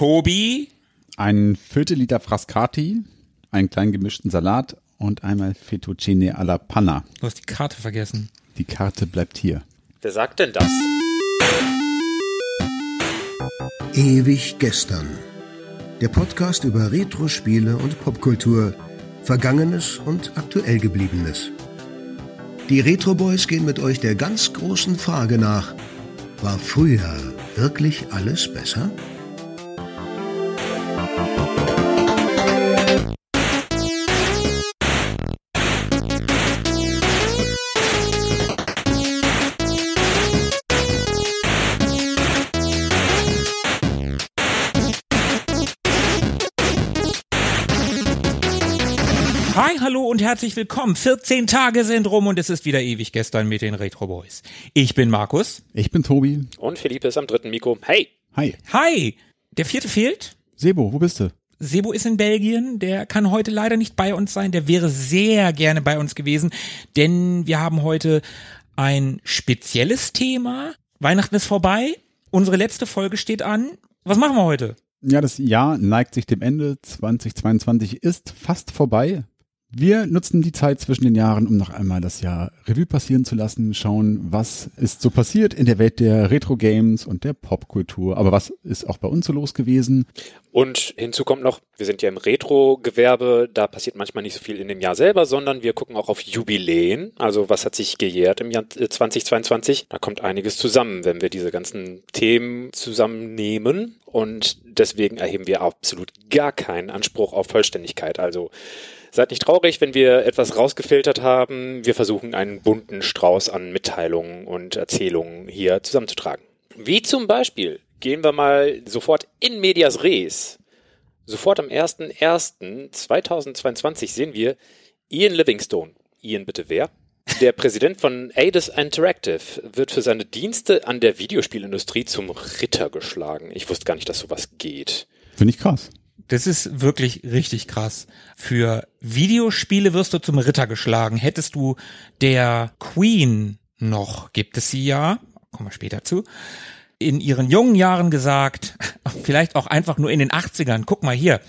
Tobi. Ein Viertel Liter Frascati, einen kleinen gemischten Salat und einmal Fettuccine alla Panna. Du hast die Karte vergessen. Die Karte bleibt hier. Wer sagt denn das? Ewig gestern. Der Podcast über Retro-Spiele und Popkultur, Vergangenes und aktuell gebliebenes. Die Retro Boys gehen mit euch der ganz großen Frage nach: War früher wirklich alles besser? Herzlich willkommen. 14 Tage sind rum und es ist wieder ewig gestern mit den Retro Boys. Ich bin Markus. Ich bin Tobi. Und Philippe ist am dritten Mikro. Hey! Hi. Hi. Der vierte fehlt. Sebo, wo bist du? Sebo ist in Belgien, der kann heute leider nicht bei uns sein, der wäre sehr gerne bei uns gewesen, denn wir haben heute ein spezielles Thema. Weihnachten ist vorbei, unsere letzte Folge steht an. Was machen wir heute? Ja, das Jahr neigt sich dem Ende. 2022 ist fast vorbei. Wir nutzen die Zeit zwischen den Jahren, um noch einmal das Jahr Revue passieren zu lassen, schauen, was ist so passiert in der Welt der Retro-Games und der Popkultur. Aber was ist auch bei uns so los gewesen? Und hinzu kommt noch, wir sind ja im Retro-Gewerbe, da passiert manchmal nicht so viel in dem Jahr selber, sondern wir gucken auch auf Jubiläen. Also was hat sich gejährt im Jahr 2022? Da kommt einiges zusammen, wenn wir diese ganzen Themen zusammennehmen. Und deswegen erheben wir absolut gar keinen Anspruch auf Vollständigkeit. Also Seid nicht traurig, wenn wir etwas rausgefiltert haben. Wir versuchen einen bunten Strauß an Mitteilungen und Erzählungen hier zusammenzutragen. Wie zum Beispiel gehen wir mal sofort in medias res. Sofort am 01.01.2022 sehen wir Ian Livingstone. Ian bitte wer? Der Präsident von Eidos Interactive wird für seine Dienste an der Videospielindustrie zum Ritter geschlagen. Ich wusste gar nicht, dass sowas geht. Finde ich krass. Das ist wirklich richtig krass. Für Videospiele wirst du zum Ritter geschlagen. Hättest du der Queen noch, gibt es sie ja, kommen wir später zu, in ihren jungen Jahren gesagt, vielleicht auch einfach nur in den 80ern, guck mal hier,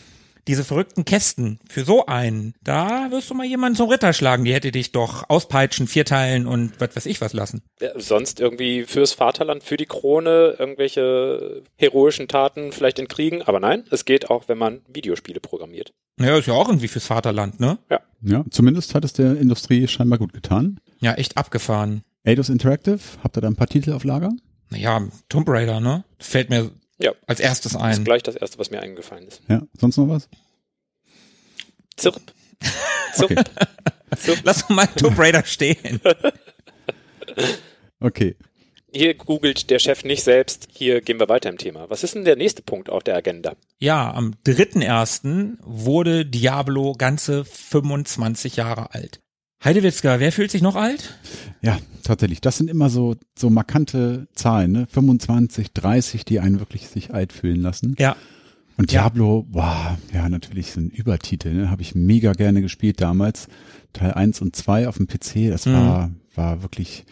diese verrückten Kästen für so einen, da wirst du mal jemanden zum Ritter schlagen, die hätte dich doch auspeitschen, vierteilen und was weiß ich was lassen. Ja, sonst irgendwie fürs Vaterland, für die Krone irgendwelche heroischen Taten vielleicht in Kriegen, aber nein, es geht auch, wenn man Videospiele programmiert. Ja, ist ja auch irgendwie fürs Vaterland, ne? Ja. Ja, zumindest hat es der Industrie scheinbar gut getan. Ja, echt abgefahren. Eidos Interactive, habt ihr da ein paar Titel auf Lager? Naja, Tomb Raider, ne? Fällt mir Ja, als erstes das ist ein. gleich das erste, was mir eingefallen ist. Ja, sonst noch was? Zirp. Zirp. Okay. Zirp. Lass mal Tomb Raider stehen. Okay. Hier googelt der Chef nicht selbst. Hier gehen wir weiter im Thema. Was ist denn der nächste Punkt auf der Agenda? Ja, am 3.1. wurde Diablo ganze 25 Jahre alt. Heidewitzka, wer fühlt sich noch alt? Ja, tatsächlich. Das sind immer so, so markante Zahlen, ne? 25, 30, die einen wirklich sich alt fühlen lassen. Ja. Und Ja. Diablo, boah, ja, natürlich ein Übertitel, ne? Habe ich mega gerne gespielt damals. Teil 1 und 2 auf dem PC, das Mhm. war, war wirklich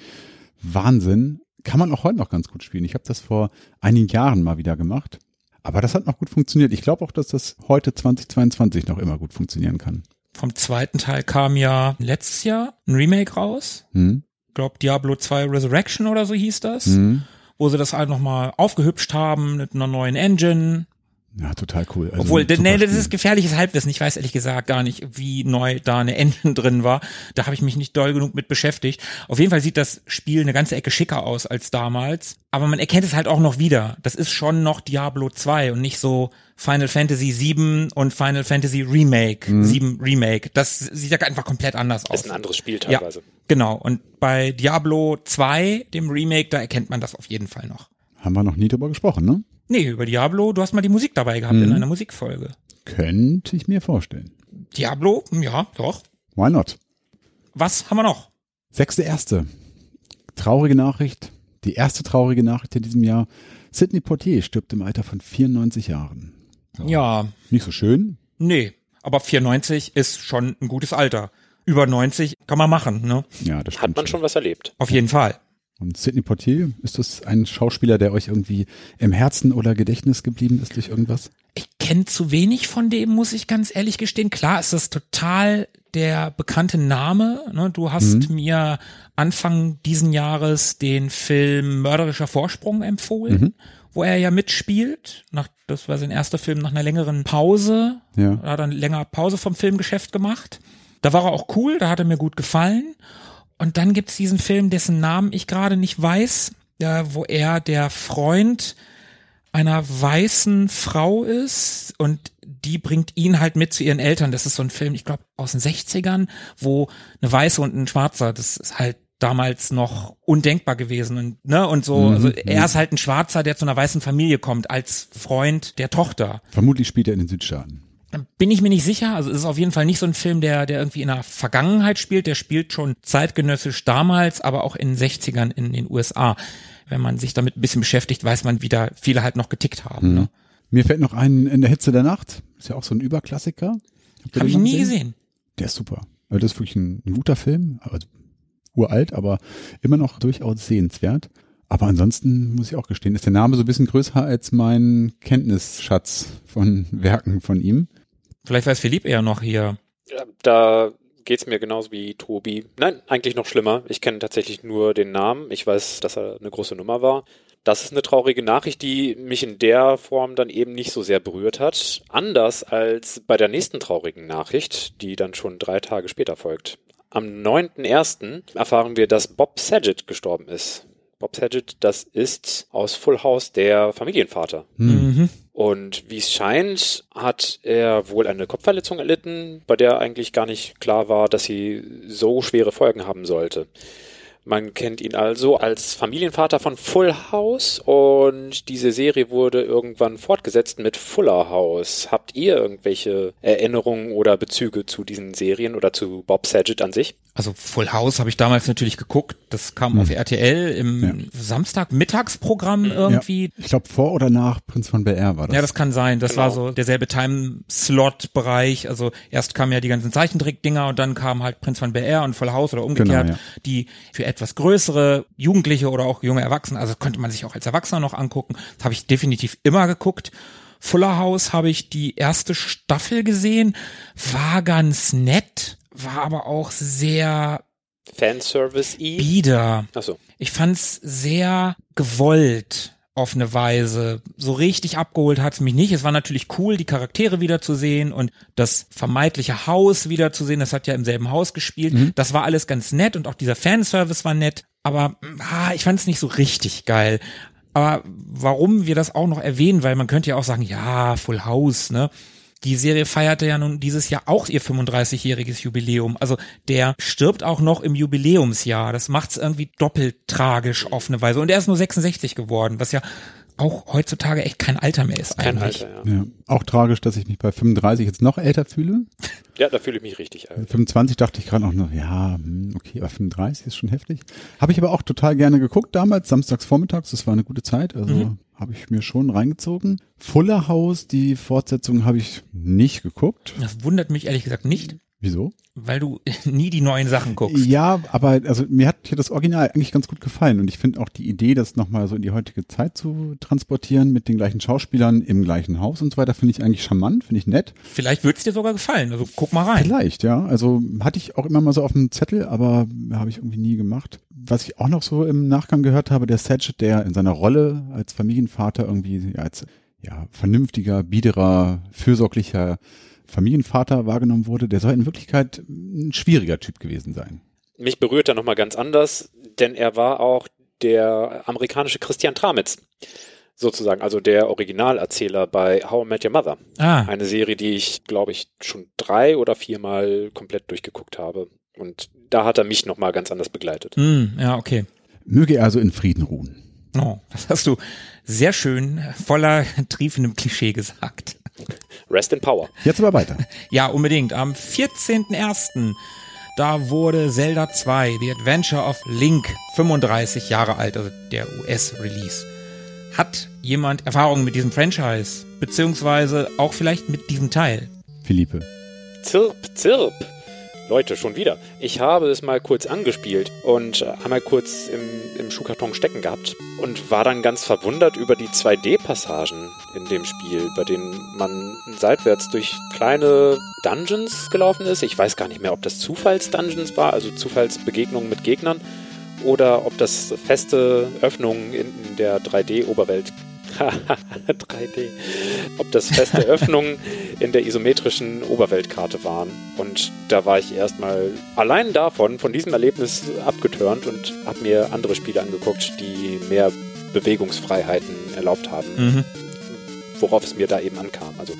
Wahnsinn. Kann man auch heute noch ganz gut spielen. Ich habe das vor einigen Jahren mal wieder gemacht. Aber das hat noch gut funktioniert. Ich glaube auch, dass das heute 2022 noch immer gut funktionieren kann. Vom zweiten Teil kam ja letztes Jahr ein Remake raus. Hm? Ich glaube Diablo 2 Resurrection oder so hieß das. Hm? Wo sie das halt nochmal aufgehübscht haben mit einer neuen Engine. Ja, total cool. Also Obwohl, nee, das ist gefährliches Halbwissen. Ich weiß ehrlich gesagt gar nicht, wie neu da eine Engine drin war. Da habe ich mich nicht doll genug mit beschäftigt. Auf jeden Fall sieht das Spiel eine ganze Ecke schicker aus als damals. Aber man erkennt es halt auch noch wieder. Das ist schon noch Diablo 2 und nicht so Final Fantasy 7 und Final Fantasy Remake, Mhm. 7 Remake. Das sieht ja einfach komplett anders aus. Ist ein anderes Spiel ja, teilweise. genau. Und bei Diablo 2, dem Remake, da erkennt man das auf jeden Fall noch. Haben wir noch nie drüber gesprochen, ne? Nee, über Diablo, du hast mal die Musik dabei gehabt Mhm. in einer Musikfolge. Könnte ich mir vorstellen. Diablo, ja, doch. Why not? Was haben wir noch? Sechste erste. Traurige Nachricht. Die erste traurige Nachricht in diesem Jahr. Sidney Poitier stirbt im Alter von 94 Jahren. Ja, Nicht so schön. nee, aber 94 ist schon ein gutes Alter. Über 90 kann man machen, ne? Ja, das Hat stimmt man schon was erlebt. Auf jeden Fall. Und Sidney Poitier, ist das ein Schauspieler, der euch irgendwie im Herzen oder Gedächtnis geblieben ist durch irgendwas? Ich kenne zu wenig von dem, muss ich ganz ehrlich gestehen. Klar ist das total der bekannte Name. Ne? Du hast mhm. mir Anfang diesen Jahres den Film Mörderischer Vorsprung empfohlen, mhm. wo er ja mitspielt. Nach, das war sein erster Film nach einer längeren Pause. Ja. Er hat dann länger Pause vom Filmgeschäft gemacht. Da war er auch cool, da hat er mir gut gefallen. Und dann gibt's diesen Film, dessen Namen ich gerade nicht weiß, äh, wo er der Freund einer weißen Frau ist und die bringt ihn halt mit zu ihren Eltern. Das ist so ein Film, ich glaube, aus den 60ern, wo eine Weiße und ein Schwarzer, das ist halt damals noch undenkbar gewesen und ne und so mhm, also er ist halt ein Schwarzer der zu einer weißen Familie kommt als Freund der Tochter. Vermutlich spielt er in den Südstaaten bin ich mir nicht sicher. Also es ist auf jeden Fall nicht so ein Film, der, der irgendwie in der Vergangenheit spielt. Der spielt schon zeitgenössisch damals, aber auch in den 60ern in den USA. Wenn man sich damit ein bisschen beschäftigt, weiß man, wie da viele halt noch getickt haben. Mhm. Ne? Mir fällt noch ein in der Hitze der Nacht. Ist ja auch so ein Überklassiker. Habe ich nie gesehen? gesehen? Der ist super. Also das ist wirklich ein, ein guter Film. Also uralt, aber immer noch durchaus sehenswert. Aber ansonsten muss ich auch gestehen, ist der Name so ein bisschen größer als mein Kenntnisschatz von Werken von ihm. Vielleicht weiß Philipp eher noch hier. Da geht's mir genauso wie Tobi. Nein, eigentlich noch schlimmer. Ich kenne tatsächlich nur den Namen. Ich weiß, dass er eine große Nummer war. Das ist eine traurige Nachricht, die mich in der Form dann eben nicht so sehr berührt hat. Anders als bei der nächsten traurigen Nachricht, die dann schon drei Tage später folgt. Am 9.1. erfahren wir, dass Bob Saget gestorben ist. Bob Saget, das ist aus Full House der Familienvater. Mhm. Und wie es scheint, hat er wohl eine Kopfverletzung erlitten, bei der eigentlich gar nicht klar war, dass sie so schwere Folgen haben sollte. Man kennt ihn also als Familienvater von Full House und diese Serie wurde irgendwann fortgesetzt mit Fuller House. Habt ihr irgendwelche Erinnerungen oder Bezüge zu diesen Serien oder zu Bob Saget an sich? Also Full House habe ich damals natürlich geguckt. Das kam mhm. auf RTL im ja. Samstag-Mittagsprogramm mhm. irgendwie. Ja. Ich glaube vor oder nach Prinz von Bel Air war das. Ja, das kann sein. Das genau. war so derselbe Time-Slot-Bereich. Also erst kamen ja die ganzen Zeichentrick-Dinger und dann kam halt Prinz von Bel Air und Full House oder umgekehrt, genau, ja. die für etwas größere Jugendliche oder auch junge Erwachsene, also könnte man sich auch als Erwachsener noch angucken. Das habe ich definitiv immer geguckt. Fuller House habe ich die erste Staffel gesehen, war ganz nett war aber auch sehr Fanservice-y. Bieder. Achso. Ich fand's sehr gewollt auf eine Weise. So richtig abgeholt hat's mich nicht. Es war natürlich cool, die Charaktere wiederzusehen und das vermeintliche Haus wiederzusehen. Das hat ja im selben Haus gespielt. Mhm. Das war alles ganz nett und auch dieser Fanservice war nett. Aber ah, ich fand's nicht so richtig geil. Aber warum wir das auch noch erwähnen, weil man könnte ja auch sagen, ja, Full House, ne? Die Serie feierte ja nun dieses Jahr auch ihr 35-jähriges Jubiläum. Also der stirbt auch noch im Jubiläumsjahr. Das macht's irgendwie doppelt tragisch auf eine Weise. Und er ist nur 66 geworden, was ja auch heutzutage echt kein Alter mehr ist kein eigentlich. Alter, ja. ja. Auch tragisch, dass ich mich bei 35 jetzt noch älter fühle. Ja, da fühle ich mich richtig alt. 25 dachte ich gerade auch noch, ja, hm, okay, aber 35 ist schon heftig. Habe ich aber auch total gerne geguckt damals, samstags vormittags, das war eine gute Zeit. Also mhm habe ich mir schon reingezogen. Fuller House, die Fortsetzung habe ich nicht geguckt. Das wundert mich ehrlich gesagt nicht. Wieso? Weil du nie die neuen Sachen guckst. Ja, aber also mir hat hier das Original eigentlich ganz gut gefallen und ich finde auch die Idee, das nochmal so in die heutige Zeit zu transportieren mit den gleichen Schauspielern im gleichen Haus und so weiter, finde ich eigentlich charmant, finde ich nett. Vielleicht wird es dir sogar gefallen, also guck mal rein. Vielleicht, ja. Also hatte ich auch immer mal so auf dem Zettel, aber habe ich irgendwie nie gemacht. Was ich auch noch so im Nachgang gehört habe, der Satchet, der in seiner Rolle als Familienvater irgendwie als ja, vernünftiger, biederer, fürsorglicher Familienvater wahrgenommen wurde, der soll in Wirklichkeit ein schwieriger Typ gewesen sein. Mich berührt er nochmal ganz anders, denn er war auch der amerikanische Christian Tramitz sozusagen, also der Originalerzähler bei How I Met Your Mother. Ah. Eine Serie, die ich, glaube ich, schon drei oder viermal komplett durchgeguckt habe. Und da hat er mich nochmal ganz anders begleitet. Mm, ja, okay. Möge er also in Frieden ruhen. Oh, das hast du sehr schön voller triefendem Klischee gesagt. Rest in Power. Jetzt aber weiter. Ja, unbedingt. Am 14.01. Da wurde Zelda 2, The Adventure of Link, 35 Jahre alt, also der US-Release. Hat jemand Erfahrungen mit diesem Franchise? Beziehungsweise auch vielleicht mit diesem Teil? Philippe. Zirp, zirp. Leute, schon wieder. Ich habe es mal kurz angespielt und äh, einmal kurz im, im Schuhkarton stecken gehabt und war dann ganz verwundert über die 2D-Passagen in dem Spiel, bei denen man seitwärts durch kleine Dungeons gelaufen ist. Ich weiß gar nicht mehr, ob das Zufalls-Dungeons war, also Zufallsbegegnungen mit Gegnern, oder ob das feste Öffnungen in, in der 3D-Oberwelt 3D. Ob das feste Öffnungen in der isometrischen Oberweltkarte waren. Und da war ich erstmal allein davon, von diesem Erlebnis abgeturnt und habe mir andere Spiele angeguckt, die mehr Bewegungsfreiheiten erlaubt haben. Mhm. Worauf es mir da eben ankam. Also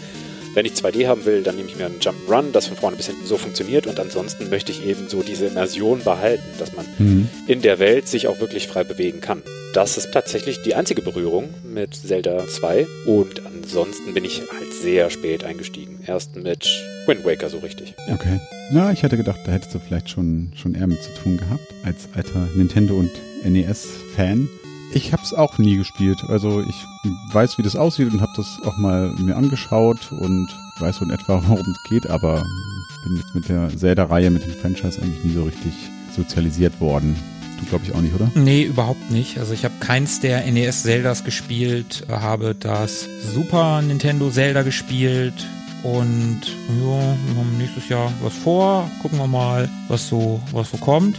wenn ich 2D haben will, dann nehme ich mir einen Jump'n'Run, das von vorne bis hinten so funktioniert und ansonsten möchte ich eben so diese Immersion behalten, dass man mhm. in der Welt sich auch wirklich frei bewegen kann. Das ist tatsächlich die einzige Berührung mit Zelda 2 und ansonsten bin ich halt sehr spät eingestiegen. Erst mit Wind Waker so richtig. Ja. Okay. Na, ich hätte gedacht, da hättest du vielleicht schon, schon eher mit zu tun gehabt, als alter Nintendo- und NES-Fan. Ich habe es auch nie gespielt. Also ich weiß, wie das aussieht und habe das auch mal mir angeschaut und weiß so in etwa, worum es geht, aber bin jetzt mit der Zelda-Reihe, mit dem Franchise eigentlich nie so richtig sozialisiert worden. Du glaube ich auch nicht, oder? Nee, überhaupt nicht. Also ich habe keins der NES Zeldas gespielt, habe das Super Nintendo Zelda gespielt und ja, wir haben nächstes Jahr was vor. Gucken wir mal, was so, was so kommt.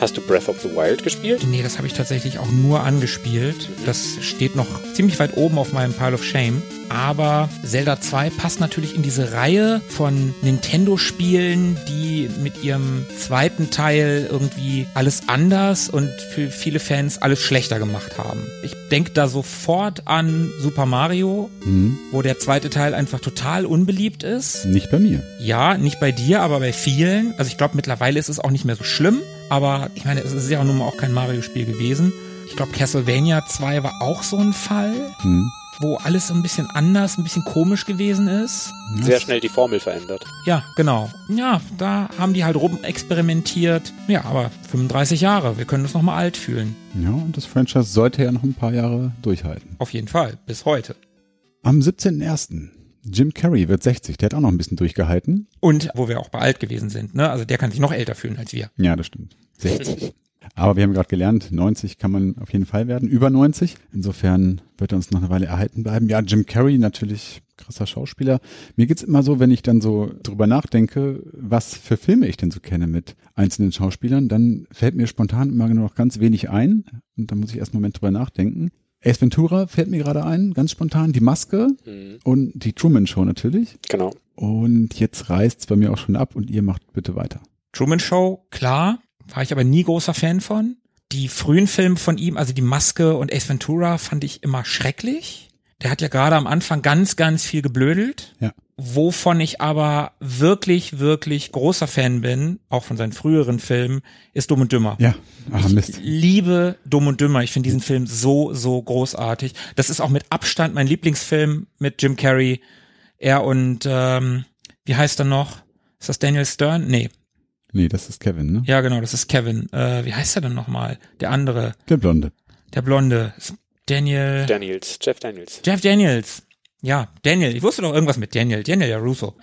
Hast du Breath of the Wild gespielt? Nee, das habe ich tatsächlich auch nur angespielt. Das steht noch ziemlich weit oben auf meinem Pile of Shame. Aber Zelda 2 passt natürlich in diese Reihe von Nintendo-Spielen, die mit ihrem zweiten Teil irgendwie alles anders und für viele Fans alles schlechter gemacht haben. Ich denke da sofort an Super Mario, mhm. wo der zweite Teil einfach total unbeliebt ist. Nicht bei mir. Ja, nicht bei dir, aber bei vielen. Also ich glaube, mittlerweile ist es auch nicht mehr so schlimm. Aber ich meine, es ist ja nun mal auch kein Mario-Spiel gewesen. Ich glaube, Castlevania 2 war auch so ein Fall, hm. wo alles so ein bisschen anders, ein bisschen komisch gewesen ist. Sehr schnell die Formel verändert. Ja, genau. Ja, da haben die halt rum experimentiert. Ja, aber 35 Jahre, wir können uns nochmal alt fühlen. Ja, und das Franchise sollte ja noch ein paar Jahre durchhalten. Auf jeden Fall, bis heute. Am 17.01. Jim Carrey wird 60, der hat auch noch ein bisschen durchgehalten. Und wo wir auch bei alt gewesen sind, ne? Also der kann sich noch älter fühlen als wir. Ja, das stimmt. 60. Aber wir haben gerade gelernt, 90 kann man auf jeden Fall werden, über 90. Insofern wird er uns noch eine Weile erhalten bleiben. Ja, Jim Carrey natürlich krasser Schauspieler. Mir geht's immer so, wenn ich dann so drüber nachdenke, was für Filme ich denn so kenne mit einzelnen Schauspielern, dann fällt mir spontan immer nur noch ganz wenig ein und dann muss ich erst einen Moment drüber nachdenken. Ace Ventura fällt mir gerade ein, ganz spontan. Die Maske mhm. und die Truman Show natürlich. Genau. Und jetzt reißt's bei mir auch schon ab und ihr macht bitte weiter. Truman Show, klar, war ich aber nie großer Fan von. Die frühen Filme von ihm, also die Maske und Ace Ventura, fand ich immer schrecklich. Der hat ja gerade am Anfang ganz, ganz viel geblödelt. Ja. Wovon ich aber wirklich, wirklich großer Fan bin, auch von seinen früheren Filmen, ist Dumm und Dümmer. Ja, Ach, Mist. Ich liebe Dumm und Dümmer. Ich finde diesen Film so, so großartig. Das ist auch mit Abstand mein Lieblingsfilm mit Jim Carrey. Er und, ähm, wie heißt er noch? Ist das Daniel Stern? Nee. Nee, das ist Kevin, ne? Ja, genau, das ist Kevin. Äh, wie heißt er denn nochmal? Der andere. Der Blonde. Der Blonde. Daniel. Daniels. Jeff Daniels. Jeff Daniels. Ja, Daniel. Ich wusste doch irgendwas mit Daniel. Daniel ja Russo.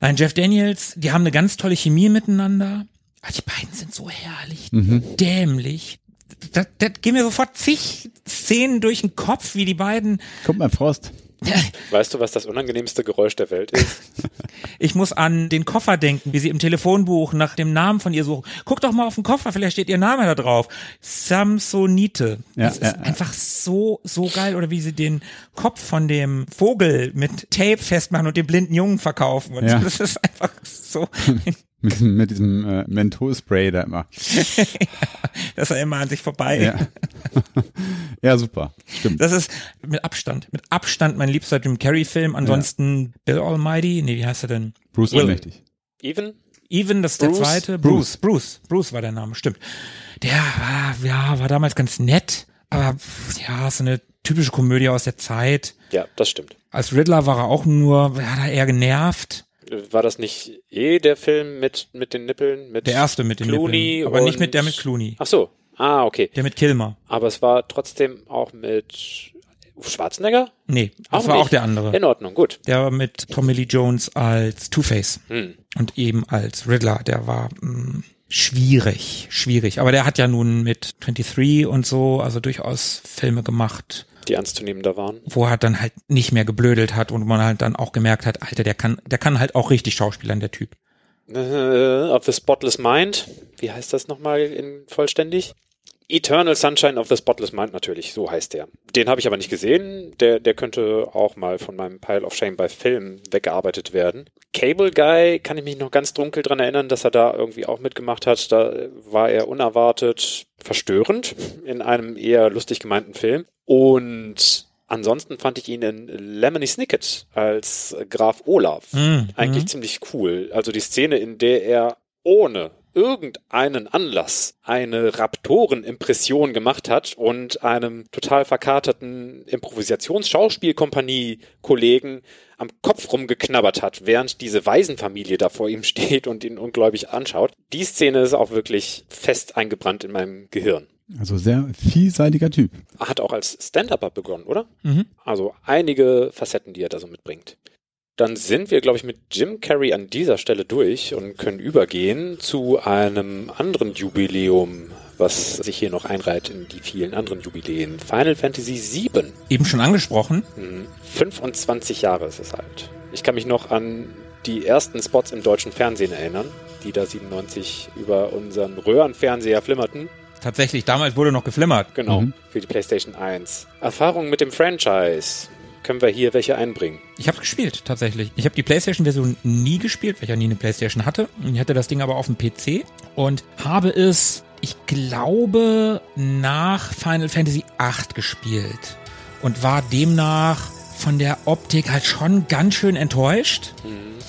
Nein, Jeff Daniels, die haben eine ganz tolle Chemie miteinander. Aber die beiden sind so herrlich mhm. dämlich. Da, da gehen mir sofort zig Szenen durch den Kopf, wie die beiden. Kommt mein Frost. Weißt du, was das unangenehmste Geräusch der Welt ist? Ich muss an den Koffer denken, wie sie im Telefonbuch nach dem Namen von ihr suchen. Guck doch mal auf den Koffer, vielleicht steht ihr Name da drauf. Samsonite. Ja, das ist ja, einfach so, so geil. Oder wie sie den Kopf von dem Vogel mit Tape festmachen und den blinden Jungen verkaufen. Und ja. das ist einfach so Mit, mit diesem äh, Mentholspray da immer. ja, das er immer an sich vorbei. Ja. ja, super. Stimmt. Das ist mit Abstand, mit Abstand mein liebster Jim Carrey-Film. Ansonsten ja. Bill Almighty, nee, wie heißt er denn? Bruce Will. Allmächtig. Even? Even, das ist Bruce? der zweite. Bruce. Bruce. Bruce war der Name, stimmt. Der war, ja, war damals ganz nett, aber ja, so eine typische Komödie aus der Zeit. Ja, das stimmt. Als Riddler war er auch nur, er hat er eher genervt war das nicht eh der Film mit, mit den Nippeln? Mit der erste mit den Clooney Nippeln. Aber nicht mit der mit Clooney. Ach so. Ah, okay. Der mit Kilmer. Aber es war trotzdem auch mit Schwarzenegger? Nee, das Auch war nicht. auch der andere. In Ordnung, gut. Der war mit Tommy Lee Jones als Two-Face Hm. und eben als Riddler. Der war mh, schwierig, schwierig. Aber der hat ja nun mit 23 und so, also durchaus Filme gemacht, Die ernstzunehmender waren. wo er dann halt nicht mehr geblödelt hat und man halt dann auch gemerkt hat, Alter, der kann, der kann halt auch richtig schauspielern, der Typ. Äh, of the Spotless Mind. Wie heißt das nochmal in vollständig? Eternal Sunshine of the Spotless Mind natürlich, so heißt der. Den habe ich aber nicht gesehen. Der, der könnte auch mal von meinem Pile of Shame bei Film weggearbeitet werden. Cable Guy kann ich mich noch ganz dunkel dran erinnern, dass er da irgendwie auch mitgemacht hat. Da war er unerwartet verstörend in einem eher lustig gemeinten Film. Und ansonsten fand ich ihn in Lemony Snicket als Graf Olaf Mhm. eigentlich ziemlich cool. Also die Szene, in der er ohne irgendeinen Anlass eine Raptoren-Impression gemacht hat und einem total verkaterten Improvisations-Schauspielkompanie-Kollegen am Kopf rumgeknabbert hat, während diese Waisenfamilie da vor ihm steht und ihn ungläubig anschaut. Die Szene ist auch wirklich fest eingebrannt in meinem Gehirn. Also sehr vielseitiger Typ. Hat auch als Stand-Upper begonnen, oder? Mhm. Also einige Facetten, die er da so mitbringt. Dann sind wir, glaube ich, mit Jim Carrey an dieser Stelle durch und können übergehen zu einem anderen Jubiläum, was sich hier noch einreiht in die vielen anderen Jubiläen. Final Fantasy VII. Eben schon angesprochen. Mhm. 25 Jahre ist es alt. Ich kann mich noch an die ersten Spots im deutschen Fernsehen erinnern, die da 97 über unseren Röhrenfernseher flimmerten. Tatsächlich, damals wurde noch geflimmert. Genau, Mhm. für die PlayStation 1. Erfahrungen mit dem Franchise. Können wir hier welche einbringen? Ich habe gespielt, tatsächlich. Ich habe die PlayStation-Version nie gespielt, weil ich ja nie eine PlayStation hatte. Ich hatte das Ding aber auf dem PC und habe es, ich glaube, nach Final Fantasy VIII gespielt und war demnach von der Optik halt schon ganz schön enttäuscht.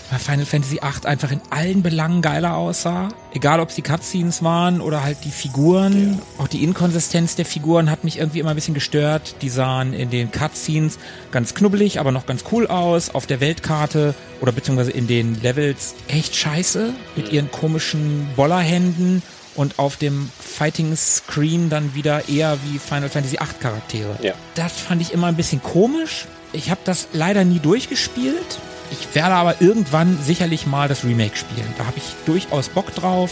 Weil Final Fantasy VIII einfach in allen Belangen geiler aussah. Egal, ob es die Cutscenes waren oder halt die Figuren. Auch die Inkonsistenz der Figuren hat mich irgendwie immer ein bisschen gestört. Die sahen in den Cutscenes ganz knubbelig, aber noch ganz cool aus. Auf der Weltkarte oder beziehungsweise in den Levels echt scheiße. Mit ihren komischen Bollerhänden. Und auf dem Fighting Screen dann wieder eher wie Final Fantasy VIII Charaktere. Ja. Das fand ich immer ein bisschen komisch. Ich habe das leider nie durchgespielt. Ich werde aber irgendwann sicherlich mal das Remake spielen. Da habe ich durchaus Bock drauf.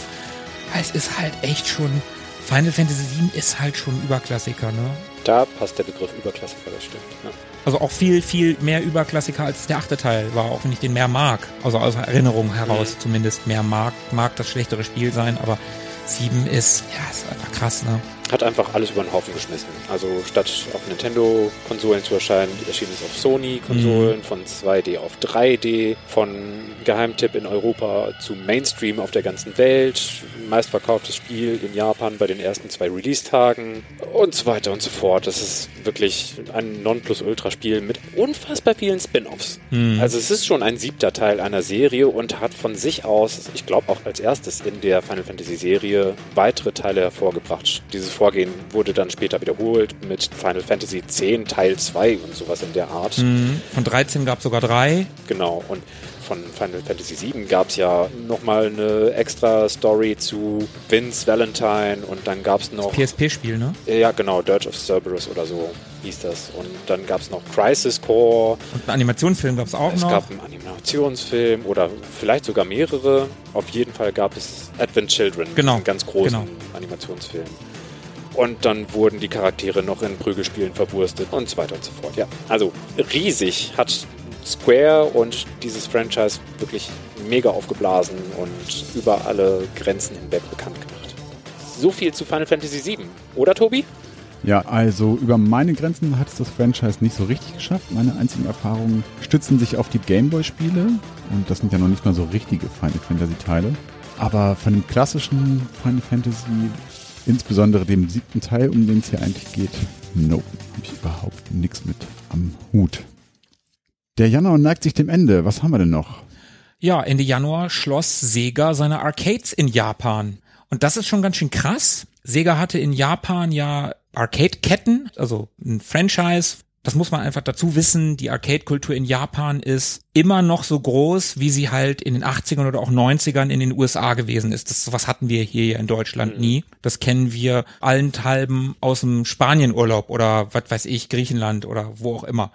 Weil es ist halt echt schon. Final Fantasy VII ist halt schon Überklassiker, ne? Da passt der Begriff Überklassiker, das stimmt. Ja. Also auch viel, viel mehr Überklassiker als der achte Teil war, auch wenn ich den mehr mag. Also aus Erinnerung heraus zumindest mehr mag. Mag das schlechtere Spiel sein, aber 7 ist, ja, ist einfach krass, ne? Hat einfach alles über den Haufen geschmissen. Also statt auf Nintendo-Konsolen zu erscheinen, erschien es auf Sony-Konsolen, von 2D auf 3D, von Geheimtipp in Europa zu Mainstream auf der ganzen Welt, meistverkauftes Spiel in Japan bei den ersten zwei Release-Tagen und so weiter und so fort. Das ist wirklich ein Nonplusultra-Spiel mit unfassbar vielen Spin-Offs. Also es ist schon ein siebter Teil einer Serie und hat von sich aus, ich glaube auch als erstes in der Final Fantasy-Serie, weitere Teile hervorgebracht. Dieses Vorgehen wurde dann später wiederholt mit Final Fantasy X Teil 2 und sowas in der Art. Mhm. Von 13 gab es sogar drei. Genau. Und von Final Fantasy VII gab es ja nochmal eine extra Story zu Vince Valentine und dann gab es noch. PSP-Spiel, ne? Ja, genau, Dirge of Cerberus oder so hieß das. Und dann gab es noch Crisis Core. Und einen Animationsfilm gab es auch Es noch. gab einen Animationsfilm oder vielleicht sogar mehrere. Auf jeden Fall gab es Advent Children, Genau, einen ganz großen genau. Animationsfilm. Und dann wurden die Charaktere noch in Prügelspielen verwurstet und so weiter und so fort. Ja, also riesig hat Square und dieses Franchise wirklich mega aufgeblasen und über alle Grenzen hinweg bekannt gemacht. So viel zu Final Fantasy VII, oder Tobi? Ja, also über meine Grenzen hat es das Franchise nicht so richtig geschafft. Meine einzigen Erfahrungen stützen sich auf die Gameboy-Spiele und das sind ja noch nicht mal so richtige Final Fantasy-Teile. Aber von dem klassischen Final Fantasy, insbesondere dem siebten Teil, um den es hier eigentlich geht, nope, habe ich überhaupt nichts mit am Hut. Der Januar neigt sich dem Ende. Was haben wir denn noch? Ja, Ende Januar schloss Sega seine Arcades in Japan. Und das ist schon ganz schön krass. Sega hatte in Japan ja Arcade-Ketten, also ein Franchise, das muss man einfach dazu wissen, die Arcade-Kultur in Japan ist immer noch so groß, wie sie halt in den 80ern oder auch 90ern in den USA gewesen ist. Das sowas hatten wir hier in Deutschland Mhm. nie. Das kennen wir allenthalben aus dem Spanienurlaub oder was weiß ich, Griechenland oder wo auch immer.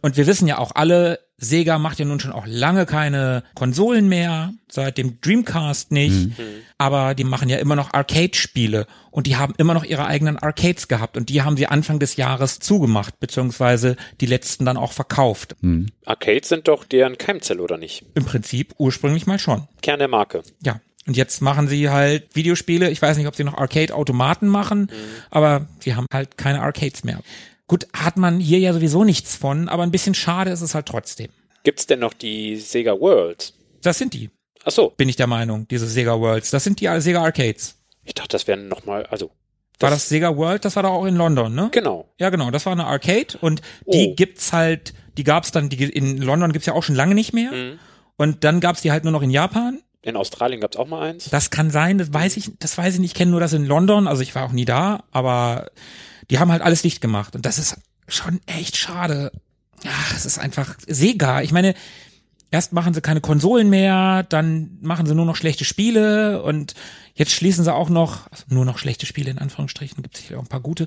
Und wir wissen ja auch alle, Sega macht ja nun schon auch lange keine Konsolen mehr, seit dem Dreamcast nicht, aber die machen ja immer noch Arcade-Spiele und die haben immer noch ihre eigenen Arcades gehabt und die haben sie Anfang des Jahres zugemacht, beziehungsweise die letzten dann auch verkauft. Arcades sind doch deren Keimzelle, oder nicht? Im Prinzip ursprünglich mal schon. Kern der Marke. Ja. Und jetzt machen sie halt Videospiele. Ich weiß nicht, ob sie noch Arcade-Automaten machen, aber sie haben halt keine Arcades mehr. Gut, hat man hier ja sowieso nichts von, aber ein bisschen schade ist es halt trotzdem. Gibt's denn noch die Sega World? Das sind die, Ach so, bin ich der Meinung, diese Sega Worlds. Das sind die Sega Arcades. ich dachte, das wären nochmal, also. War das Sega World? Das war doch auch in London, ne? Genau. Ja, genau. Das war eine Arcade und die Oh. gibt's halt, die gab's dann, die in London gibt's ja auch schon lange nicht mehr. Und dann gab's die halt nur noch in Japan. In Australien gab's auch mal eins. Das kann sein, das weiß ich, das weiß ich nicht. Ich kenne nur das in London, also ich war auch nie da, aber die haben halt alles dicht gemacht und das ist schon echt schade. Ja, es ist einfach Sega. Ich meine, erst machen sie keine Konsolen mehr, dann machen sie nur noch schlechte Spiele und jetzt schließen sie auch noch, also nur noch schlechte Spiele in Anführungsstrichen, gibt sicher auch ein paar gute,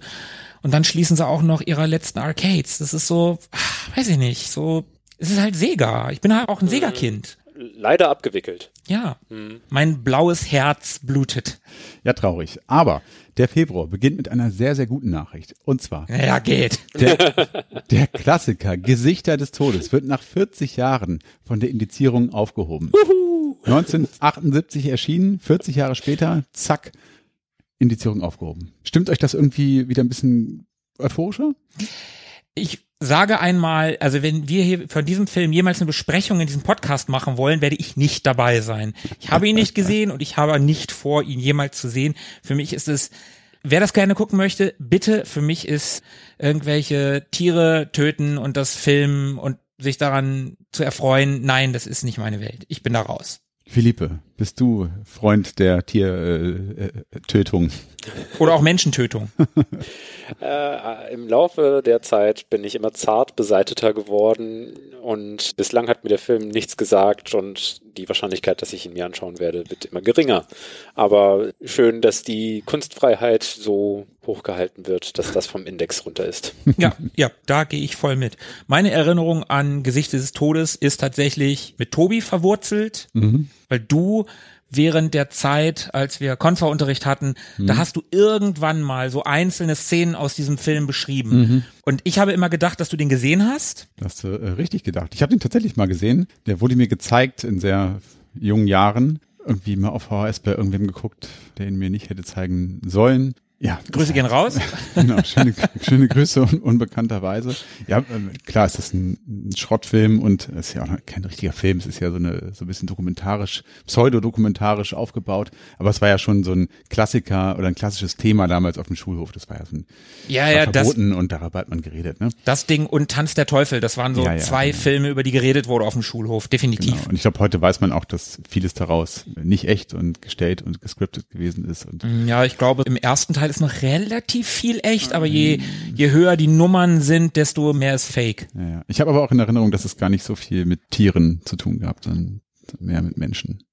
und dann schließen sie auch noch ihre letzten Arcades. Das ist so, ah, weiß ich nicht, so, es ist halt Sega. Ich bin halt auch ein Sega-Kind. Leider abgewickelt. Ja, mein blaues Herz blutet. Ja, traurig. Aber der Februar beginnt mit einer sehr, sehr guten Nachricht. Und zwar Ja, geht. der, der Klassiker Gesichter des Todes wird nach 40 Jahren von der Indizierung aufgehoben. 1978 erschienen, 40 Jahre später, zack, Indizierung aufgehoben. Stimmt euch das irgendwie wieder ein bisschen euphorischer? Ich sage einmal, also wenn wir hier von diesem Film jemals eine Besprechung in diesem Podcast machen wollen, werde ich nicht dabei sein. Ich habe ihn nicht gesehen und ich habe nicht vor, ihn jemals zu sehen. Für mich ist es, wer das gerne gucken möchte, bitte, für mich ist irgendwelche Tiere töten und das Filmen und sich daran zu erfreuen, nein, das ist nicht meine Welt. Ich bin da raus. Philippe, bist du Freund der Tiertötung? Äh, äh, Tötung? Oder auch Menschentötung. Äh, Im Laufe der Zeit bin ich immer zart beseiteter geworden und bislang hat mir der Film nichts gesagt und die Wahrscheinlichkeit, dass ich ihn mir anschauen werde, wird immer geringer. Aber schön, dass die Kunstfreiheit so hochgehalten wird, dass das vom Index runter ist. Ja, ja, da gehe ich voll mit. Meine Erinnerung an Gesichter des Todes ist tatsächlich mit Tobi verwurzelt, weil du während der Zeit, als wir Konfa-Unterricht hatten, da hast du irgendwann mal so einzelne Szenen aus diesem Film beschrieben. Und ich habe immer gedacht, dass du den gesehen hast. Das hast du äh, richtig gedacht. Ich habe den tatsächlich mal gesehen. Der wurde mir gezeigt in sehr jungen Jahren. Irgendwie mal auf VHS bei irgendwem geguckt, der ihn mir nicht hätte zeigen sollen. Ja, Grüße gehen raus. Genau, schöne, schöne Grüße un, unbekannterweise. Ja, ähm, klar ist das ein, ein Schrottfilm und es ist ja auch kein richtiger Film. Es ist ja so eine so ein bisschen dokumentarisch, pseudodokumentarisch aufgebaut. Aber es war ja schon so ein Klassiker oder ein klassisches Thema damals auf dem Schulhof. Das war ja so ein Ja, ja, das, verboten und darüber hat man geredet. Ne? das Ding und Tanz der Teufel, das waren so Ja, ja, zwei genau. Filme, über die geredet wurde auf dem Schulhof. Definitiv. Genau. Und ich glaube, heute weiß man auch, dass vieles daraus nicht echt und gestellt und gescriptet gewesen ist. Und Ja, ich glaube, im ersten Teil ist noch relativ viel echt, aber je, je höher die Nummern sind, desto mehr ist Fake. ja, ja. Ich habe aber auch in Erinnerung, dass es gar nicht so viel mit Tieren zu tun gehabt, sondern mehr mit Menschen.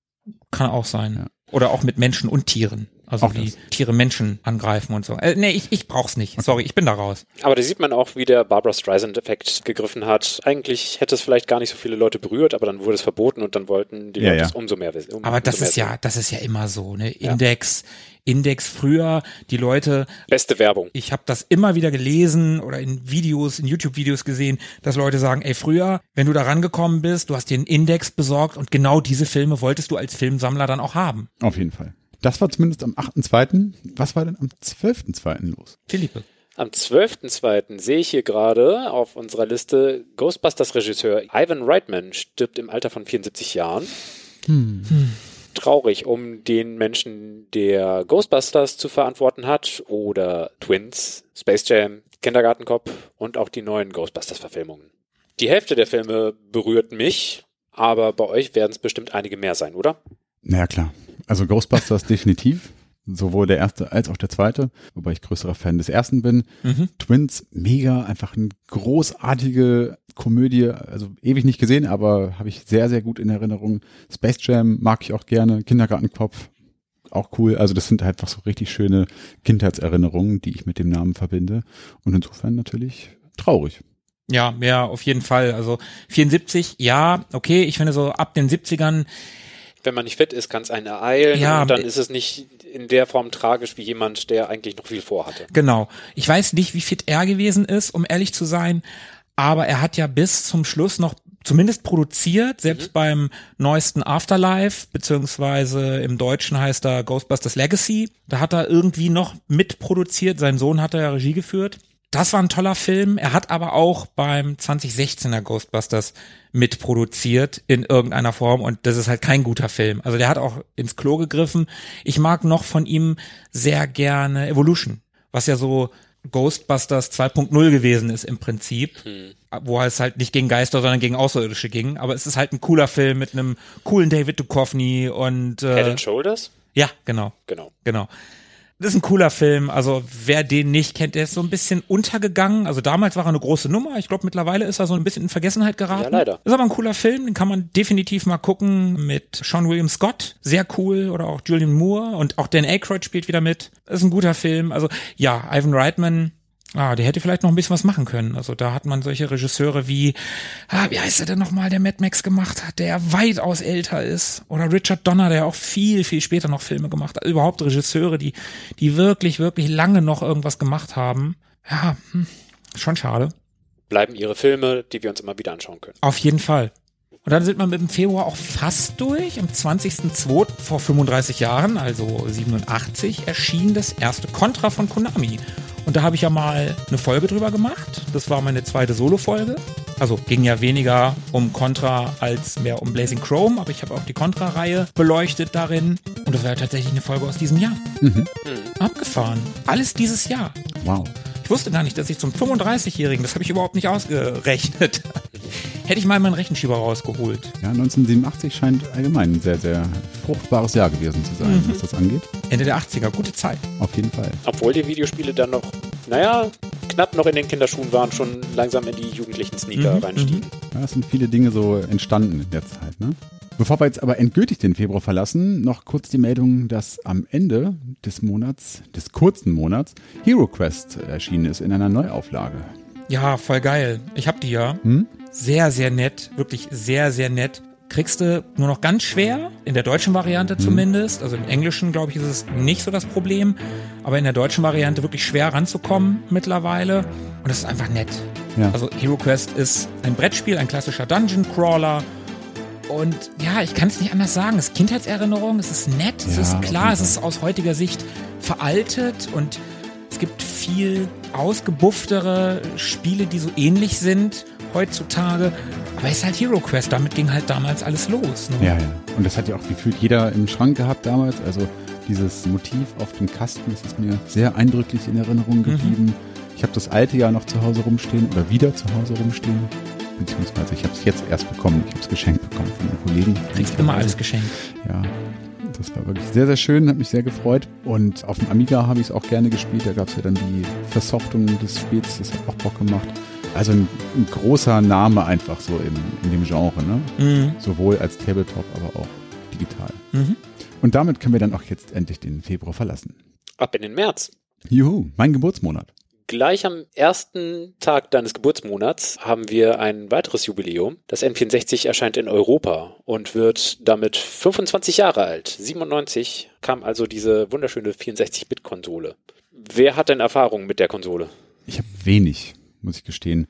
Kann auch sein. Ja. Oder auch mit Menschen und Tieren. Also Auch wie das. Tiere Menschen angreifen und so. Äh, nee, ich, ich brauch's nicht. Sorry, ich bin da raus. Aber da sieht man auch, wie der Barbara Streisand-Effekt gegriffen hat. Eigentlich hätte es vielleicht gar nicht so viele Leute berührt, aber dann wurde es verboten und dann wollten die Ja, Leute ja. es umso mehr wissen. Um, Aber das ist ja, sehen. das ist ja immer so, ne? Index, Index früher, die Leute, Beste Werbung. ich habe das immer wieder gelesen oder in Videos, in YouTube-Videos gesehen, dass Leute sagen, ey, früher, wenn du da rangekommen bist, du hast dir einen Index besorgt und genau diese Filme wolltest du als Filmsammler dann auch haben. Auf jeden Fall. Das war zumindest am 8.2. Was war denn am 12.2. los? Philippe. Am 12.02. sehe ich hier gerade auf unserer Liste, Ghostbusters-Regisseur Ivan Reitman stirbt im Alter von 74 Jahren. Traurig um den Menschen, der Ghostbusters zu verantworten hat oder Twins, Space Jam, Kindergartenkopf und auch die neuen Ghostbusters-Verfilmungen. Die Hälfte der Filme berührt mich, aber bei euch werden es bestimmt einige mehr sein, oder? Naja, klar. Also Ghostbusters definitiv. Sowohl der erste als auch der zweite, wobei ich größerer Fan des ersten bin. Mhm. Twins, mega, einfach eine großartige Komödie, also ewig nicht gesehen, aber habe ich sehr, sehr gut in Erinnerung. Space Jam mag ich auch gerne, Kindergartenkopf, auch cool. Also das sind einfach so richtig schöne Kindheitserinnerungen, die ich mit dem Namen verbinde. Und insofern natürlich traurig. Ja, ja, auf jeden Fall. Also 74, ja, okay, ich finde so ab den 70ern, Wenn man nicht fit ist, kann es einen ereilen Ja, und dann ist es nicht in der Form tragisch wie jemand, der eigentlich noch viel vorhatte. genau. Ich weiß nicht, wie fit er gewesen ist, um ehrlich zu sein, aber er hat ja bis zum Schluss noch zumindest produziert, selbst beim neuesten Afterlife, beziehungsweise im Deutschen heißt er Ghostbusters Legacy. Da hat er irgendwie noch mitproduziert. Sein Sohn hat er ja Regie geführt. Das war ein toller Film. Er hat aber auch beim 2016er Ghostbusters mitproduziert in irgendeiner Form und das ist halt kein guter Film. Also der hat auch ins Klo gegriffen. Ich mag noch von ihm sehr gerne Evolution, was ja so Ghostbusters 2.0 gewesen ist im Prinzip, wo es halt nicht gegen Geister, sondern gegen Außerirdische ging. Aber es ist halt ein cooler Film mit einem coolen David Duchovny und Head äh, and Shoulders? ja, genau. Genau. Genau. Das ist ein cooler Film. Also wer den nicht kennt, der ist so ein bisschen untergegangen. Also damals war er eine große Nummer. Ich glaube, mittlerweile ist er so ein bisschen in Vergessenheit geraten. Ja, leider. Ist aber ein cooler Film. Den kann man definitiv mal gucken mit Sean William Scott. Sehr cool. Oder auch Julian Moore. Und auch Dan Aykroyd spielt wieder mit. ist ein guter Film. Also ja, Ivan Reitman. Ah, der hätte vielleicht noch ein bisschen was machen können. Also da hat man solche Regisseure wie, ah, wie heißt er denn nochmal, der Mad Max gemacht hat, der weitaus älter ist. Oder Richard Donner, der auch viel, viel später noch Filme gemacht hat. Also überhaupt Regisseure, die, die wirklich, wirklich lange noch irgendwas gemacht haben. Ja, hm, schon schade. Bleiben ihre Filme, die wir uns immer wieder anschauen können. Auf jeden Fall. Und dann sind wir mit dem Februar auch fast durch. Am 20.02. vor 35 Jahren, also 87, erschien das erste Contra von Konami. Und da habe ich ja mal eine Folge drüber gemacht. Das war meine zweite Solo-Folge. Also ging ja weniger um Contra als mehr um Blazing Chrome, aber ich habe auch die Contra-Reihe beleuchtet darin. Und das war ja tatsächlich eine Folge aus diesem Jahr. Abgefahren. Alles dieses Jahr. Wow. Ich wusste gar nicht, dass ich zum 35-Jährigen, das habe ich überhaupt nicht ausgerechnet, hätte ich mal meinen Rechenschieber rausgeholt. Ja, 1987 scheint allgemein ein sehr, sehr fruchtbares Jahr gewesen zu sein, was das angeht. Ende der 80er, gute Zeit. Auf jeden Fall. Obwohl die Videospiele dann noch, naja, knapp noch in den Kinderschuhen waren, schon langsam in die jugendlichen Sneaker Mhm, reinstiegen. Ja, es sind viele Dinge so entstanden in der Zeit. Ne? Bevor wir jetzt aber endgültig den Februar verlassen, noch kurz die Meldung, dass am Ende des Monats, des kurzen Monats, Hero Quest erschienen ist in einer Neuauflage. Ja, voll geil. Ich hab die ja. Hm? Sehr, sehr nett. Wirklich sehr, sehr nett. Kriegst du nur noch ganz schwer, in der deutschen Variante zumindest. Also im Englischen, glaube ich, ist es nicht so das Problem. Aber in der deutschen Variante wirklich schwer ranzukommen mittlerweile. Und es ist einfach nett. Ja. Also Hero Quest ist ein Brettspiel, ein klassischer Dungeon Crawler. Und ja, ich kann es nicht anders sagen. Es ist Kindheitserinnerung, es ist nett, es Ja, ist klar, es ist aus heutiger Sicht veraltet und es gibt viel ausgebufftere Spiele, die so ähnlich sind heutzutage. Aber es ist halt Hero Quest, damit ging halt damals alles los. Ne? Ja, ja. Und das hat ja auch gefühlt jeder im Schrank gehabt damals. Also dieses Motiv auf dem Kasten, das ist mir sehr eindrücklich in Erinnerung geblieben. Ich habe das alte ja noch zu Hause rumstehen oder wieder zu Hause rumstehen. Beziehungsweise ich habe es jetzt erst bekommen. Ich habe es geschenkt bekommen von einem Kollegen. Kriegst immer alles geschenkt. Ja, das war wirklich sehr, sehr schön, hat mich sehr gefreut. Und auf dem Amiga habe ich es auch gerne gespielt. Da gab es ja dann die Versoftung des Spiels, das hat auch Bock gemacht. Also ein, ein großer Name einfach so im, in dem Genre, ne? Mhm. Sowohl als Tabletop, aber auch digital. Mhm. Und damit können wir dann auch jetzt endlich den Februar verlassen. Ab in den März. Juhu, mein Geburtsmonat. Gleich am ersten Tag deines Geburtsmonats haben wir ein weiteres Jubiläum. Das N64 erscheint in Europa und wird damit 25 Jahre alt. 97 kam also diese wunderschöne 64-Bit-Konsole. Wer hat denn Erfahrung mit der Konsole? Ich habe wenig, muss ich gestehen.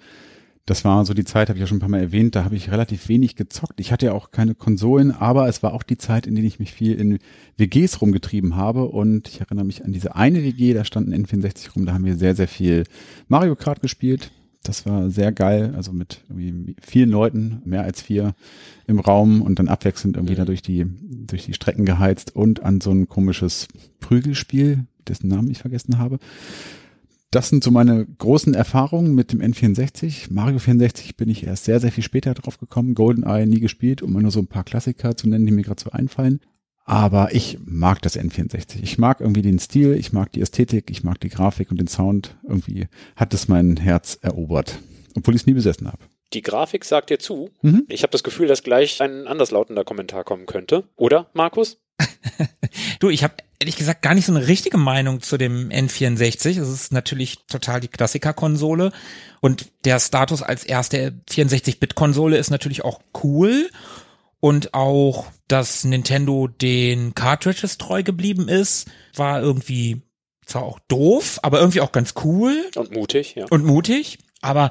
Das war so die Zeit, habe ich ja schon ein paar Mal erwähnt, da habe ich relativ wenig gezockt. Ich hatte ja auch keine Konsolen, aber es war auch die Zeit, in der ich mich viel in WGs rumgetrieben habe und ich erinnere mich an diese eine WG, da stand ein N64 rum, da haben wir sehr, sehr viel Mario Kart gespielt. Das war sehr geil, also mit irgendwie vielen Leuten, mehr als vier im Raum und dann abwechselnd irgendwie da durch die, durch die Strecken geheizt und an so ein komisches Prügelspiel, dessen Namen ich vergessen habe. Das sind so meine großen Erfahrungen mit dem N64. Mario 64 bin ich erst sehr, sehr viel später drauf gekommen. GoldenEye nie gespielt, um mal nur so ein paar Klassiker zu nennen, die mir gerade so einfallen. Aber ich mag das N64. Ich mag irgendwie den Stil, ich mag die Ästhetik, ich mag die Grafik und den Sound. Irgendwie hat es mein Herz erobert, obwohl ich es nie besessen habe. Die Grafik sagt dir zu. Mhm. Ich habe das Gefühl, dass gleich ein anderslautender Kommentar kommen könnte. Oder, Markus? du, ich habe ehrlich gesagt gar nicht so eine richtige Meinung zu dem N64. Es ist natürlich total die Klassikerkonsole und der Status als erste 64-Bit-Konsole ist natürlich auch cool und auch, dass Nintendo den Cartridges treu geblieben ist, war irgendwie zwar auch doof, aber irgendwie auch ganz cool. Und mutig, ja. Und mutig. Aber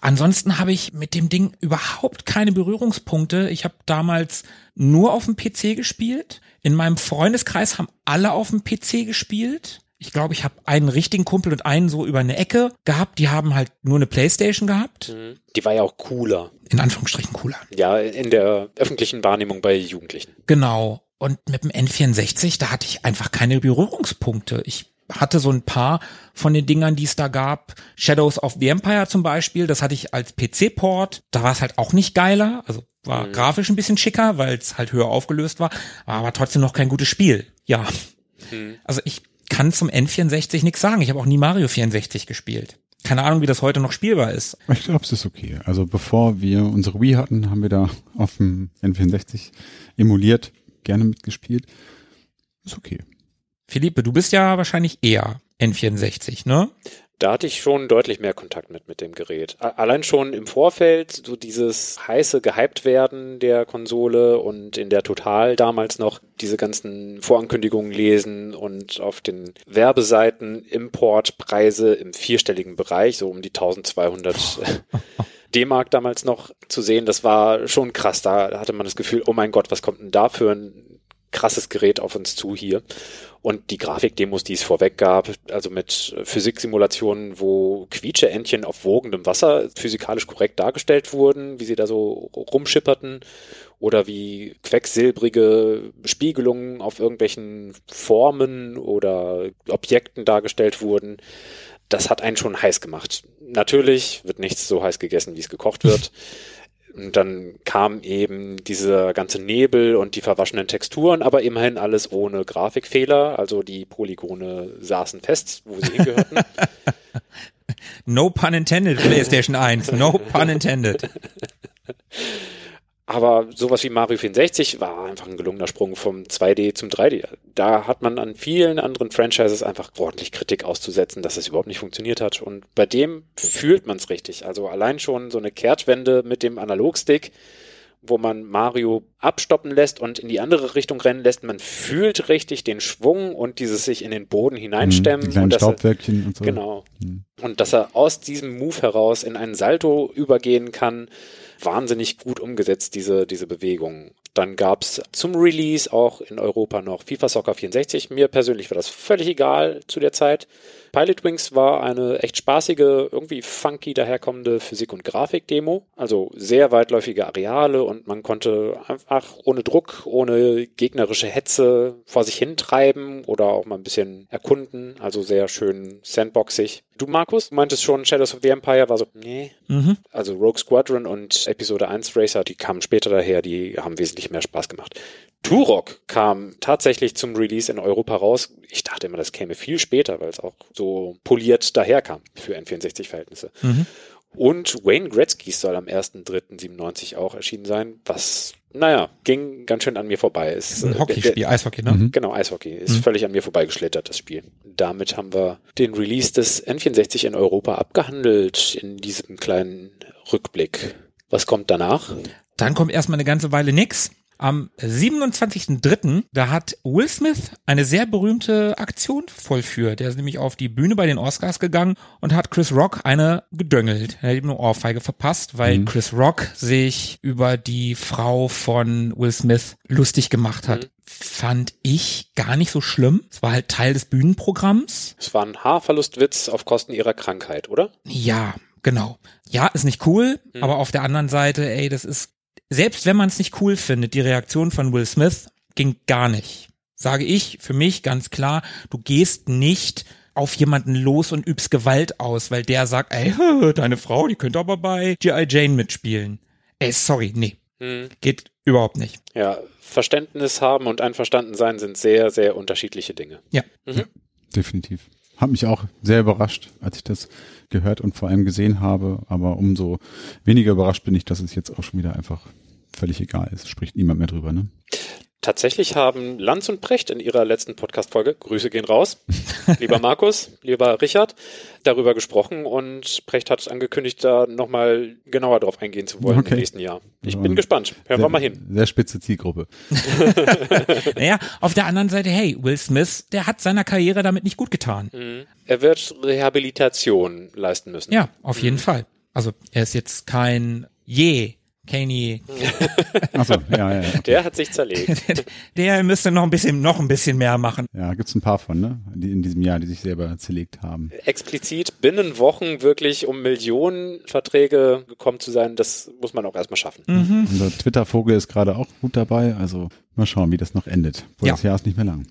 ansonsten habe ich mit dem Ding überhaupt keine Berührungspunkte. Ich habe damals nur auf dem PC gespielt. In meinem Freundeskreis haben alle auf dem PC gespielt. Ich glaube, ich habe einen richtigen Kumpel und einen so über eine Ecke gehabt. Die haben halt nur eine Playstation gehabt. Mhm. Die war ja auch cooler. In Anführungsstrichen cooler. Ja, in der öffentlichen Wahrnehmung bei Jugendlichen. Genau. Und mit dem N64, da hatte ich einfach keine Berührungspunkte. Ich hatte so ein paar von den Dingern, die es da gab. Shadows of the Empire zum Beispiel, das hatte ich als PC-Port. Da war es halt auch nicht geiler. Also war mhm. grafisch ein bisschen schicker, weil es halt höher aufgelöst war, war aber trotzdem noch kein gutes Spiel. Ja. Mhm. Also ich kann zum N64 nichts sagen. Ich habe auch nie Mario 64 gespielt. Keine Ahnung, wie das heute noch spielbar ist. Ich glaube, es ist okay. Also bevor wir unsere Wii hatten, haben wir da auf dem N64 emuliert, gerne mitgespielt. Ist okay. Philippe, du bist ja wahrscheinlich eher N64, ne? Da hatte ich schon deutlich mehr Kontakt mit, mit dem Gerät. Allein schon im Vorfeld, so dieses heiße gehypt werden der Konsole und in der Total damals noch diese ganzen Vorankündigungen lesen und auf den Werbeseiten Importpreise im vierstelligen Bereich, so um die 1200 D-Mark damals noch zu sehen, das war schon krass. Da hatte man das Gefühl, oh mein Gott, was kommt denn da für ein krasses Gerät auf uns zu hier. Und die Grafikdemos, die es vorweg gab, also mit Physiksimulationen, wo Quietscheentchen auf wogendem Wasser physikalisch korrekt dargestellt wurden, wie sie da so rumschipperten, oder wie quecksilbrige Spiegelungen auf irgendwelchen Formen oder Objekten dargestellt wurden. Das hat einen schon heiß gemacht. Natürlich wird nichts so heiß gegessen, wie es gekocht wird. Und dann kam eben dieser ganze Nebel und die verwaschenen Texturen, aber immerhin alles ohne Grafikfehler. Also die Polygone saßen fest, wo sie hingehörten. no pun intended, PlayStation 1. No pun intended. Aber sowas wie Mario 64 war einfach ein gelungener Sprung vom 2D zum 3D. Da hat man an vielen anderen Franchises einfach ordentlich Kritik auszusetzen, dass es überhaupt nicht funktioniert hat. Und bei dem fühlt man es richtig. Also allein schon so eine Kehrtwende mit dem Analogstick, wo man Mario abstoppen lässt und in die andere Richtung rennen lässt. Man fühlt richtig den Schwung und dieses sich in den Boden hineinstemmen. Die und Staubwölkchen und so. Genau. Mhm. Und dass er aus diesem Move heraus in einen Salto übergehen kann wahnsinnig gut umgesetzt, diese, diese Bewegung. Dann gab's zum Release auch in Europa noch FIFA Soccer 64. Mir persönlich war das völlig egal zu der Zeit. Pilot Wings war eine echt spaßige, irgendwie funky daherkommende Physik- und Grafik-Demo. Also sehr weitläufige Areale und man konnte einfach ohne Druck, ohne gegnerische Hetze vor sich hintreiben oder auch mal ein bisschen erkunden. Also sehr schön sandboxig. Du, Markus, meintest schon, Shadows of the Empire war so, nee. Mhm. Also Rogue Squadron und Episode 1 Racer, die kamen später daher, die haben wesentlich mehr Spaß gemacht. Turok kam tatsächlich zum Release in Europa raus. Ich dachte immer, das käme viel später, weil es auch so poliert daherkam für N64-Verhältnisse. Mhm. Und Wayne Gretzky soll am 1.3.97 auch erschienen sein, was, naja, ging ganz schön an mir vorbei. Ist ein Hockeyspiel, Eishockey, ne? Mhm. Genau, Eishockey. Ist mhm. völlig an mir vorbeigeschlittert, das Spiel. Damit haben wir den Release des N64 in Europa abgehandelt in diesem kleinen Rückblick. Was kommt danach? Dann kommt erstmal eine ganze Weile nix. Am 27.03. da hat Will Smith eine sehr berühmte Aktion vollführt. Der ist nämlich auf die Bühne bei den Oscars gegangen und hat Chris Rock eine gedöngelt. Er hat ihm eine Ohrfeige verpasst, weil mhm. Chris Rock sich über die Frau von Will Smith lustig gemacht hat. Mhm. Fand ich gar nicht so schlimm. Es war halt Teil des Bühnenprogramms. Es war ein Haarverlustwitz auf Kosten ihrer Krankheit, oder? Ja, genau. Ja, ist nicht cool, mhm. aber auf der anderen Seite, ey, das ist selbst wenn man es nicht cool findet, die Reaktion von Will Smith ging gar nicht. Sage ich für mich ganz klar, du gehst nicht auf jemanden los und übst Gewalt aus, weil der sagt, ey, deine Frau, die könnte aber bei G.I. Jane mitspielen. Ey, sorry, nee. Hm. Geht überhaupt nicht. Ja, Verständnis haben und einverstanden sein sind sehr, sehr unterschiedliche Dinge. Ja. Mhm. Definitiv. Hat mich auch sehr überrascht, als ich das gehört und vor allem gesehen habe. Aber umso weniger überrascht bin ich, dass es jetzt auch schon wieder einfach völlig egal ist. Spricht niemand mehr drüber, ne? Tatsächlich haben Lanz und Precht in ihrer letzten Podcast-Folge, Grüße gehen raus, lieber Markus, lieber Richard, darüber gesprochen und Precht hat angekündigt, da nochmal genauer drauf eingehen zu wollen Okay. im nächsten Jahr. Ich Ja. bin gespannt. Hören wir sehr, mal hin. Sehr spitze Zielgruppe. Naja, auf der anderen Seite, hey, Will Smith, der hat seiner Karriere damit nicht gut getan. Mhm. Er wird Rehabilitation leisten müssen. Ja, auf jeden Fall. Also er ist jetzt kein je Kanye. Achso, ja, ja, ja. Der hat sich zerlegt. Der müsste noch ein bisschen, noch ein bisschen mehr machen. Ja, gibt's ein paar von, ne? Die in diesem Jahr, die sich selber zerlegt haben. Explizit binnen Wochen wirklich um Millionen Verträge gekommen zu sein, das muss man auch erstmal schaffen. Mhm. Unser Twitter-Vogel ist gerade auch gut dabei, also mal schauen, wie das noch endet. Ja. das Jahr ist nicht mehr lang.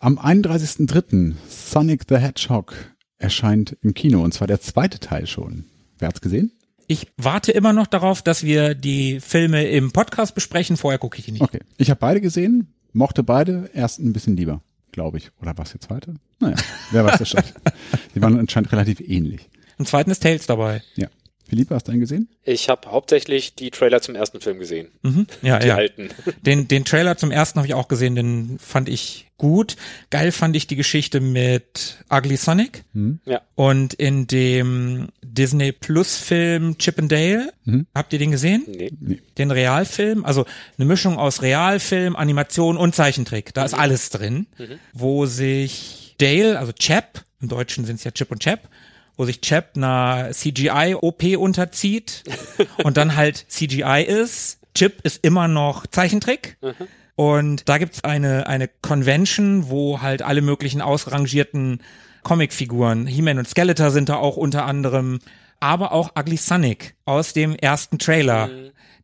Am 31.03. Sonic the Hedgehog erscheint im Kino und zwar der zweite Teil schon. Wer hat's gesehen? Ich warte immer noch darauf, dass wir die Filme im Podcast besprechen. Vorher gucke ich die nicht. Okay. Ich habe beide gesehen, mochte beide, erst ein bisschen lieber, glaube ich. Oder was der zweite? Naja, wer weiß das schon. Die waren anscheinend relativ ähnlich. Im zweiten ist Tales dabei. Ja. Philippe, hast du einen gesehen? Ich habe hauptsächlich die Trailer zum ersten Film gesehen. Mhm. Ja, Die ja. alten. Den, den Trailer zum ersten habe ich auch gesehen, den fand ich gut. Geil fand ich die Geschichte mit Ugly Sonic. Ja. Und in dem Disney Plus Film Chip and Dale, habt ihr den gesehen? Nee. Den Realfilm, also eine Mischung aus Realfilm, Animation und Zeichentrick. Da ist alles drin, wo sich Dale, also Chap, im Deutschen sind es ja Chip und Chap, wo sich Chap einer CGI-OP unterzieht und dann halt CGI ist. Chip ist immer noch Zeichentrick. Und da gibt's eine, eine Convention, wo halt alle möglichen ausrangierten Comicfiguren, He-Man und Skeletor sind da auch unter anderem, aber auch Ugly Sonic aus dem ersten Trailer,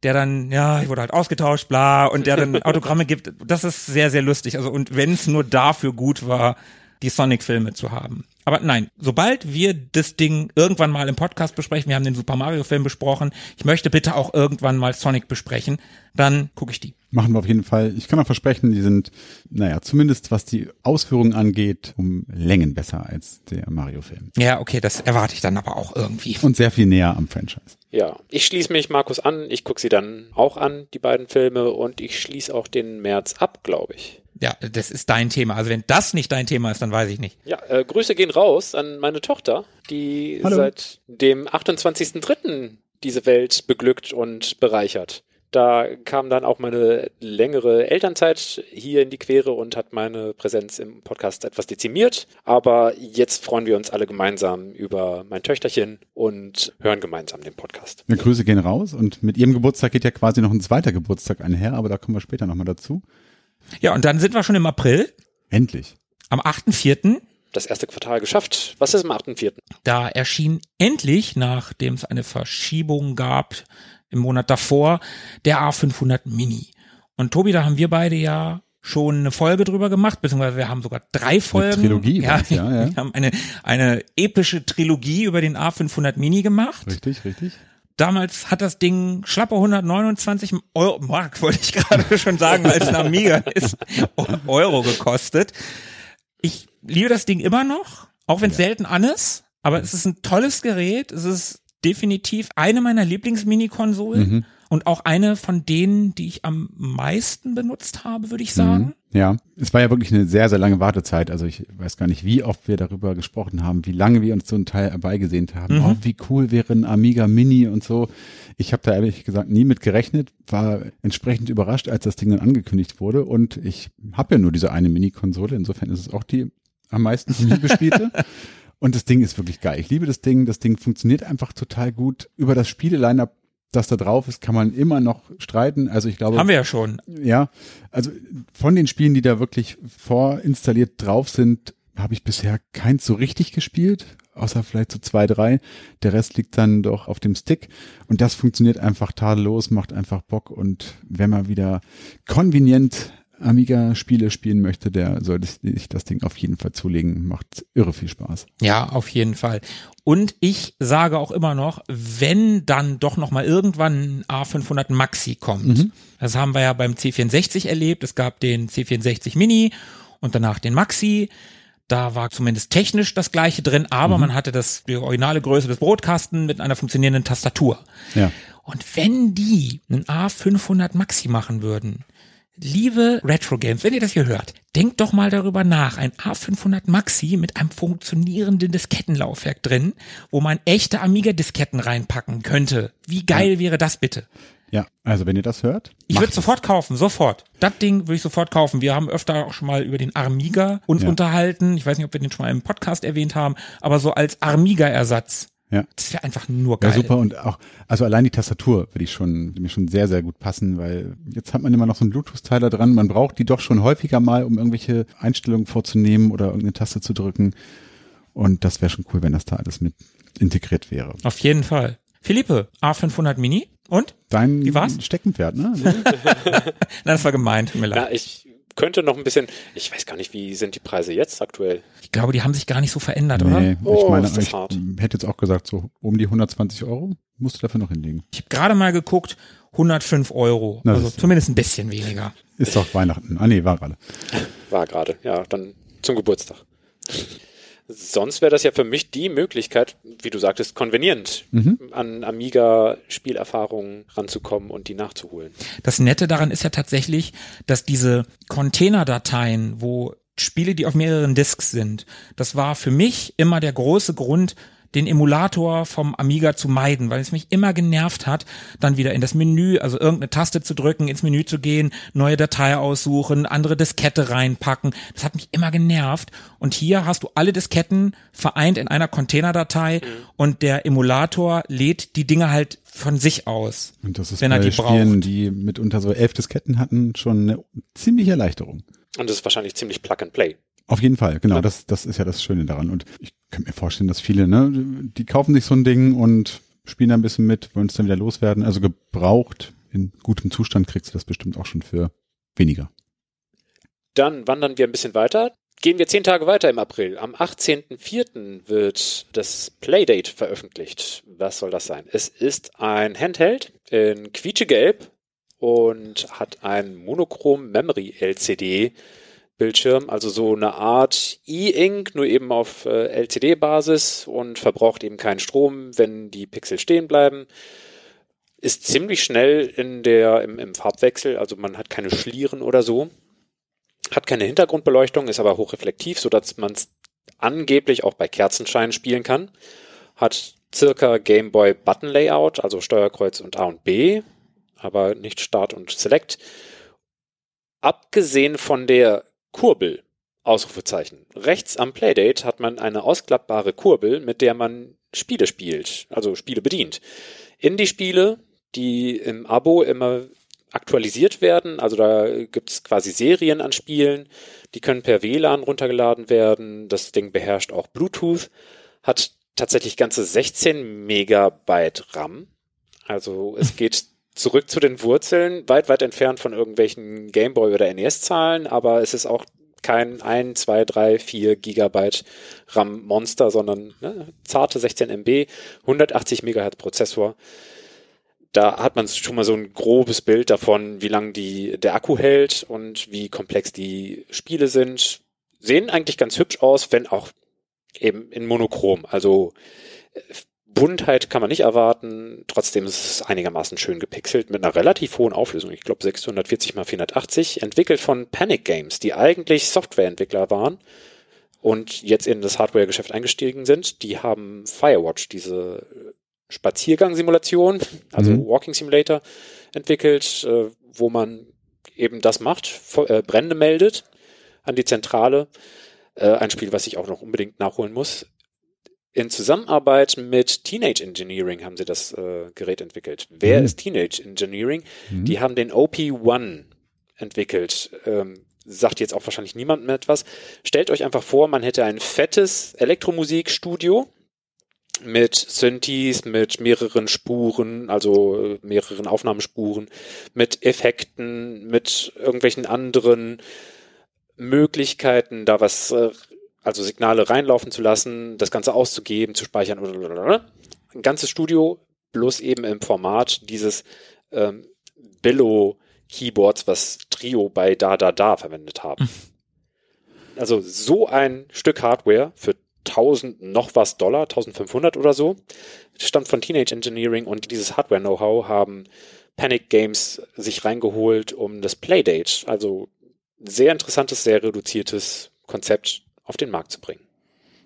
der dann, ja, ich wurde halt ausgetauscht, bla, und der dann Autogramme gibt. Das ist sehr, sehr lustig. Also, und wenn es nur dafür gut war, die Sonic-Filme zu haben. Aber nein, sobald wir das Ding irgendwann mal im Podcast besprechen, wir haben den Super Mario-Film besprochen, ich möchte bitte auch irgendwann mal Sonic besprechen, dann gucke ich die. Machen wir auf jeden Fall. Ich kann auch versprechen, die sind, naja, zumindest was die Ausführungen angeht, um Längen besser als der Mario-Film. Ja, okay, das erwarte ich dann aber auch irgendwie. Und sehr viel näher am Franchise. Ja, ich schließe mich Markus an. Ich gucke sie dann auch an, die beiden Filme, und ich schließe auch den März ab, glaube ich. Ja, das ist dein Thema. Also wenn das nicht dein Thema ist, dann weiß ich nicht. Ja, äh, Grüße gehen raus an meine Tochter, die Hallo. seit dem 28.03. diese Welt beglückt und bereichert. Da kam dann auch meine längere Elternzeit hier in die Quere und hat meine Präsenz im Podcast etwas dezimiert. Aber jetzt freuen wir uns alle gemeinsam über mein Töchterchen und hören gemeinsam den Podcast. Ja, Grüße gehen raus und mit ihrem Geburtstag geht ja quasi noch ein zweiter Geburtstag einher, aber da kommen wir später nochmal dazu. Ja, und dann sind wir schon im April, Endlich. am 8.4. Das erste Quartal geschafft. Was ist am 8.4.? Da erschien endlich, nachdem es eine Verschiebung gab im Monat davor, der A500 Mini. Und Tobi, da haben wir beide ja schon eine Folge drüber gemacht, beziehungsweise wir haben sogar drei Folgen. Trilogie ja, ja, ja. Wir haben eine, eine epische Trilogie über den A500 Mini gemacht. Richtig, richtig. Damals hat das Ding schlappe 129 Euro, Mark wollte ich gerade schon sagen, weil es ein Amiga ist, Euro gekostet. Ich liebe das Ding immer noch, auch wenn es selten an ist, aber es ist ein tolles Gerät. Es ist definitiv eine meiner Lieblings-Mini-Konsolen Mhm. und auch eine von denen, die ich am meisten benutzt habe, würde ich sagen. Ja, es war ja wirklich eine sehr, sehr lange Wartezeit. Also ich weiß gar nicht, wie oft wir darüber gesprochen haben, wie lange wir uns so einen Teil herbeigesehnt haben. Mhm. Oh, wie cool wäre ein Amiga Mini und so. Ich habe da ehrlich gesagt nie mit gerechnet, war entsprechend überrascht, als das Ding dann angekündigt wurde. Und ich habe ja nur diese eine Mini-Konsole. Insofern ist es auch die am meisten von mir bespielte. Und das Ding ist wirklich geil. Ich liebe das Ding. Das Ding funktioniert einfach total gut. Über das Spiele-Line-Up, das da drauf ist, kann man immer noch streiten. Also ich glaube, Haben wir ja schon. ja, also von den Spielen, die da wirklich vorinstalliert drauf sind, habe ich bisher keins so richtig gespielt, außer vielleicht so zwei, drei. Der Rest liegt dann doch auf dem Stick und das funktioniert einfach tadellos, macht einfach Bock und wenn man wieder konvenient Amiga-Spiele spielen möchte, der sollte sich das Ding auf jeden Fall zulegen. Macht irre viel Spaß. Ja, auf jeden Fall. Und ich sage auch immer noch, wenn dann doch noch mal irgendwann ein A500 Maxi kommt. Mhm. Das haben wir ja beim C64 erlebt. Es gab den C64 Mini und danach den Maxi. Da war zumindest technisch das gleiche drin, aber mhm. man hatte das, die originale Größe des Brotkasten mit einer funktionierenden Tastatur. Ja. Und wenn die einen A500 Maxi machen würden, liebe Retro Games, wenn ihr das hier hört, denkt doch mal darüber nach. Ein A500 Maxi mit einem funktionierenden Diskettenlaufwerk drin, wo man echte Amiga-Disketten reinpacken könnte. Wie geil wäre das bitte? Ja, also wenn ihr das hört. Ich würde sofort kaufen, sofort. Das Ding würde ich sofort kaufen. Wir haben öfter auch schon mal über den Armiga uns ja. unterhalten. Ich weiß nicht, ob wir den schon mal im Podcast erwähnt haben, aber so als Armiga-Ersatz. Ja. Das wäre einfach nur geil. Ja, super und auch, also allein die Tastatur würde ich schon, würde mir schon sehr, sehr gut passen, weil jetzt hat man immer noch so einen Bluetooth-Teiler dran. Man braucht die doch schon häufiger mal, um irgendwelche Einstellungen vorzunehmen oder irgendeine Taste zu drücken. Und das wäre schon cool, wenn das da alles mit integriert wäre. Auf jeden Fall. Philippe, A500 Mini? Und? Dein Wie war's? Steckenpferd, ne? Nein, das war gemeint. Mir Na, ich könnte noch ein bisschen, ich weiß gar nicht, wie sind die Preise jetzt aktuell? Ich glaube, die haben sich gar nicht so verändert, nee, oder? Ich Oh, meine, ist das ich hart. hätte jetzt auch gesagt, so um die 120 Euro musst du dafür noch hinlegen. Ich habe gerade mal geguckt, 105 Euro. Na, also zumindest ein bisschen weniger. Ist doch Weihnachten. Ah nee, war gerade. War gerade, ja, dann zum Geburtstag. Sonst wäre das ja für mich die Möglichkeit, wie du sagtest, konvenierend Mhm. an Amiga-Spielerfahrungen ranzukommen und die nachzuholen. Das Nette daran ist ja tatsächlich, dass diese Containerdateien, wo Spiele, die auf mehreren Disks sind, das war für mich immer der große Grund, den Emulator vom Amiga zu meiden, weil es mich immer genervt hat, dann wieder in das Menü, also irgendeine Taste zu drücken, ins Menü zu gehen, neue Datei aussuchen, andere Diskette reinpacken. Das hat mich immer genervt. Und hier hast du alle Disketten vereint in einer Containerdatei und der Emulator lädt die Dinge halt von sich aus. Und das ist Wenn er bei die Spielen, braucht. die mitunter so elf Disketten hatten, schon eine ziemliche Erleichterung. Und das ist wahrscheinlich ziemlich Plug and Play. Auf jeden Fall, genau. Das, das ist ja das Schöne daran. Und ich kann mir vorstellen, dass viele, ne, die kaufen sich so ein Ding und spielen da ein bisschen mit, wollen es dann wieder loswerden. Also gebraucht, in gutem Zustand kriegst du das bestimmt auch schon für weniger. Dann wandern wir ein bisschen weiter. Gehen wir zehn Tage weiter im April. Am 18.04. wird das Playdate veröffentlicht. Was soll das sein? Es ist ein Handheld in quietschegelb und hat ein monochrom Memory LCD Bildschirm, also so eine Art E-Ink, nur eben auf äh, LCD-Basis und verbraucht eben keinen Strom, wenn die Pixel stehen bleiben. Ist ziemlich schnell in der, im, im Farbwechsel, also man hat keine Schlieren oder so hat keine Hintergrundbeleuchtung, ist aber hochreflektiv, so dass man es angeblich auch bei Kerzenschein spielen kann. Hat circa Game Boy Button Layout, also Steuerkreuz und A und B, aber nicht Start und Select. Abgesehen von der Kurbel, Ausrufezeichen. Rechts am Playdate hat man eine ausklappbare Kurbel, mit der man Spiele spielt, also Spiele bedient. Indie-Spiele, die im Abo immer aktualisiert werden. Also da gibt's quasi Serien an Spielen, die können per WLAN runtergeladen werden. Das Ding beherrscht auch Bluetooth, hat tatsächlich ganze 16 Megabyte RAM. Also es geht zurück zu den Wurzeln, weit, weit entfernt von irgendwelchen Gameboy oder NES-Zahlen, aber es ist auch kein 1, 2, 3, 4 Gigabyte RAM-Monster, sondern ne, zarte 16 MB, 180 Megahertz Prozessor da hat man schon mal so ein grobes Bild davon, wie lang die, der Akku hält und wie komplex die Spiele sind. Sehen eigentlich ganz hübsch aus, wenn auch eben in Monochrom. Also äh, Buntheit kann man nicht erwarten. Trotzdem ist es einigermaßen schön gepixelt mit einer relativ hohen Auflösung. Ich glaube 640 x 480. Entwickelt von Panic Games, die eigentlich Softwareentwickler waren und jetzt in das Hardware-Geschäft eingestiegen sind. Die haben Firewatch, diese Spaziergang-Simulation, also Mhm. Walking Simulator, entwickelt, äh, wo man eben das macht, äh, Brände meldet an die Zentrale. Äh, ein Spiel, was ich auch noch unbedingt nachholen muss. In Zusammenarbeit mit Teenage Engineering haben sie das äh, Gerät entwickelt. Wer Mhm. ist Teenage Engineering? Mhm. Die haben den OP1 entwickelt. Ähm, sagt jetzt auch wahrscheinlich niemandem etwas. Stellt euch einfach vor, man hätte ein fettes Elektromusikstudio mit Synthes, mit mehreren Spuren, also äh, mehreren Aufnahmespuren, mit Effekten, mit irgendwelchen anderen Möglichkeiten, da was, äh, also Signale reinlaufen zu lassen, das Ganze auszugeben, zu speichern. Ein ganzes Studio, bloß eben im Format dieses ähm, Billo-Keyboards, was Trio bei Da Da Da verwendet haben. Also so ein Stück Hardware für 1000 noch was Dollar, 1500 oder so, stammt von Teenage Engineering und dieses Hardware-Know-how haben Panic Games sich reingeholt, um das Playdate, also sehr interessantes, sehr reduziertes Konzept auf den Markt zu bringen.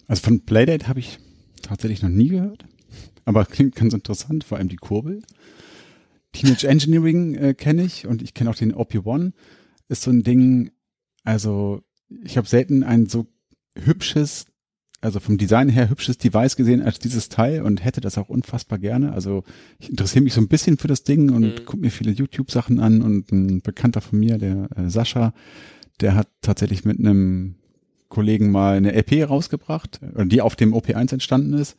Also von Playdate habe ich tatsächlich noch nie gehört, aber klingt ganz interessant, vor allem die Kurbel. Teenage Engineering äh, kenne ich und ich kenne auch den OP1. Ist so ein Ding, also ich habe selten ein so hübsches, also vom Design her hübsches Device gesehen als dieses Teil und hätte das auch unfassbar gerne. Also ich interessiere mich so ein bisschen für das Ding und Mhm. gucke mir viele YouTube-Sachen an und ein Bekannter von mir, der äh, Sascha, der hat tatsächlich mit einem Kollegen mal eine LP rausgebracht, äh, die auf dem OP1 entstanden ist.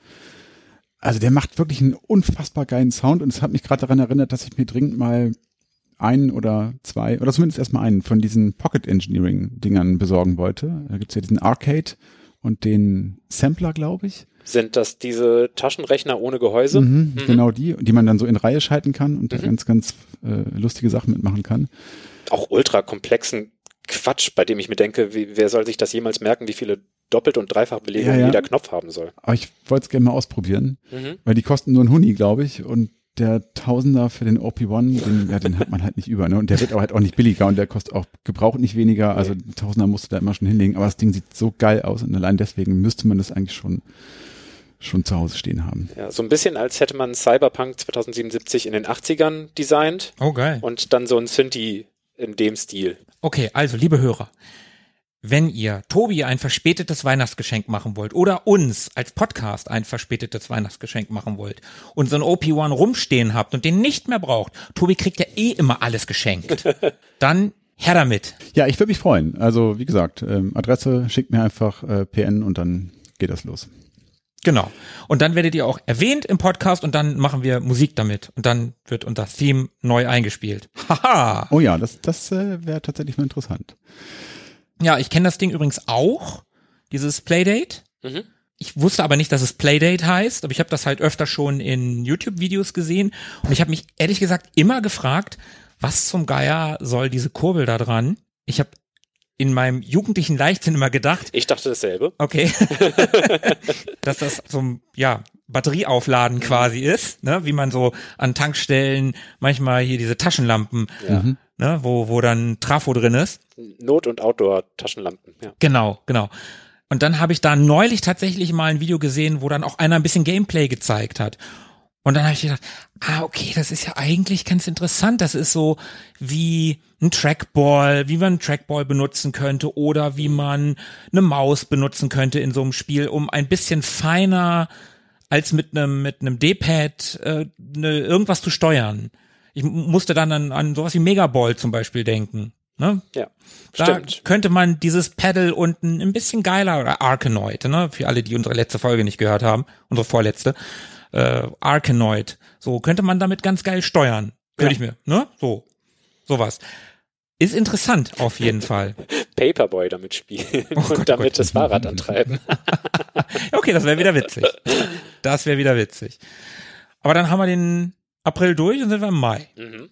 Also der macht wirklich einen unfassbar geilen Sound und es hat mich gerade daran erinnert, dass ich mir dringend mal einen oder zwei oder zumindest erstmal einen von diesen Pocket Engineering Dingern besorgen wollte. Da gibt's ja diesen Arcade und den Sampler, glaube ich. Sind das diese Taschenrechner ohne Gehäuse? Mhm, Genau die, die man dann so in Reihe schalten kann und da ganz, ganz äh, lustige Sachen mitmachen kann. Auch ultra komplexen Quatsch, bei dem ich mir denke, wie, wer soll sich das jemals merken, wie viele Doppelt- und Dreifachbelegungen Ja, ja. jeder Knopf haben soll? Aber ich wollte es gerne mal ausprobieren, Mhm. weil die kosten nur ein Huni, glaube ich. Und der Tausender für den OP1, den, ja, den hat man halt nicht über. Ne? Und der wird auch halt auch nicht billiger und der kostet auch gebraucht nicht weniger. Also den Tausender musst du da immer schon hinlegen. Aber das Ding sieht so geil aus und allein deswegen müsste man das eigentlich schon schon zu Hause stehen haben. Ja, so ein bisschen als hätte man Cyberpunk 2077 in den 80ern designt Oh, geil. und dann so ein Synthi in dem Stil. Okay, also, liebe Hörer, wenn ihr Tobi ein verspätetes Weihnachtsgeschenk machen wollt oder uns als Podcast ein verspätetes Weihnachtsgeschenk machen wollt und so einen OP1 rumstehen habt und den nicht mehr braucht, Tobi kriegt ja eh immer alles geschenkt, dann her damit. Ja, ich würde mich freuen. Also wie gesagt, ähm, Adresse schickt mir einfach äh, PN und dann geht das los. Genau. Und dann werdet ihr auch erwähnt im Podcast und dann machen wir Musik damit und dann wird unser Theme neu eingespielt. Haha. Oh ja, das, das äh, wäre tatsächlich mal interessant. Ja, ich kenne das Ding übrigens auch, dieses Playdate. Mhm. Ich wusste aber nicht, dass es Playdate heißt, aber ich habe das halt öfter schon in YouTube-Videos gesehen und ich habe mich ehrlich gesagt immer gefragt, was zum Geier soll diese Kurbel da dran? Ich habe in meinem jugendlichen Leichtsinn immer gedacht, Ich dachte dasselbe. okay, dass das zum ja Batterieaufladen quasi ist, ne, wie man so an Tankstellen manchmal hier diese Taschenlampen, Ja. ne, wo wo dann Trafo drin ist. Not- und Outdoor-Taschenlampen. Ja. Genau, genau. Und dann habe ich da neulich tatsächlich mal ein Video gesehen, wo dann auch einer ein bisschen Gameplay gezeigt hat. Und dann habe ich gedacht, ah, okay, das ist ja eigentlich ganz interessant. Das ist so wie ein Trackball, wie man einen Trackball benutzen könnte oder wie man eine Maus benutzen könnte in so einem Spiel, um ein bisschen feiner als mit einem mit einem D-Pad äh, ne, irgendwas zu steuern. Ich musste dann an, an sowas wie Megaball zum Beispiel denken. Ne? ja. Da Stimmt. könnte man dieses Pedal unten ein bisschen geiler oder Arkanoid, ne? Für alle, die unsere letzte Folge nicht gehört haben, unsere vorletzte, äh, Arkanoid. So könnte man damit ganz geil steuern. Würde Ja. ich mir, ne? So. Sowas. Ist interessant auf jeden Fall. Paperboy damit spielen Oh Gott, und damit Gott. das Fahrrad antreiben. Okay, das wäre wieder witzig. Das wäre wieder witzig. Aber dann haben wir den April durch und sind wir im Mai. mhm.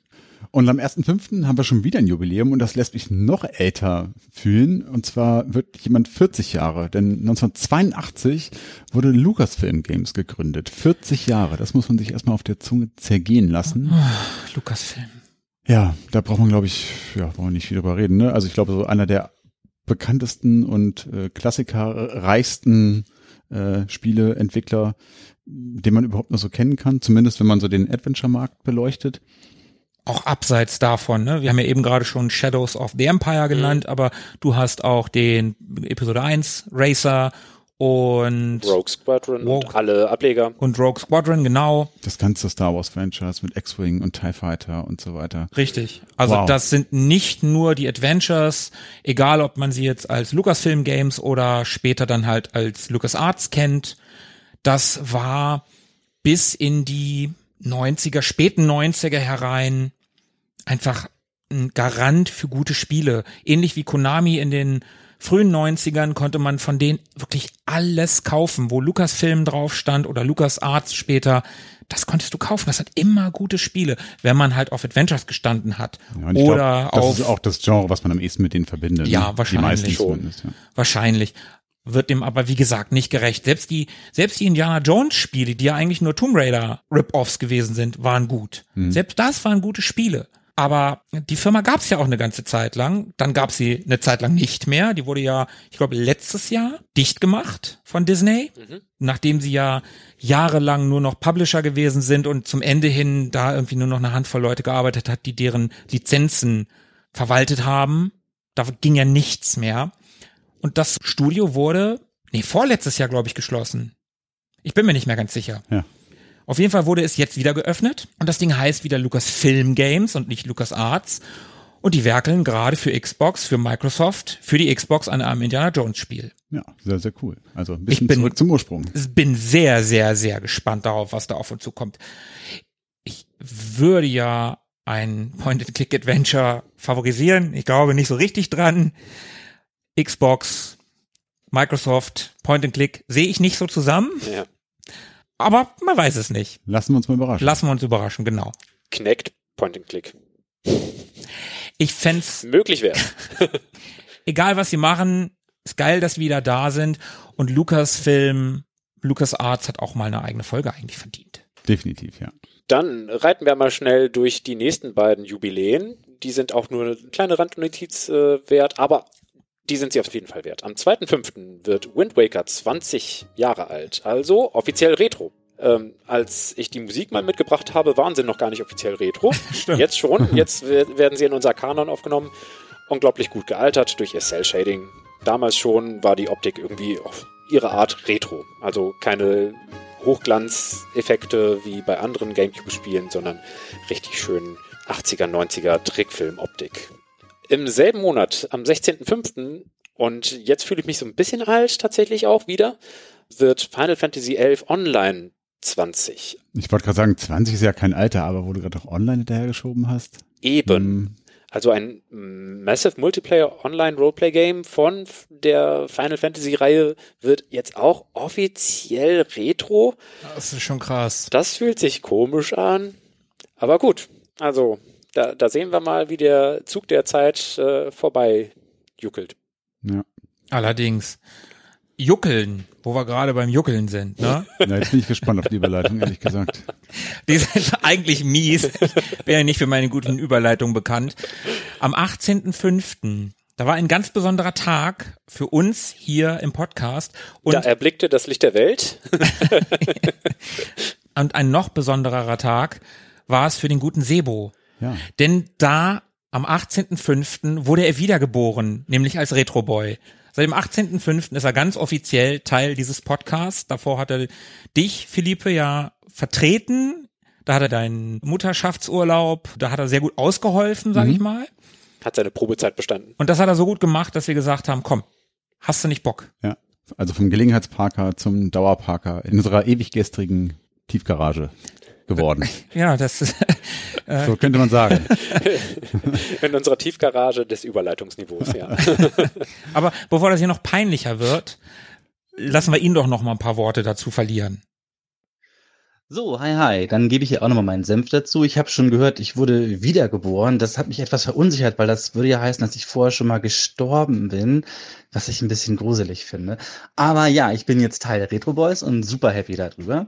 Und am 1.5. haben wir schon wieder ein Jubiläum und das lässt mich noch älter fühlen. Und zwar wird jemand 40 Jahre, denn 1982 wurde Lucasfilm Games gegründet. 40 Jahre, das muss man sich erstmal auf der Zunge zergehen lassen. Lucasfilm. Ja, da braucht man, glaube ich, ja, brauchen wir nicht viel drüber reden. Ne? Also ich glaube, so einer der bekanntesten und äh, klassikerreichsten äh, Spieleentwickler, den man überhaupt nur so kennen kann, zumindest wenn man so den Adventure-Markt beleuchtet. Auch abseits davon, ne? Wir haben ja eben gerade schon Shadows of the Empire genannt, aber du hast auch den Episode 1 Racer und Rogue Squadron Rogue. und alle Ableger. und Rogue Squadron, genau, Das ganze Star Wars Franchise mit X-Wing und TIE Fighter und so weiter. richtig. Also Wow. das sind nicht nur die Adventures, egal ob man sie jetzt als Lucasfilm Games oder später dann halt als LucasArts kennt. das war bis in die 90er, späten 90er herein einfach ein Garant für gute Spiele. Ähnlich wie Konami in den frühen 90ern konnte man von denen wirklich alles kaufen, wo Lucasfilm drauf stand oder LucasArts später. Das konntest du kaufen. Das hat immer gute Spiele, wenn man halt auf Adventures gestanden hat. Ja, oder glaub, das auf ist auch das Genre, was man am ehesten mit denen verbindet. Ja, ne? wahrscheinlich ja. wahrscheinlich wird dem aber wie gesagt nicht gerecht. Selbst die selbst die Indiana Jones Spiele, die ja eigentlich nur Tomb Raider Rip-Offs gewesen sind, waren gut. Selbst das waren gute Spiele. Aber die Firma gab es ja auch eine ganze Zeit lang. Dann gab sie eine Zeit lang nicht mehr. Die wurde ja, ich glaube, letztes Jahr dicht gemacht von Disney, nachdem sie ja jahrelang nur noch Publisher gewesen sind und zum Ende hin da irgendwie nur noch eine Handvoll Leute gearbeitet hat, die deren Lizenzen verwaltet haben. Da ging ja nichts mehr. Und das Studio wurde, nee, vorletztes Jahr, glaube ich, geschlossen. Ich bin mir nicht mehr ganz sicher. Ja. Auf jeden Fall wurde es jetzt wieder geöffnet und das Ding heißt wieder Lucasfilm Games und nicht LucasArts. Und die werkeln gerade für Xbox, für Microsoft, für die Xbox an einem Indiana Jones Spiel. ja, sehr, sehr cool. Also ein bisschen Ich bin- zurück zum Ursprung. Ich bin sehr, sehr, sehr gespannt darauf, was da auf uns zukommt. Ich würde ja ein Point-and-Click-Adventure favorisieren. Ich glaube nicht so richtig dran. Xbox, Microsoft, Point-and-Click sehe ich nicht so zusammen, Ja. Aber man weiß es nicht. Lassen wir uns mal überraschen. Lassen wir uns überraschen, genau. Kinect, Point and Click. Ich fänd's, Möglich wäre. egal was sie machen, ist geil, dass wir wieder da sind und Lucasfilm, LucasArts hat auch mal eine eigene Folge eigentlich verdient. Definitiv, ja. Dann reiten wir mal schnell durch die nächsten beiden Jubiläen. Die sind auch nur eine kleine Randnotiz äh, wert, aber die sind sie auf jeden Fall wert. Am 2.5. wird Wind Waker 20 Jahre alt, also offiziell Retro. Ähm, als ich die Musik mal mitgebracht habe, waren sie noch gar nicht offiziell Retro. Stimmt. Jetzt schon. Jetzt wer- werden sie in unser Kanon aufgenommen. Unglaublich gut gealtert durch ihr Cell-Shading. Damals schon war die Optik irgendwie auf ihre Art Retro. Also keine Hochglanzeffekte wie bei anderen Gamecube-Spielen, sondern richtig schön 80er, 90er Trickfilm-Optik. Im selben Monat, am 16.05., und jetzt fühle ich mich so ein bisschen alt tatsächlich auch wieder, wird Final Fantasy XI Online 20. Ich wollte gerade sagen, 20 ist ja kein Alter, aber wo du gerade auch online hinterhergeschoben hast. Eben. Hm, Also ein Massive Multiplayer Online Roleplay Game von der Final Fantasy Reihe wird jetzt auch offiziell Retro. Das ist schon krass. Das fühlt sich komisch an. Aber gut, also da, da sehen wir mal, wie der Zug der Zeit äh, vorbei juckelt. ja. Allerdings. Juckeln, wo wir gerade beim Juckeln sind, ne? ja, jetzt bin ich gespannt auf die Überleitung, ehrlich gesagt. Die sind eigentlich mies. Ich bin ja nicht für meine guten Überleitungen bekannt. Am 18.05. Da war ein ganz besonderer Tag für uns hier im Podcast und, da erblickte das Licht der Welt. und ein noch besondererer Tag war es für den guten Sebo. Ja. Denn da am 18.05. wurde er wiedergeboren, nämlich als Retroboy. Seit dem 18.05. ist er ganz offiziell Teil dieses Podcasts. Davor hat er dich, Philippe, ja vertreten. Da hat er deinen Mutterschaftsurlaub, da hat er sehr gut ausgeholfen, sag ich mal. Hat seine Probezeit bestanden. Und das hat er so gut gemacht, dass wir gesagt haben, komm, hast du nicht Bock? Ja. Also vom Gelegenheitsparker zum Dauerparker in unserer ewig gestrigen Tiefgarage geworden. Ja, das ist, So könnte man sagen. In unserer Tiefgarage des Überleitungsniveaus, ja. aber bevor das hier noch peinlicher wird, lassen wir ihn doch noch mal ein paar Worte dazu verlieren. So, hi, hi. Dann gebe ich hier auch nochmal meinen Senf dazu. Ich habe schon gehört, ich wurde wiedergeboren. Das hat mich etwas verunsichert, weil das würde ja heißen, dass ich vorher schon mal gestorben bin, was ich ein bisschen gruselig finde. Aber ja, ich bin jetzt Teil der Retro Boys und super happy darüber.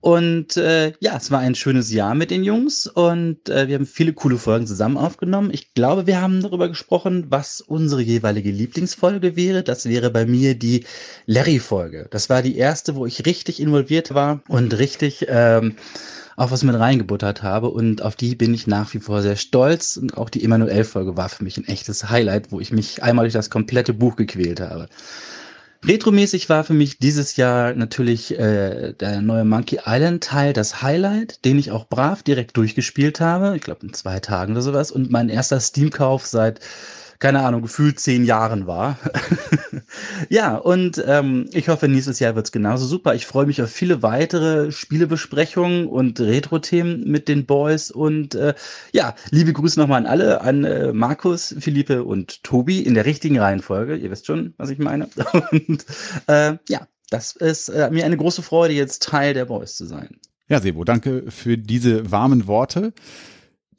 Und äh, ja, es war ein schönes Jahr mit den Jungs und äh, wir haben viele coole Folgen zusammen aufgenommen. Ich glaube, wir haben darüber gesprochen, was unsere jeweilige Lieblingsfolge wäre. Das wäre bei mir die Larry-Folge. Das war die erste, wo ich richtig involviert war und richtig ähm, auch was mit reingebuttert habe. Und auf die bin ich nach wie vor sehr stolz. Und auch die Emanuel-Folge war für mich ein echtes Highlight, wo ich mich einmal durch das komplette Buch gequält habe. Retromäßig war für mich dieses Jahr natürlich äh, der neue Monkey Island Teil das Highlight, den ich auch brav direkt durchgespielt habe. Ich glaube in zwei Tagen oder sowas. Und mein erster Steam-Kauf seit keine Ahnung, gefühlt zehn Jahren war. ja, und ähm, ich hoffe, nächstes Jahr wird's genauso super. Ich freue mich auf viele weitere Spielebesprechungen und Retro-Themen mit den Boys. Und äh, ja, liebe Grüße nochmal an alle, an äh, Markus, Philippe und Tobi in der richtigen Reihenfolge. Ihr wisst schon, was ich meine. Und äh, ja, das ist äh, mir eine große Freude, jetzt Teil der Boys zu sein. Ja, Sebo, danke für diese warmen Worte.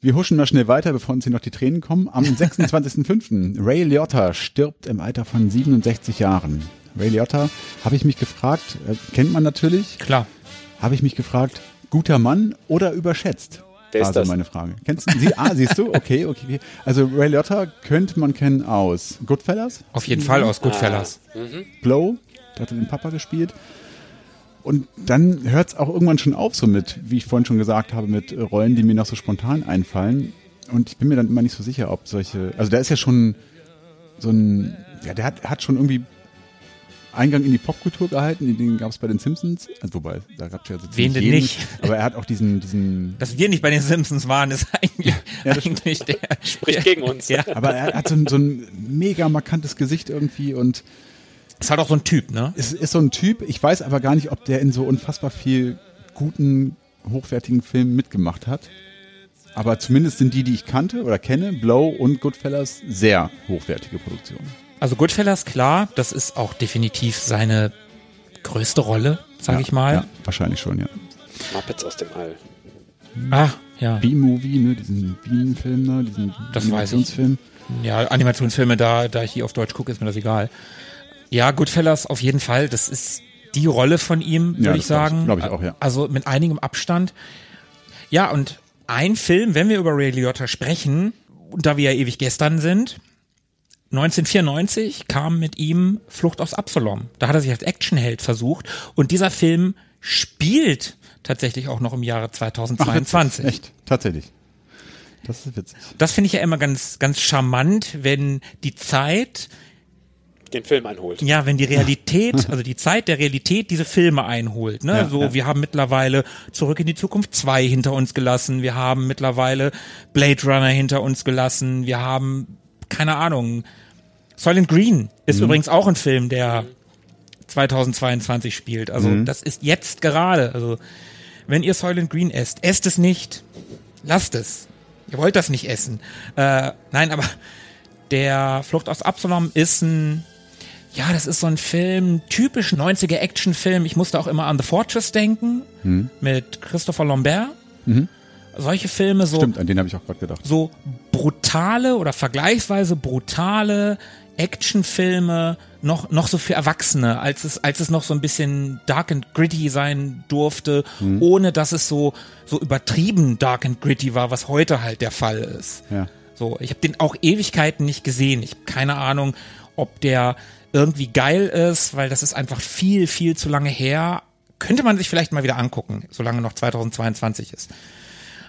Wir huschen mal schnell weiter, bevor uns hier noch die Tränen kommen. Am 26.05. Ray Liotta stirbt im Alter von 67 Jahren. Ray Liotta, habe ich mich gefragt, äh, kennt man natürlich. Klar. Habe ich mich gefragt, guter Mann oder überschätzt? Wer ist also das? meine Frage. Kennst du sie? Ah, siehst du? Okay, okay. okay. Also Ray Liotta könnte man kennen aus Goodfellas, Auf jeden Fall aus Goodfellas. Blow, der hatte den Papa gespielt. Und dann hört es auch irgendwann schon auf, so mit, wie ich vorhin schon gesagt habe, mit Rollen, die mir noch so spontan einfallen. Und ich bin mir dann immer nicht so sicher, ob solche. Also der ist ja schon so ein. Ja, der hat, hat schon irgendwie Eingang in die Popkultur gehalten. Den gab es bei den Simpsons. Also, wobei, da gab es ja so Wen ziemlich denn jeden. nicht? Aber er hat auch diesen, diesen. Dass wir nicht bei den Simpsons waren, ist eigentlich, Ja, das eigentlich der. Spricht gegen uns. Ja, Aber er hat so ein, so ein mega markantes Gesicht irgendwie und ist halt auch so ein Typ, ne? es ist so ein Typ, ich weiß aber gar nicht, ob der in so unfassbar viel guten, hochwertigen Filmen mitgemacht hat. Aber zumindest sind die, die ich kannte oder kenne, Blow und Goodfellas, sehr hochwertige Produktionen. Also Goodfellas, klar, das ist auch definitiv seine größte Rolle, sage Ja, ich mal. Ja, wahrscheinlich schon, ja. Muppets aus dem All. Ah, ja. B-Movie, ne, diesen Bienenfilm, ne, diesen Das weiß ich. Animationsfilm. Ja, Animationsfilme, da, da ich hier auf Deutsch gucke, ist mir das egal. Ja, Goodfellas auf jeden Fall. Das ist die Rolle von ihm, würde Ja, ich sagen. glaub ich auch, ja. Also mit einigem Abstand. Ja, und ein Film, wenn wir über Ray Liotta sprechen, und da wir ja ewig gestern sind, 1994 kam mit ihm Flucht aus Absalom. Da hat er sich als Actionheld versucht und dieser Film spielt tatsächlich auch noch im Jahre Ach, 2022. witzig, echt, tatsächlich. Das ist witzig. Das finde ich ja immer ganz, ganz charmant, wenn die Zeit Den Film einholt. Ja, wenn die Realität, also die Zeit der Realität diese Filme einholt. Ne? Ja, so, ja. wir haben mittlerweile Zurück in die Zukunft 2 hinter uns gelassen. Wir haben mittlerweile Blade Runner hinter uns gelassen. Wir haben, keine Ahnung, Silent Green ist übrigens auch ein Film, der 2022 spielt. Also das ist jetzt gerade. Also wenn ihr Silent Green esst, esst es nicht. Lasst es. Ihr wollt das nicht essen. Äh, nein, aber der Flucht aus Absalom ist ein ja, das ist so ein Film, typisch 90er Actionfilm. Ich musste auch immer an The Fortress denken, mit Christopher Lambert. Solche Filme, so, Stimmt, an den habe ich auch gerade gedacht. so brutale oder vergleichsweise brutale Actionfilme, noch, noch so für Erwachsene, als es, als es noch so ein bisschen dark and gritty sein durfte, ohne dass es so, so übertrieben dark and gritty war, was heute halt der Fall ist. Ja. So, ich habe den auch Ewigkeiten nicht gesehen. Ich habe keine Ahnung, ob der irgendwie geil ist, weil das ist einfach viel, viel zu lange her. Könnte man sich vielleicht mal wieder angucken, solange noch 2022 ist.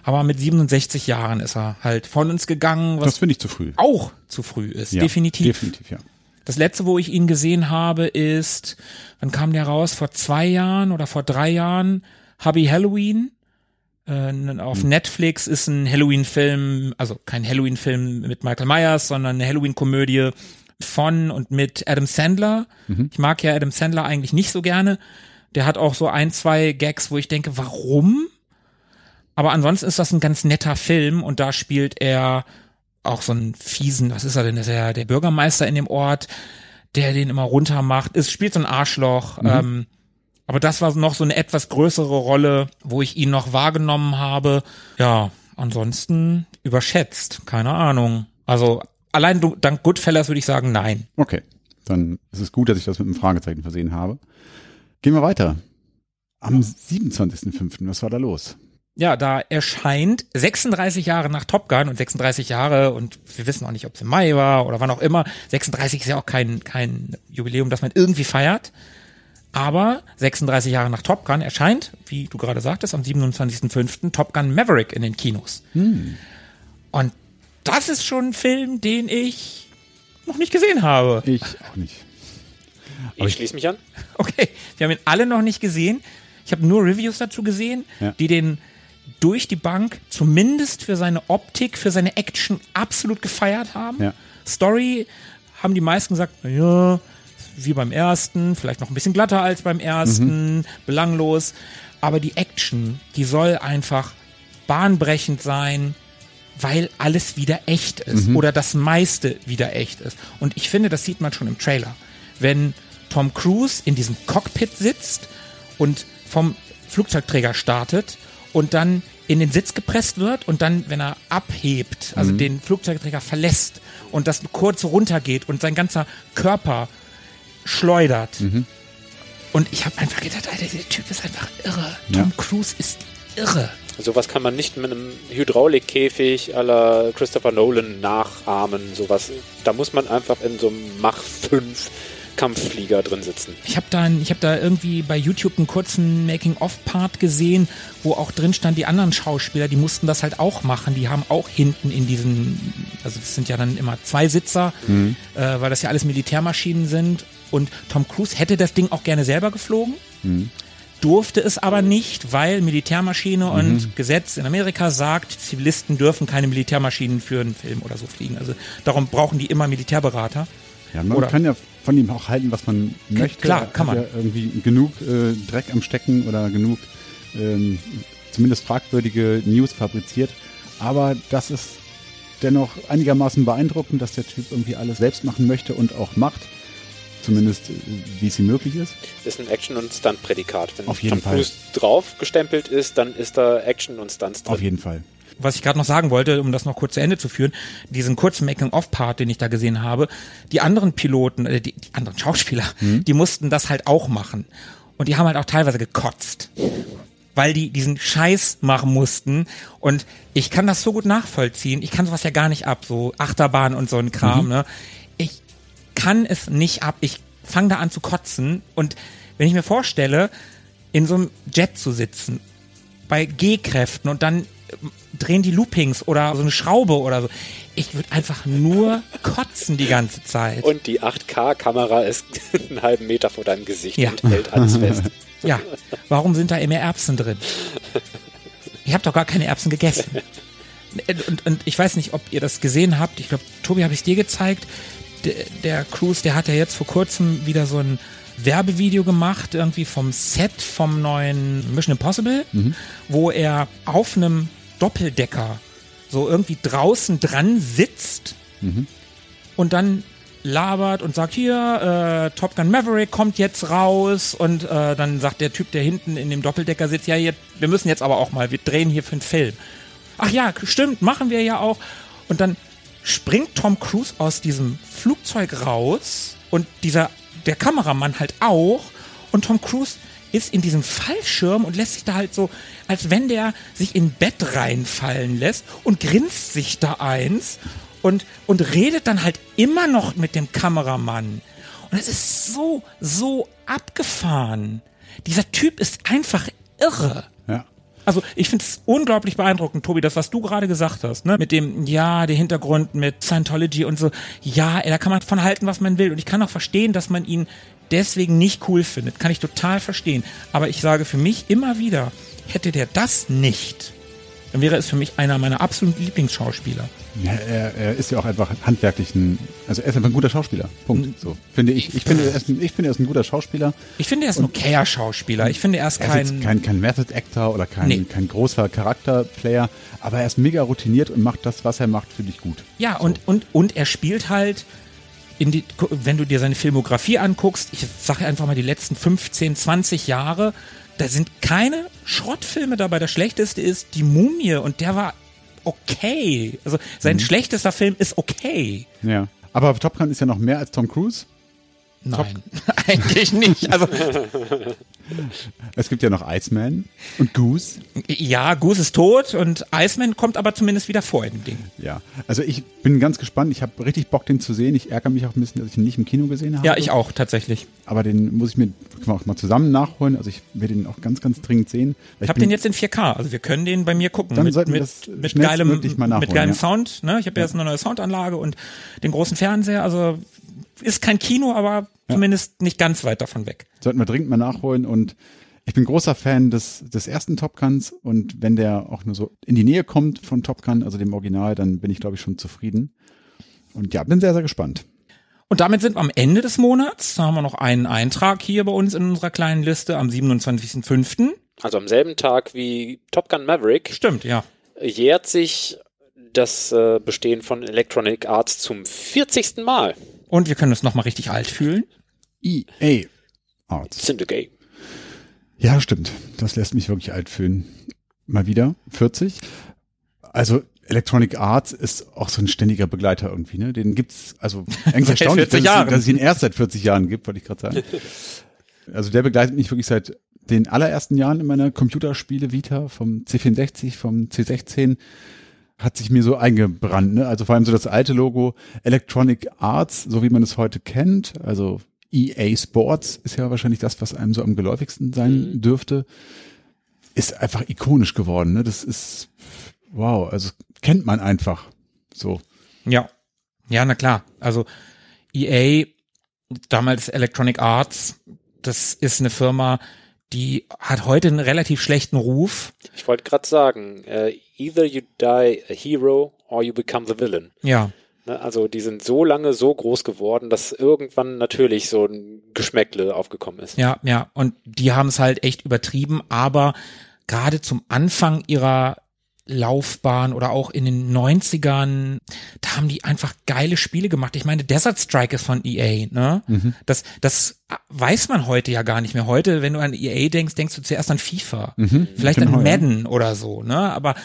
Aber mit 67 Jahren ist er halt von uns gegangen, Das was finde ich zu früh. auch zu früh ist. Ja, definitiv. Definitiv, ja. Das letzte, wo ich ihn gesehen habe, ist, wann kam der raus? Vor zwei Jahren oder vor drei Jahren? Hubby Halloween. Äh, auf Netflix ist ein Halloween-Film, also kein Halloween-Film mit Michael Myers, sondern eine Halloween-Komödie von und mit Adam Sandler. Ich mag ja Adam Sandler eigentlich nicht so gerne. Der hat auch so ein, zwei Gags, wo ich denke, warum? Aber ansonsten ist das ein ganz netter Film und da spielt er auch so einen fiesen, was ist er denn? Das ist ja der Bürgermeister in dem Ort, der den immer runter macht. Es spielt so ein Arschloch. Ähm, aber das war noch so eine etwas größere Rolle, wo ich ihn noch wahrgenommen habe. Ja, ansonsten überschätzt, keine Ahnung. Also allein dank Goodfellas würde ich sagen, nein. Okay, dann ist es gut, dass ich das mit einem Fragezeichen versehen habe. Gehen wir weiter. Am 27.05. Was war da los? Ja, da erscheint 36 Jahre nach Top Gun und 36 Jahre und wir wissen auch nicht, ob es im Mai war oder wann auch immer. 36 ist ja auch kein, kein Jubiläum, das man irgendwie feiert. Aber 36 Jahre nach Top Gun erscheint, wie du gerade sagtest, am 27.05. Top Gun Maverick in den Kinos. Und das ist schon ein Film, den ich noch nicht gesehen habe. Ich auch nicht. Ich schließe mich an. Okay, wir haben ihn alle noch nicht gesehen. Ich habe nur Reviews dazu gesehen, Ja. die den durch die Bank zumindest für seine Optik, für seine Action absolut gefeiert haben. Ja. Story haben die meisten gesagt, ja, wie beim ersten, vielleicht noch ein bisschen glatter als beim ersten, belanglos. Aber die Action, die soll einfach bahnbrechend sein, weil alles wieder echt ist oder das meiste wieder echt ist. Und ich finde, das sieht man schon im Trailer. Wenn Tom Cruise in diesem Cockpit sitzt und vom Flugzeugträger startet und dann in den Sitz gepresst wird und dann, wenn er abhebt, also den Flugzeugträger verlässt und das kurz runtergeht und sein ganzer Körper schleudert. Und ich habe einfach gedacht, Alter, der Typ ist einfach irre. Tom Cruise ist irre. Sowas kann man nicht mit einem Hydraulikkäfig à la Christopher Nolan nachahmen. Sowas. Da muss man einfach in so einem Mach 5 Kampfflieger drin sitzen. Ich habe da, ein- ich hab da irgendwie bei YouTube einen kurzen Making-of-Part gesehen, wo auch drin stand, die anderen Schauspieler, die mussten das halt auch machen. Die haben auch hinten in diesen, also das sind ja dann immer zwei Sitzer, äh, weil das ja alles Militärmaschinen sind. Und Tom Cruise hätte das Ding auch gerne selber geflogen, durfte es aber nicht, weil Militärmaschine und Gesetz in Amerika sagt, Zivilisten dürfen keine Militärmaschinen für einen Film oder so fliegen. Also darum brauchen die immer Militärberater. Ja, man Oder- kann ja von ihm auch halten, was man möchte. klar, kann man. Ja irgendwie genug äh, Dreck am Stecken oder genug ähm, zumindest fragwürdige News fabriziert. Aber das ist dennoch einigermaßen beeindruckend, dass der Typ irgendwie alles selbst machen möchte und auch macht. Zumindest äh, wie es ihm möglich ist. Ist ein Action- und Stunt-Prädikat. Wenn Auf jeden Tom Fall. Cruise drauf gestempelt ist, dann ist da Action und Stunts drin. Auf jeden Fall. was ich gerade noch sagen wollte, um das noch kurz zu Ende zu führen, diesen kurzen Making-of-Part, den ich da gesehen habe, die anderen Piloten, äh, die, die anderen Schauspieler, die mussten das halt auch machen. Und die haben halt auch teilweise gekotzt, weil die diesen Scheiß machen mussten. Und ich kann das so gut nachvollziehen. Ich kann sowas ja gar nicht ab, so Achterbahn und so ein Kram. Ne? Ich kann es nicht ab. Ich fange da an zu kotzen. Und wenn ich mir vorstelle, in so einem Jet zu sitzen bei G-Kräften und dann ähm, drehen die Loopings oder so eine Schraube oder so. Ich würde einfach nur kotzen die ganze Zeit. Und die 8K-Kamera ist einen halben Meter vor deinem Gesicht Ja. und hält alles fest. Ja, warum sind da immer Erbsen drin? Ich habe doch gar keine Erbsen gegessen. Und, und ich weiß nicht, ob ihr das gesehen habt. Ich glaube, Tobi habe ich dir gezeigt. Der, Cruise, der hat ja jetzt vor kurzem wieder so ein Werbevideo gemacht, irgendwie vom Set vom neuen Mission Impossible, wo er auf einem Doppeldecker so irgendwie draußen dran sitzt und dann labert und sagt, hier, äh, Top Gun Maverick kommt jetzt raus und äh, dann sagt der Typ, der hinten in dem Doppeldecker sitzt, ja, jetzt, wir müssen jetzt aber auch mal, wir drehen hier für einen Film. Ach ja, stimmt, machen wir ja auch. Und dann springt Tom Cruise aus diesem Flugzeug raus und dieser, der Kameramann halt auch und Tom Cruise ist in diesem Fallschirm und lässt sich da halt so, als wenn der sich in Bett reinfallen lässt und grinst sich da eins und, und redet dann halt immer noch mit dem Kameramann. Und es ist so, so abgefahren. Dieser Typ ist einfach irre. Also ich finde es unglaublich beeindruckend, Tobi, das, was du gerade gesagt hast, ne? Mit dem, ja, der Hintergrund mit Scientology und so. Ja, da kann man von halten, was man will. Und ich kann auch verstehen, dass man ihn deswegen nicht cool findet. Kann ich total verstehen. Aber ich sage für mich immer wieder, hätte der das nicht, dann wäre es für mich einer meiner absoluten Lieblingsschauspieler. Ja, er, er ist ja auch einfach handwerklich ein, also er ist einfach ein guter Schauspieler. Punkt. So finde ich. Ich finde, er ist ein, ich finde, er ist ein guter Schauspieler. Ich finde, er ist ein okayer Schauspieler. Ich finde, er ist Er ist kein, kein, kein Method Actor oder kein, Nee. kein großer Charakterplayer, aber er ist mega routiniert und macht das, was er macht, finde ich gut. Ja, und, und, und er spielt halt, in die, wenn du dir seine Filmografie anguckst, ich sage einfach mal die letzten 15, 20 Jahre, da sind keine Schrottfilme dabei. Der schlechteste ist Die Mumie und der war okay. Also sein schlechtester Film ist okay. Ja. Aber Top Gun ist ja noch mehr als Tom Cruise. Nein, eigentlich nicht. Also Es gibt ja noch Iceman und Goose. ja, Goose ist tot und Iceman kommt aber zumindest wieder vor in dem Ding. Ja. Also ich bin ganz gespannt. Ich habe richtig Bock, den zu sehen. Ich ärgere mich auch ein bisschen, dass ich ihn nicht im Kino gesehen habe. Ja, ich auch tatsächlich. Aber den muss ich mir auch mal zusammen nachholen. Also ich werde ihn auch ganz, ganz dringend sehen. Ich habe den jetzt in 4K, also wir können den bei mir gucken. Dann mit, sollten wir das mit geilem, mal nachholen, mit geilem ja. Sound. Ne? Ich habe ja jetzt eine neue Soundanlage und den großen Fernseher. Also ist kein Kino, aber zumindest nicht ganz weit davon weg. sollten wir dringend mal nachholen und ich bin großer Fan des, des ersten Top Guns und wenn der auch nur so in die Nähe kommt von Top Gun, also dem Original, dann bin ich glaube ich schon zufrieden. Und ja, bin sehr, sehr gespannt. Und damit sind wir am Ende des Monats. Da haben wir noch einen Eintrag hier bei uns in unserer kleinen Liste am 27.05. Also am selben Tag wie Top Gun Maverick Stimmt, ja. jährt sich das äh, Bestehen von Electronic Arts zum 40. Mal. Und wir können uns nochmal richtig alt fühlen. EA Arts. Syndicate. Ja, stimmt. Das lässt mich wirklich alt fühlen. Mal wieder 40. Also Electronic Arts ist auch so ein ständiger Begleiter irgendwie, ne? Den gibt's also eigentlich erstaunlich, 40 dass, es, Jahren. dass es ihn erst seit 40 Jahren gibt, wollte ich gerade sagen. Also der begleitet mich wirklich seit den allerersten Jahren in meiner Computerspiele Vita vom C64, vom C16 hat sich mir so eingebrannt, ne? Also vor allem so das alte Logo Electronic Arts, so wie man es heute kennt, also EA Sports ist ja wahrscheinlich das, was einem so am geläufigsten sein dürfte, ist einfach ikonisch geworden, ne? Das ist wow, also kennt man einfach so. Ja. Ja, na klar. Also EA, damals Electronic Arts, das ist eine Firma, die hat heute einen relativ schlechten Ruf. Ich wollte gerade sagen, äh, either you die a hero or you become the villain. Ja. Ne, Also die sind so lange so groß geworden, dass irgendwann natürlich so ein Geschmäckle aufgekommen ist. Ja, ja. Und die haben es halt echt übertrieben, aber gerade zum Anfang ihrer Laufbahn oder auch in den 90ern, da haben die einfach geile Spiele gemacht. Ich meine, Desert Strike ist von EA, ne? Das, das weiß man heute ja gar nicht mehr. Heute, wenn du an EA denkst, denkst du zuerst an FIFA. Vielleicht genau, an ja. Madden oder so, ne? Aber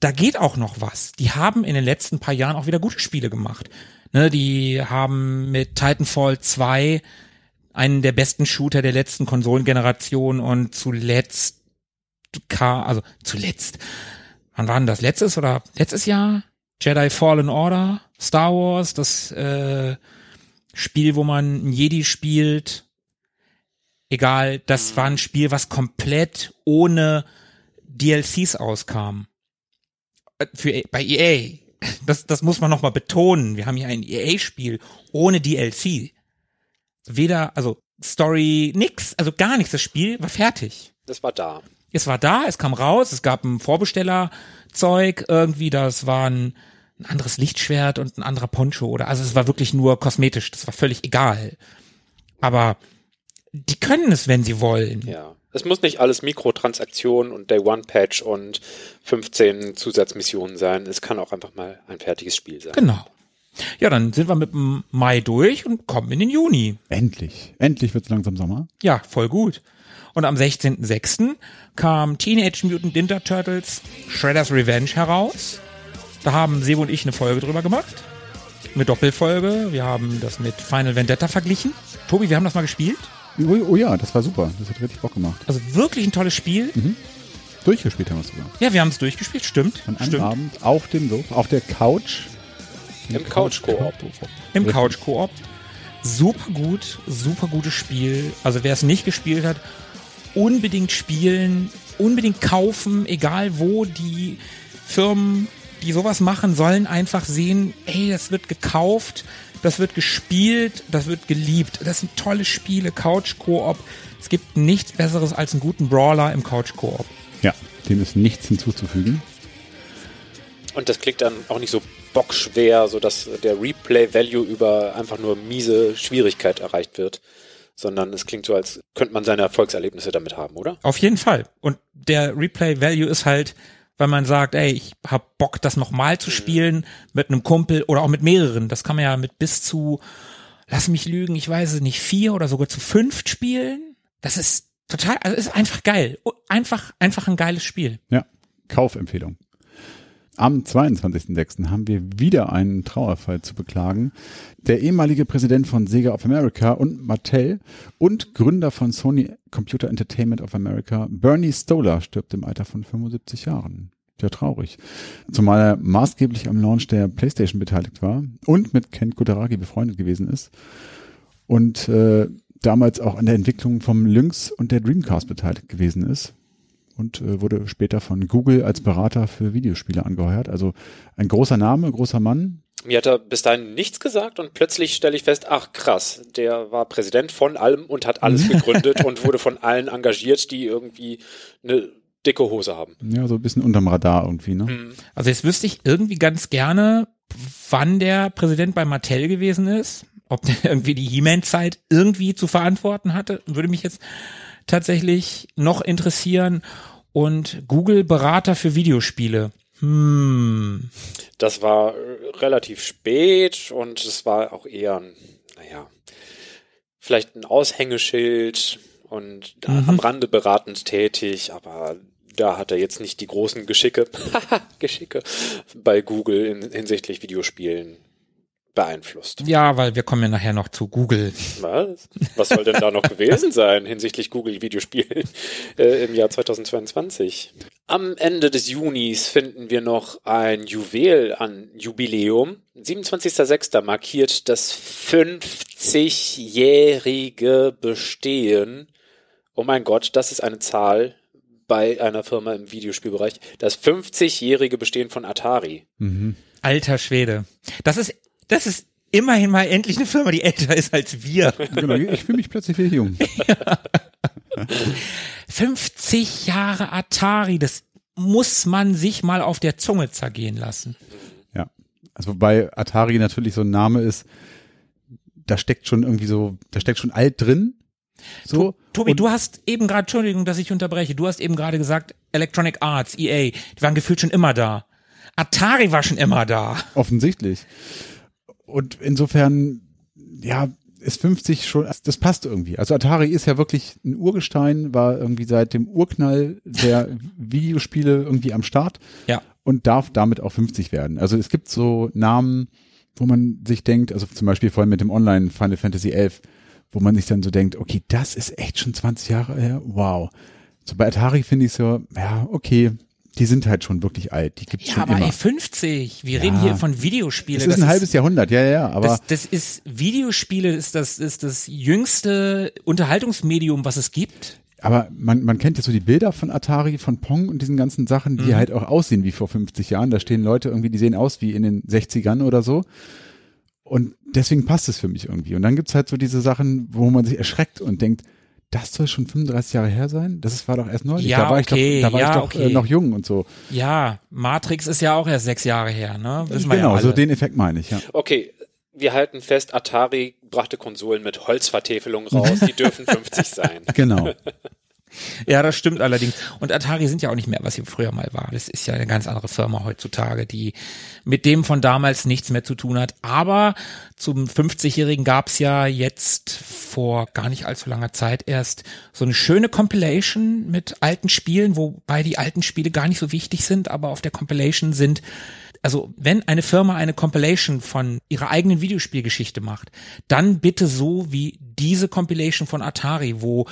da geht auch noch was. Die haben in den letzten paar Jahren auch wieder gute Spiele gemacht. Ne, die haben mit Titanfall 2 einen der besten Shooter der letzten Konsolengeneration und zuletzt ka- also zuletzt, wann war denn das? Letztes oder letztes Jahr? Jedi Fallen Order, Star Wars, das äh, Spiel, wo man einen Jedi spielt. Egal, das war ein Spiel, was komplett ohne DLCs auskam. Äh, Für, bei EA. Das, das muss man nochmal betonen. Wir haben hier ein EA-Spiel ohne DLC. Weder, also Story, nix, also gar nichts. Das Spiel war fertig. Das war da. Es war da, es kam raus, es gab ein Vorbestellerzeug, irgendwie, das war ein, ein anderes Lichtschwert und ein anderer Poncho oder, also es war wirklich nur kosmetisch, das war völlig egal. Aber die können es, wenn sie wollen. Ja. Es muss nicht alles Mikrotransaktionen und Day One Patch und 15 Zusatzmissionen sein. Es kann auch einfach mal ein fertiges Spiel sein. Genau. Ja, dann sind wir mit dem Mai durch und kommen in den Juni. Endlich, endlich wird's langsam Sommer. Ja, voll gut. Und am 16.06. kam Teenage Mutant Ninja Turtles Shredder's Revenge heraus. Da haben Sebo und ich eine Folge drüber gemacht. Eine Doppelfolge. Wir haben das mit Final Vendetta verglichen. Tobi, wir haben das mal gespielt. Oh, oh ja, das war super. Das hat richtig Bock gemacht. Also wirklich ein tolles Spiel. Durchgespielt haben wir es sogar. Ja, wir haben es durchgespielt, stimmt. An einem stimmt. Abend auf dem Sofa, auf der Couch. Im Couch-Koop. Im Couch-Koop. Super gut, super gutes Spiel. Also wer es nicht gespielt hat, unbedingt spielen, unbedingt kaufen, egal wo die Firmen, die sowas machen, sollen einfach sehen, ey, das wird gekauft, das wird gespielt, das wird geliebt. Das sind tolle Spiele, Couch-Koop. Es gibt nichts Besseres als einen guten Brawler im Couch-Koop. Ja, dem ist nichts hinzuzufügen. Und das klingt dann auch nicht so bockschwer, so dass der Replay-Value über einfach nur miese Schwierigkeit erreicht wird, sondern es klingt so, als könnte man seine Erfolgserlebnisse damit haben, oder? Auf jeden Fall. Und der Replay-Value ist halt, weil man sagt, ey, ich hab Bock, das nochmal zu spielen mit einem Kumpel oder auch mit mehreren. Das kann man ja mit bis zu, lass mich lügen, ich weiß es nicht, vier oder sogar zu fünf spielen. Das ist total, also ist einfach geil. Einfach, einfach ein geiles Spiel. Ja, Kaufempfehlung. Am 22.06. haben wir wieder einen Trauerfall zu beklagen. Der ehemalige Präsident von Sega of America und Mattel und Gründer von Sony Computer Entertainment of America, Bernie Stolar, stirbt im Alter von 75 Jahren. Sehr traurig. Zumal er maßgeblich am Launch der PlayStation beteiligt war und mit Ken Kutaragi befreundet gewesen ist. Und äh, damals auch an der Entwicklung vom Lynx und der Dreamcast beteiligt gewesen ist und äh, wurde später von Google als Berater für Videospiele angeheuert. Also ein großer Name, großer Mann. Mir hat er bis dahin nichts gesagt und plötzlich stelle ich fest, ach krass, der war Präsident von allem und hat alles gegründet und wurde von allen engagiert, die irgendwie eine dicke Hose haben. Ja, so ein bisschen unterm Radar irgendwie, ne? Mhm. Also jetzt wüsste ich irgendwie ganz gerne, wann der Präsident bei Mattel gewesen ist, ob der irgendwie die He-Man-Zeit irgendwie zu verantworten hatte, würde mich jetzt tatsächlich noch interessieren. Und Google-Berater für Videospiele. Hm. Das war äh, relativ spät und es war auch eher, ein, naja, vielleicht ein Aushängeschild und Mhm. am Rande beratend tätig, aber da hat er jetzt nicht die großen Geschicke, Geschicke bei Google in, hinsichtlich Videospielen beeinflusst. Ja, weil wir kommen ja nachher noch zu Google. Was? Was soll denn da noch gewesen sein hinsichtlich Google Videospielen äh, im Jahr 2022? Am Ende des Junis finden wir noch ein Juwel an Jubiläum. 27.06. markiert das 50-jährige Bestehen. Oh mein Gott, das ist eine Zahl bei einer Firma im Videospielbereich. Das 50-jährige Bestehen von Atari. Mhm. Alter Schwede. Das ist, das ist immerhin mal endlich eine Firma, die älter ist als wir. Genau, ich fühle mich plötzlich wieder jung. 50 Jahre Atari, das muss man sich mal auf der Zunge zergehen lassen. Ja. Also wobei Atari natürlich so ein Name ist, da steckt schon irgendwie so, da steckt schon alt drin. So. Tobi, Und- du hast eben gerade, Entschuldigung, dass ich unterbreche, du hast eben gerade gesagt, Electronic Arts, EA, die waren gefühlt schon immer da. Atari war schon immer da. Offensichtlich. Und insofern, ja, ist 50 schon, das passt irgendwie. Also Atari ist ja wirklich ein Urgestein, war irgendwie seit dem Urknall der Videospiele irgendwie am Start Ja. und darf damit auch 50 werden. Also es gibt so Namen, wo man sich denkt, also zum Beispiel vorhin mit dem Online Final Fantasy 11, wo man sich dann so denkt, okay, das ist echt schon 20 Jahre her, wow. So bei Atari finde ich so, ja, okay, die sind halt schon wirklich alt, die gibt's Ja, schon aber immer. ey, 50, wir Ja. reden hier von Videospiele. Es ist ein halbes Jahrhundert, ja, ja, aber das, das ist Videospiele ist das ist das jüngste Unterhaltungsmedium, was es gibt. Aber man, man kennt ja so die Bilder von Atari, von Pong und diesen ganzen Sachen, die Mhm. halt auch aussehen wie vor 50 Jahren. Da stehen Leute irgendwie, die sehen aus wie in den 60ern oder so. Und deswegen passt es für mich irgendwie. Und dann gibt's halt so diese Sachen, wo man sich erschreckt und denkt, das soll schon 35 Jahre her sein? Das ist- war doch erst neulich. Ja, da war okay, ich doch, da war ja, ich doch okay. äh, noch jung und so. Ja, Matrix ist ja auch erst sechs Jahre her, ne? Wissen wir genau, ja alle. so den Effekt meine ich, ja. Okay, wir halten fest, Atari brachte Konsolen mit Holzvertäfelung raus, die dürfen 50 sein. Genau. Ja, das stimmt allerdings. Und Atari sind ja auch nicht mehr, was sie früher mal war. Das ist ja eine ganz andere Firma heutzutage, die mit dem von damals nichts mehr zu tun hat. Aber zum 50-Jährigen gab's ja jetzt vor gar nicht allzu langer Zeit erst so eine schöne Compilation mit alten Spielen, wobei die alten Spiele gar nicht so wichtig sind, aber auf der Compilation sind also wenn eine Firma eine Compilation von ihrer eigenen Videospielgeschichte macht, dann bitte so wie diese Compilation von Atari, wo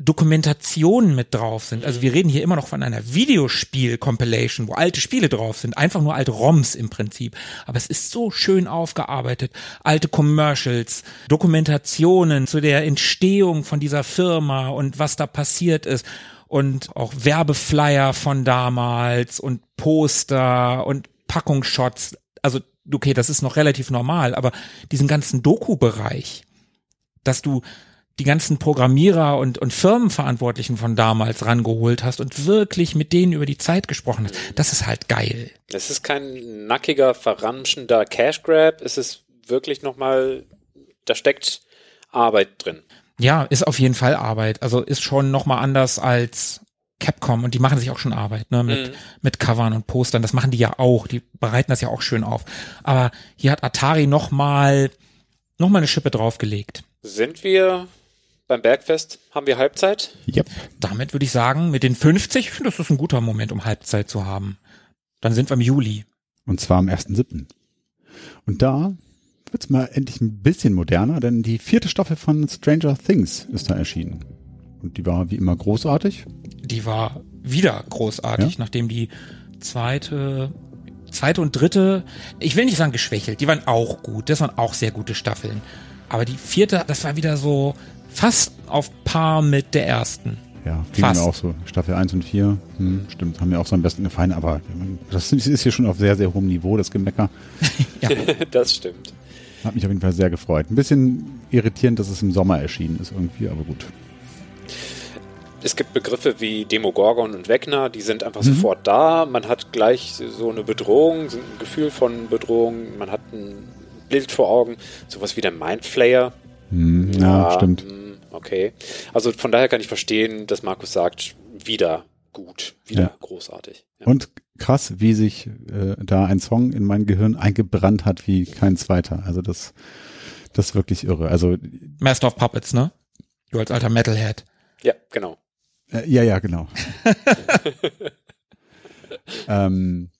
Dokumentationen mit drauf sind. Also wir reden hier immer noch von einer Videospiel-Compilation, wo alte Spiele drauf sind, einfach nur alte ROMs im Prinzip. Aber es ist so schön aufgearbeitet. Alte Commercials, Dokumentationen zu der Entstehung von dieser Firma und was da passiert ist. Und auch Werbeflyer von damals und Poster und Packungsshots. Also, okay, das ist noch relativ normal, aber diesen ganzen Doku-Bereich, dass du die ganzen Programmierer und, und Firmenverantwortlichen von damals rangeholt hast und wirklich mit denen über die Zeit gesprochen hast. Das ist halt geil. Es ist kein nackiger, verramschender Cash Grab, es ist wirklich nochmal, da steckt Arbeit drin. Ja, ist auf jeden Fall Arbeit. Also ist schon nochmal anders als Capcom und die machen sich auch schon Arbeit, ne, mit, Mhm. mit Covern und Postern. Das machen die ja auch. Die bereiten das ja auch schön auf. Aber hier hat Atari nochmal, noch mal eine Schippe draufgelegt. Sind wir beim Bergfest? Haben wir Halbzeit? Yep. Damit würde ich sagen, mit den 50, ich finde, das ist ein guter Moment, um Halbzeit zu haben. Dann sind wir im Juli. Und zwar am 1.7. Und da wird's mal endlich ein bisschen moderner, denn die vierte Staffel von Stranger Things ist da erschienen. Und die war wie immer großartig. Die war wieder großartig, Ja. nachdem die zweite, zweite und dritte, ich will nicht sagen geschwächelt, die waren auch gut, das waren auch sehr gute Staffeln. Aber die vierte, das war wieder so fast auf Paar mit der ersten. Ja, ging auch so. Staffel 1 und 4, hm, stimmt, haben mir auch so am besten gefallen, aber das ist hier schon auf sehr, sehr hohem Niveau, das Gemecker. das stimmt. Hat mich auf jeden Fall sehr gefreut. Ein bisschen irritierend, dass es im Sommer erschienen ist irgendwie, aber gut. Es gibt Begriffe wie Demogorgon und Wegner, die sind einfach mhm. sofort da. Man hat gleich so eine Bedrohung, ein Gefühl von Bedrohung. Man hat ein Bild vor Augen, sowas wie der Mindflayer. Mhm, ja, ja, stimmt. Okay. Also von daher kann ich verstehen, dass Markus sagt, wieder gut, wieder ja. großartig. Ja. Und krass, wie sich äh, da ein Song in mein Gehirn eingebrannt hat wie kein zweiter. Also das, das ist wirklich irre. Also Master of Puppets, ne? Du als alter Metalhead. Ja, genau. Äh, ja, ja, genau. ähm,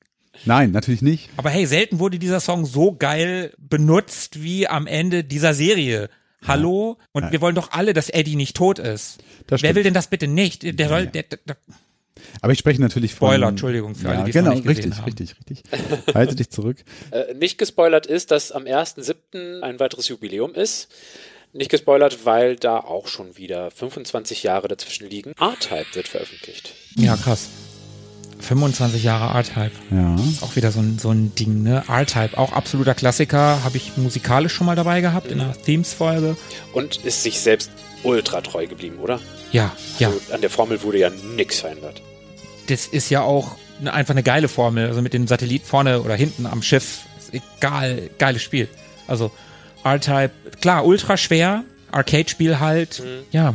nein, natürlich nicht. Aber hey, selten wurde dieser Song so geil benutzt wie am Ende dieser Serie. Hallo? Ja. Und ja. wir wollen doch alle, dass Eddie nicht tot ist. Wer will denn das bitte nicht? Der soll, der, der, der, aber ich spreche natürlich von. Spoiler, Entschuldigung für alle, die genau, es nicht richtig, haben. richtig, richtig. Halte dich zurück. Äh, nicht gespoilert ist, dass am 1.7. ein weiteres Jubiläum ist. Nicht gespoilert, weil da auch schon wieder 25 Jahre dazwischen liegen. R-Type wird veröffentlicht. Ja, krass. 25 Jahre R-Type. Ja. Ist auch wieder so ein, so ein Ding, ne? R-Type, auch absoluter Klassiker, habe ich musikalisch schon mal dabei gehabt mhm. in der Themes-Folge. Und ist sich selbst ultra treu geblieben, oder? Ja, ja. Also an der Formel wurde ja nichts verändert. Das ist ja auch eine, einfach eine geile Formel. Also mit dem Satellit vorne oder hinten am Schiff. Ist egal, geiles Spiel. Also R-Type, klar, ultra schwer. Arcade-Spiel halt. Mhm. Ja,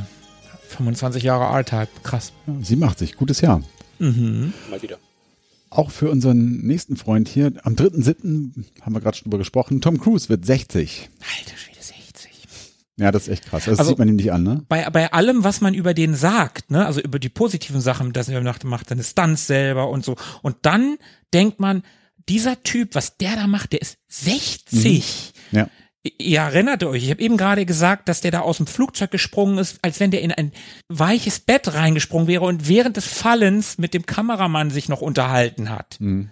25 Jahre R-Type, krass. Ja, 87, gutes Jahr. Mhm. Mal wieder. Auch für unseren nächsten Freund hier, am 3.7. haben wir gerade schon drüber gesprochen, Tom Cruise wird 60. Alter Schwede, 60. Ja, das ist echt krass. Das also, sieht man ihm nicht an, ne? Bei, bei allem, was man über den sagt, ne, also über die positiven Sachen, dass er macht, macht seine Stunts selber und so. Und dann denkt man, dieser Typ, was der da macht, der ist 60. Mhm. Ja. Ihr erinnert euch, ich habe eben gerade gesagt, dass der da aus dem Flugzeug gesprungen ist, als wenn der in ein weiches Bett reingesprungen wäre und während des Fallens mit dem Kameramann sich noch unterhalten hat. Mhm.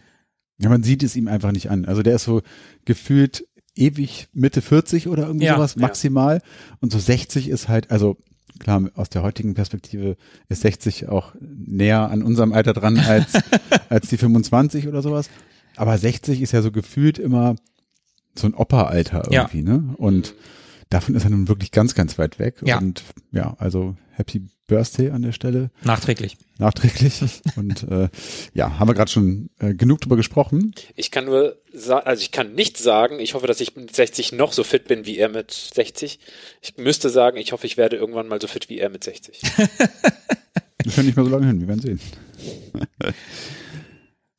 Ja, man sieht es ihm einfach nicht an. Also der ist so gefühlt ewig Mitte 40 oder irgendwie ja, sowas maximal. Ja. Und so 60 ist halt, also klar, aus der heutigen Perspektive ist 60 auch näher an unserem Alter dran als, als die 25 oder sowas. Aber 60 ist ja so gefühlt immer so ein Opa-Alter irgendwie, ja. ne? Und davon ist er nun wirklich ganz, ganz weit weg. Ja. Und ja, also Happy Birthday an der Stelle. Nachträglich. Nachträglich. Und äh, ja, haben wir gerade schon äh, genug drüber gesprochen. Ich kann nur sagen, also ich kann nicht sagen, ich hoffe, dass ich mit 60 noch so fit bin wie er mit 60. Ich müsste sagen, ich hoffe, ich werde irgendwann mal so fit wie er mit 60. das ist nicht mehr so lange hin, wir werden sehen.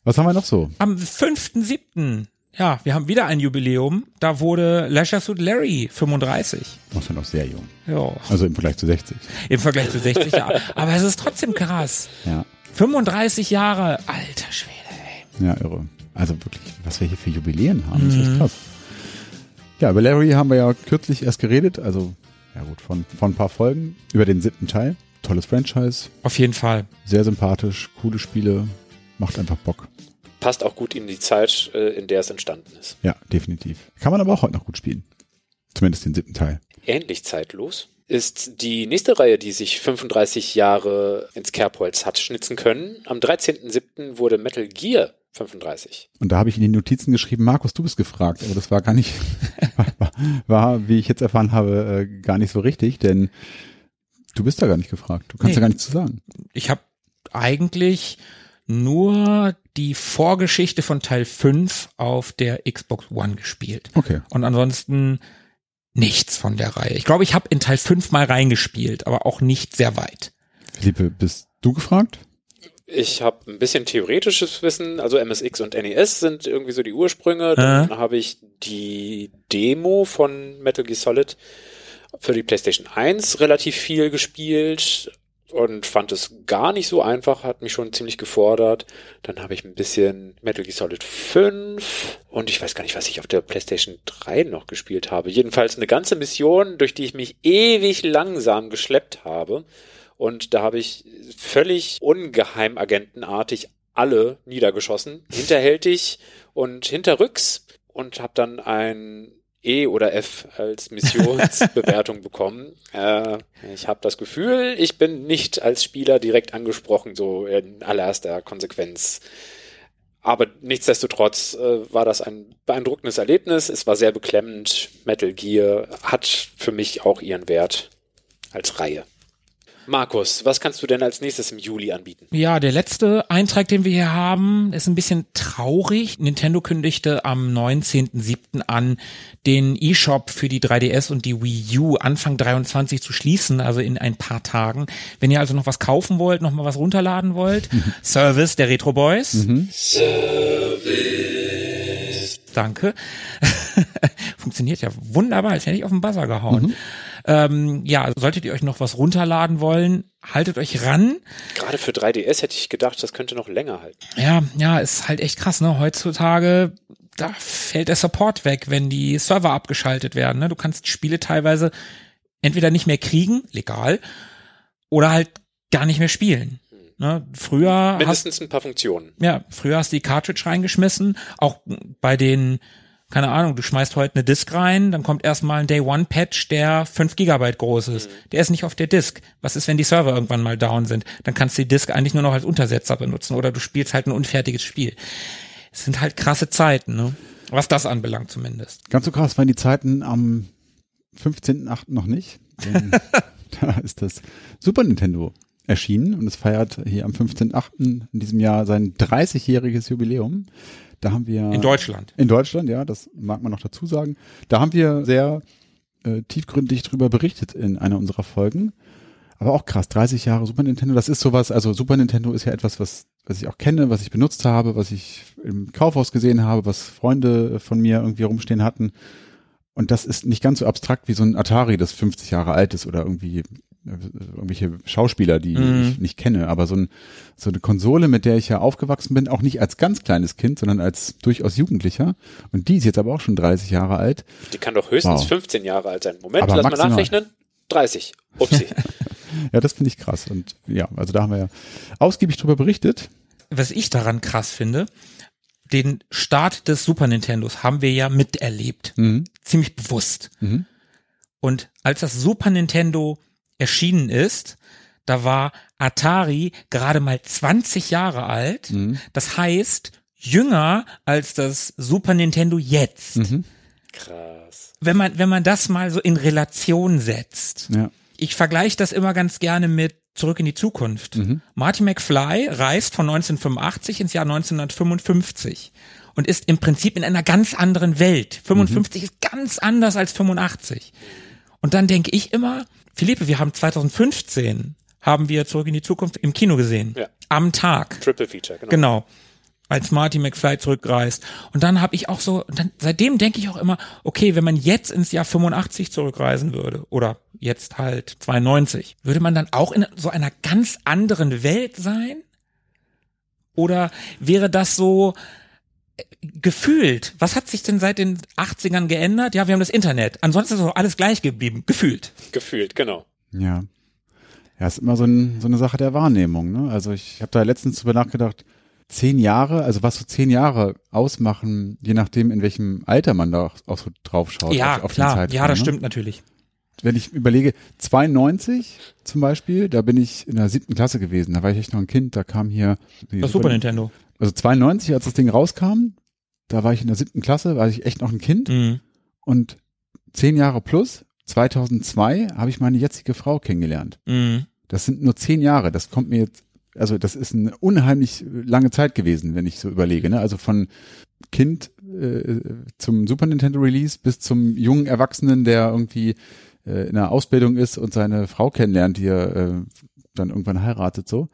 Was haben wir noch so? Am 5.7 ja, wir haben wieder ein Jubiläum. Da wurde Leisure Suit Larry 35. Das ist ja noch sehr jung. Ja. Also im Vergleich zu 60. Im Vergleich zu 60, ja. Aber es ist trotzdem krass. Ja. 35 Jahre, alter Schwede, ey. Ja, irre. Also wirklich, was wir hier für Jubiläen haben, ist echt mhm. krass. Ja, über Larry haben wir ja kürzlich erst geredet, also, ja gut, von, von ein paar Folgen, über den siebten Teil. Tolles Franchise. Auf jeden Fall. Sehr sympathisch, coole Spiele, macht einfach Bock passt auch gut in die Zeit, äh, in der es entstanden ist. Ja, definitiv. Kann man aber auch heute noch gut spielen. Zumindest den siebten Teil. Ähnlich zeitlos ist die nächste Reihe, die sich 35 Jahre ins Kerbholz hat schnitzen können. Am 13.07. wurde Metal Gear 35. Und da habe ich in den Notizen geschrieben, Markus, du bist gefragt, aber das war gar nicht, war, war, wie ich jetzt erfahren habe, äh, gar nicht so richtig, denn du bist da gar nicht gefragt. Du kannst nee. ja gar nichts zu sagen. Ich habe eigentlich nur die Vorgeschichte von Teil 5 auf der Xbox One gespielt. Okay. Und ansonsten nichts von der Reihe. Ich glaube, ich habe in Teil 5 mal reingespielt, aber auch nicht sehr weit. Philippe, bist du gefragt? Ich habe ein bisschen theoretisches Wissen, also MSX und NES sind irgendwie so die Ursprünge. Dann äh. habe ich die Demo von Metal Gear Solid für die PlayStation 1 relativ viel gespielt und fand es gar nicht so einfach, hat mich schon ziemlich gefordert. Dann habe ich ein bisschen Metal Gear Solid 5 und ich weiß gar nicht, was ich auf der PlayStation 3 noch gespielt habe. Jedenfalls eine ganze Mission, durch die ich mich ewig langsam geschleppt habe. Und da habe ich völlig ungeheimagentenartig alle niedergeschossen, hinterhältig und hinterrücks und habe dann ein E oder F als Missionsbewertung bekommen. Äh, ich habe das Gefühl, ich bin nicht als Spieler direkt angesprochen, so in allererster Konsequenz. Aber nichtsdestotrotz äh, war das ein beeindruckendes Erlebnis. Es war sehr beklemmend. Metal Gear hat für mich auch ihren Wert als Reihe. Markus, was kannst du denn als nächstes im Juli anbieten? Ja, der letzte Eintrag, den wir hier haben, ist ein bisschen traurig. Nintendo kündigte am 19.07. an, den eShop für die 3DS und die Wii U Anfang 23 zu schließen, also in ein paar Tagen. Wenn ihr also noch was kaufen wollt, noch mal was runterladen wollt, Service der Retro Boys. Service. Danke. Funktioniert ja wunderbar, als hätte ich auf den Buzzer gehauen. Ähm, ja, solltet ihr euch noch was runterladen wollen, haltet euch ran. Gerade für 3DS hätte ich gedacht, das könnte noch länger halten. Ja, ja, ist halt echt krass, ne? Heutzutage, da fällt der Support weg, wenn die Server abgeschaltet werden. Ne? Du kannst Spiele teilweise entweder nicht mehr kriegen, legal, oder halt gar nicht mehr spielen. Ne? Früher hast, Mindestens ein paar Funktionen. ja, früher hast du die Cartridge reingeschmissen, auch bei den, keine Ahnung, du schmeißt heute eine Disk rein, dann kommt erstmal ein Day One Patch, der 5 Gigabyte groß ist. Der ist nicht auf der Disk. Was ist, wenn die Server irgendwann mal down sind? Dann kannst du die Disk eigentlich nur noch als Untersetzer benutzen oder du spielst halt ein unfertiges Spiel. Es sind halt krasse Zeiten, ne? Was das anbelangt zumindest. Ganz so krass waren die Zeiten am 15.8. noch nicht. Da ist das Super Nintendo erschienen und es feiert hier am 15.8. in diesem Jahr sein 30-jähriges Jubiläum. Da haben wir In Deutschland. in Deutschland, ja, das mag man noch dazu sagen. Da haben wir sehr äh, tiefgründig drüber berichtet in einer unserer Folgen. Aber auch krass, 30 Jahre Super Nintendo, das ist sowas, also Super Nintendo ist ja etwas, was, was ich auch kenne, was ich benutzt habe, was ich im Kaufhaus gesehen habe, was Freunde von mir irgendwie rumstehen hatten. Und das ist nicht ganz so abstrakt wie so ein Atari, das 50 Jahre alt ist oder irgendwie irgendwelche Schauspieler, die Mhm. ich nicht kenne. Aber so, ein, so eine Konsole, mit der ich ja aufgewachsen bin, auch nicht als ganz kleines Kind, sondern als durchaus Jugendlicher. Und die ist jetzt aber auch schon 30 Jahre alt. Die kann doch höchstens Wow. 15 Jahre alt sein. Moment, Aber lass mal maximal. nachrechnen. 30. Upsi. Ja, das finde ich krass. Und ja, also da haben wir ja ausgiebig drüber berichtet. Was ich daran krass finde, den Start des Super Nintendos haben wir ja miterlebt. Mhm. Ziemlich bewusst. Mhm. Und als das Super Nintendo erschienen ist, da war Atari gerade mal 20 Jahre alt. Mhm. Das heißt, jünger als das Super Nintendo jetzt. Mhm. Krass. Wenn man, wenn man das mal so in Relation setzt. Ja. Ich vergleiche das immer ganz gerne mit Zurück in die Zukunft. Mhm. Marty McFly reist von 1985 ins Jahr 1955 und ist im Prinzip in einer ganz anderen Welt. 55 ist ganz anders als 85. Und dann denke ich immer, Philippe, wir haben 2015 haben wir Zurück in die Zukunft im Kino gesehen. Ja. Am Tag. Triple Feature, genau. Genau. Als Marty McFly zurückreist. Und dann habe ich auch so, dann, seitdem denke ich auch immer, okay, wenn man jetzt ins Jahr 85 zurückreisen würde, oder jetzt halt 92, würde man dann auch in so einer ganz anderen Welt sein? Oder wäre das so gefühlt? Was hat sich denn seit den 80ern geändert? Ja, wir haben das Internet. Ansonsten ist doch alles gleich geblieben. Gefühlt. Gefühlt, genau. Ja. Ja, ist immer so, ein, so eine Sache der Wahrnehmung. Ne? Also ich habe da letztens drüber nachgedacht, zehn Jahre, also was so zehn Jahre ausmachen, je nachdem, in welchem Alter man da auch, so drauf schaut. ja, auf, auf klar. Zeitraum, Ja, das ne? stimmt natürlich. Wenn ich überlege, 92 zum Beispiel, da bin ich in der siebten Klasse gewesen, da war ich echt noch ein Kind, da kam hier die Das Super Nintendo. Also 92, als das Ding rauskam, da war ich in der siebten Klasse, war ich echt noch ein Kind Mhm. und zehn Jahre plus, 2002 habe ich meine jetzige Frau kennengelernt. Mhm. Das sind nur zehn Jahre. Das kommt mir jetzt, also das ist eine unheimlich lange Zeit gewesen, wenn ich so überlege. Ne? Also von Kind äh, zum Super Nintendo Release bis zum jungen Erwachsenen, der irgendwie äh, in einer Ausbildung ist und seine Frau kennenlernt, die er äh, dann irgendwann heiratet so.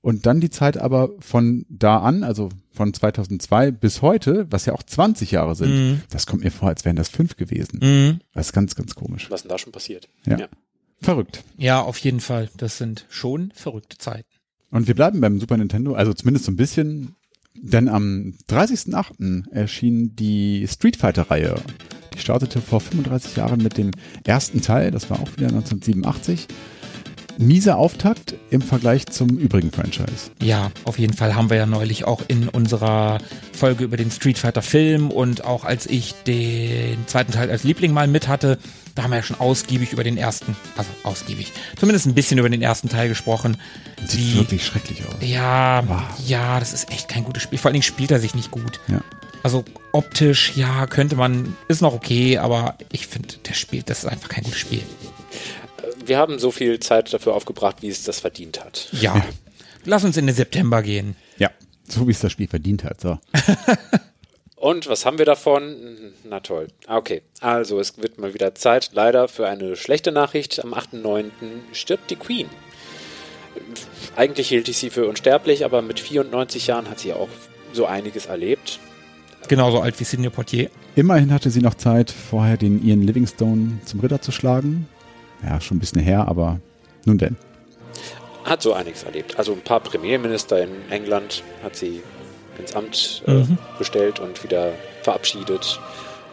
Und dann die Zeit aber von da an, also von 2002 bis heute, was ja auch 20 Jahre sind, Mhm. das kommt mir vor, als wären das fünf gewesen. Mhm. Das ist ganz, ganz komisch. Was denn da schon passiert? Ja. Verrückt. Ja, auf jeden Fall. Das sind schon verrückte Zeiten. Und wir bleiben beim Super Nintendo, also zumindest so ein bisschen, denn am 30.08. erschien die Street Fighter-Reihe. Die startete vor 35 Jahren mit dem ersten Teil, das war auch wieder 1987. Mieser Auftakt im Vergleich zum übrigen Franchise. Ja, auf jeden Fall haben wir ja neulich auch in unserer Folge über den Street Fighter Film und auch als ich den zweiten Teil als Liebling mal mit hatte, da haben wir ja schon ausgiebig über den ersten, also ausgiebig, zumindest ein bisschen über den ersten Teil gesprochen. Sieht Wie, wirklich schrecklich aus. ja, Wow. ja, das ist echt kein gutes Spiel. Vor allen Dingen spielt er sich nicht gut. Ja. Also optisch, ja, könnte man, ist noch okay, aber ich finde, der spielt, das ist einfach kein gutes Spiel. Wir haben so viel Zeit dafür aufgebracht, wie es das verdient hat. Ja. Lass uns in den September gehen. Ja, so wie es das Spiel verdient hat. So. Und was haben wir davon? Na toll. Okay, also es wird mal wieder Zeit, leider für eine schlechte Nachricht. Am 8.9. stirbt die Queen. Eigentlich hielt ich sie für unsterblich, aber mit 94 Jahren hat sie auch so einiges erlebt. Genauso alt wie Sidney Poitier. Immerhin hatte sie noch Zeit, vorher den Ian Livingstone zum Ritter zu schlagen. Ja, schon ein bisschen her, aber nun denn. Hat so einiges erlebt. Also ein paar Premierminister in England hat sie ins Amt äh, Mhm. bestellt und wieder verabschiedet.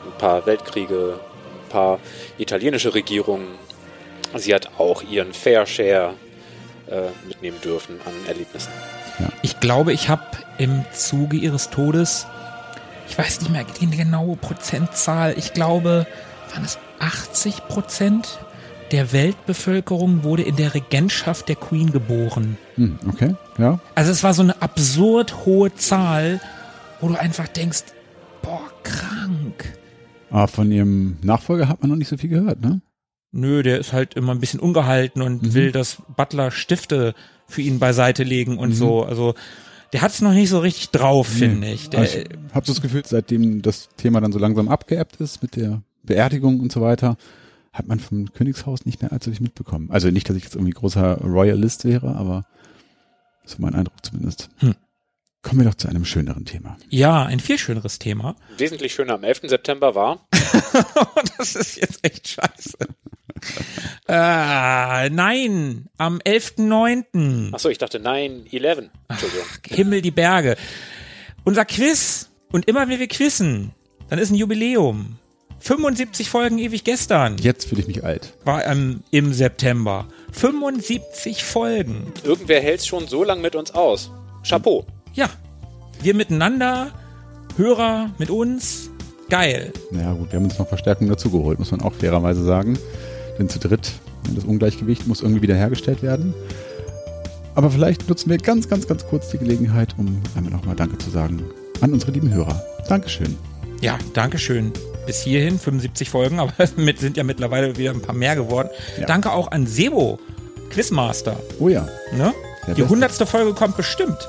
Ein paar Weltkriege, ein paar italienische Regierungen. Sie hat auch ihren Fair Share äh, mitnehmen dürfen an Erlebnissen. Ich glaube, ich habe im Zuge ihres Todes, ich weiß nicht mehr die genaue Prozentzahl, ich glaube, waren es 80 Prozent der Weltbevölkerung wurde in der Regentschaft der Queen geboren. Hm, okay, ja. Also es war so eine absurd hohe Zahl, wo du einfach denkst, boah, krank. Aber von ihrem Nachfolger hat man noch nicht so viel gehört, ne? Nö, der ist halt immer ein bisschen ungehalten und Mhm. will, dass Butler Stifte für ihn beiseite legen und so. Also der hat es noch nicht so richtig drauf, finde ich. Der, Also ich habe so das Gefühl, seitdem das Thema dann so langsam abgeebbt ist mit der Beerdigung und so weiter, hat man vom Königshaus nicht mehr allzu viel mitbekommen. Also nicht, dass ich jetzt irgendwie großer Royalist wäre, aber so mein Eindruck zumindest. Hm. Kommen wir doch zu einem schöneren Thema. ja, ein viel schöneres Thema. Wesentlich schöner am 11. September war, das ist jetzt echt scheiße. äh, nein, am 11.9. achso, ich dachte 9-11. Entschuldigung. Himmel die Berge. Unser Quiz. Und immer wenn wir quizzen, dann ist ein Jubiläum. 75 Folgen ewig gestern Jetzt fühle ich mich alt. war ähm, im September. 75 Folgen. Irgendwer hält schon so lang mit uns aus. Chapeau. Ja, wir miteinander, Hörer mit uns, geil. Naja gut, wir haben uns noch Verstärkung dazu geholt, muss man auch fairerweise sagen. Denn zu dritt, das Ungleichgewicht muss irgendwie wiederhergestellt werden. Aber vielleicht nutzen wir ganz, ganz, ganz kurz die Gelegenheit, um einmal nochmal Danke zu sagen an unsere lieben Hörer. Dankeschön. Ja, Dankeschön. Bis hierhin 75 Folgen, aber mit, sind ja mittlerweile wieder ein paar mehr geworden. Ja. Danke auch an Sebo, Quizmaster. Oh ja, Ne? Die hundertste Folge kommt bestimmt.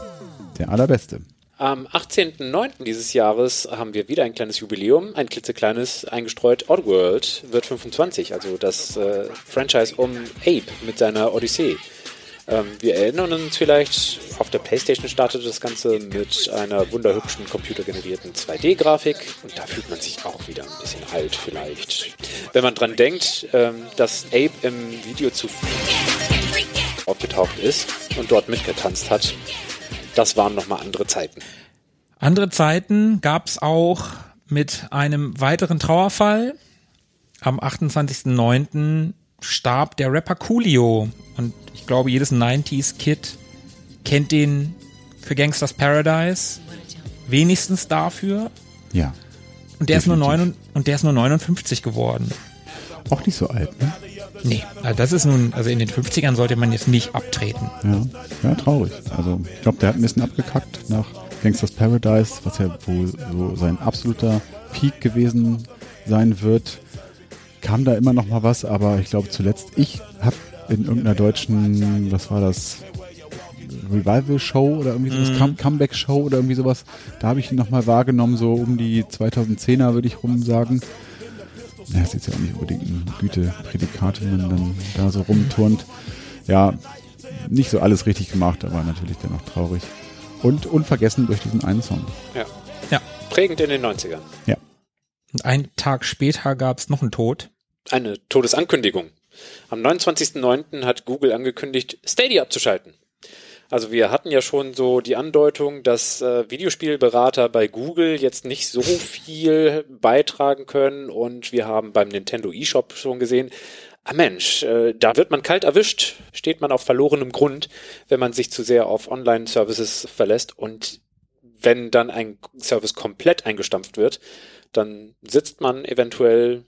der allerbeste. Am 18.09. dieses Jahres haben wir wieder ein kleines Jubiläum, ein klitzekleines eingestreut. Oddworld wird 25, also das äh, Franchise um Ape mit seiner Odyssee. Ähm, wir erinnern uns vielleicht, auf der Playstation startete das Ganze mit einer wunderhübschen computergenerierten 2D-Grafik und da fühlt man sich auch wieder ein bisschen alt vielleicht. Wenn man dran denkt, ähm, dass Ape im Video zu aufgetaucht ist und dort mitgetanzt hat, das waren nochmal andere Zeiten. Andere Zeiten gab's auch mit einem weiteren Trauerfall. Am 28.09. starb der Rapper Coolio. Und ich glaube, jedes 90s-Kid kennt den für Gangsters Paradise. Wenigstens dafür. Ja, Und der, ist nur, Definitiv. neun, und der ist nur 59 geworden. auch nicht so alt, ne? Nee, also das ist nun, also in den 50ern sollte man jetzt nicht abtreten. Ja, ja traurig. Also ich glaube, der hat ein bisschen abgekackt nach Gangsters Paradise, was ja wohl so sein absoluter Peak gewesen sein wird. Kam da immer noch mal was, aber ich glaube zuletzt, ich habe in irgendeiner deutschen, was war das, Revival-Show oder irgendwie sowas, Come Comeback-Show oder irgendwie sowas, da habe ich ihn noch mal wahrgenommen, so um die 2010er würde ich rum sagen. Ja, ist jetzt ja auch nicht unbedingt ein Güteprädikat, wenn man dann da so rumturnt. Ja, nicht so alles richtig gemacht, aber natürlich dennoch traurig. Und unvergessen durch diesen einen Song. Ja. Ja. Prägend in den 90ern. Ja. Und einen Tag später gab's noch einen Tod. Eine Todesankündigung. Am 29.09. hat Google angekündigt, Stadia abzuschalten. Also wir hatten ja schon so die Andeutung, dass äh, Videospielberater bei Google jetzt nicht so viel beitragen können und wir haben beim Nintendo eShop schon gesehen, ah Mensch, äh, da wird man kalt erwischt, steht man auf verlorenem Grund, wenn man sich zu sehr auf Online-Services verlässt und wenn dann ein Service komplett eingestampft wird, dann sitzt man eventuell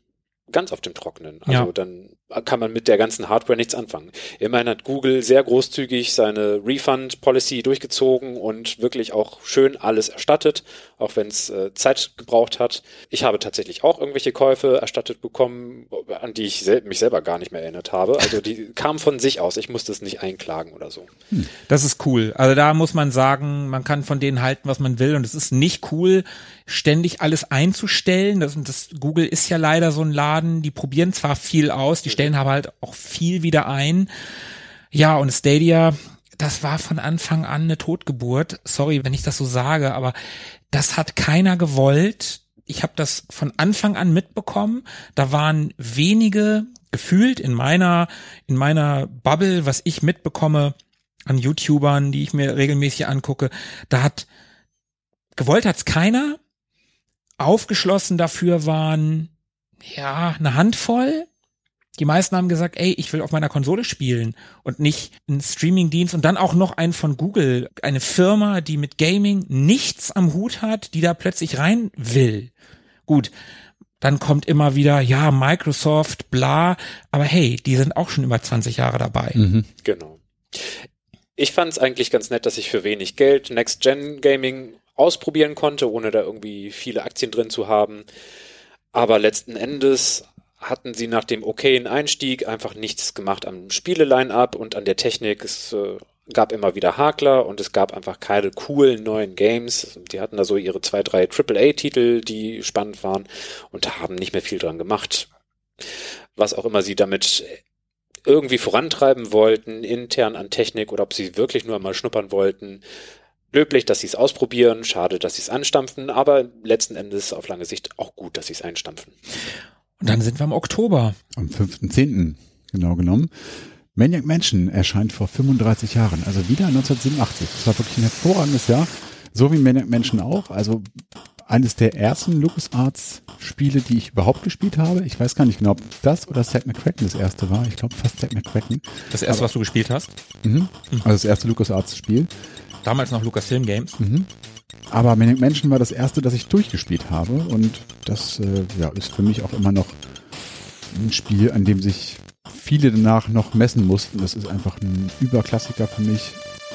ganz auf dem Trockenen. Also Ja. dann kann man mit der ganzen Hardware nichts anfangen. Immerhin hat Google sehr großzügig seine Refund-Policy durchgezogen und wirklich auch schön alles erstattet, auch wenn es äh, Zeit gebraucht hat. Ich habe tatsächlich auch irgendwelche Käufe erstattet bekommen, an die ich sel mich selber gar nicht mehr erinnert habe. Also die kamen von sich aus. Ich musste es nicht einklagen oder so. Das ist cool. Also da muss man sagen, man kann von denen halten, was man will. Und es ist nicht cool, ständig alles einzustellen. Das, das Google ist ja leider so ein Laden, die probieren zwar viel aus, die stellen aber halt auch viel wieder ein. Ja, und Stadia, das war von Anfang an eine Totgeburt. Sorry, wenn ich das so sage, aber das hat keiner gewollt. Ich habe das von Anfang an mitbekommen. Da waren wenige gefühlt in meiner in meiner Bubble, was ich mitbekomme an YouTubern, die ich mir regelmäßig angucke. Da hat gewollt hat's keiner. Aufgeschlossen dafür waren ja eine Handvoll. Die meisten haben gesagt, ey, ich will auf meiner Konsole spielen und nicht einen Streamingdienst und dann auch noch einen von Google, eine Firma, die mit Gaming nichts am Hut hat, die da plötzlich rein will. Gut, dann kommt immer wieder, ja, Microsoft, bla, aber hey, die sind auch schon über 20 Jahre dabei. Mhm. Genau. Ich fand es eigentlich ganz nett, dass ich für wenig Geld Next-Gen-Gaming ausprobieren konnte, ohne da irgendwie viele Aktien drin zu haben. Aber letzten Endes hatten sie nach dem okayen Einstieg einfach nichts gemacht am Spiele-Line-Up und an der Technik. Es äh, gab immer wieder Hakler und es gab einfach keine coolen neuen Games. Die hatten da so ihre zwei, drei AAA-Titel, die spannend waren und haben nicht mehr viel dran gemacht. Was auch immer sie damit irgendwie vorantreiben wollten, intern an Technik oder ob sie wirklich nur einmal schnuppern wollten. Löblich, dass sie es ausprobieren, schade, dass sie es anstampfen, aber letzten Endes auf lange Sicht auch gut, dass sie es einstampfen. Und dann sind wir im Oktober. Am 5.10. genau genommen. Maniac Mansion erscheint vor 35 Jahren, also wieder 1987. Das war wirklich ein hervorragendes Jahr. So wie Maniac Mansion auch. Also eines der ersten LucasArts Spiele, die ich überhaupt gespielt habe. Ich weiß gar nicht genau, ob das oder Zack McCracken das erste war. Ich glaube fast Zack McCracken. Das erste, was du gespielt hast. Mhm. Also das erste LucasArts Spiel. Damals noch Lucasfilm Games. Aber Maniac Mansion war das erste, das ich durchgespielt habe und das äh, ja, ist für mich auch immer noch ein Spiel, an dem sich viele danach noch messen mussten. Das ist einfach ein Überklassiker für mich.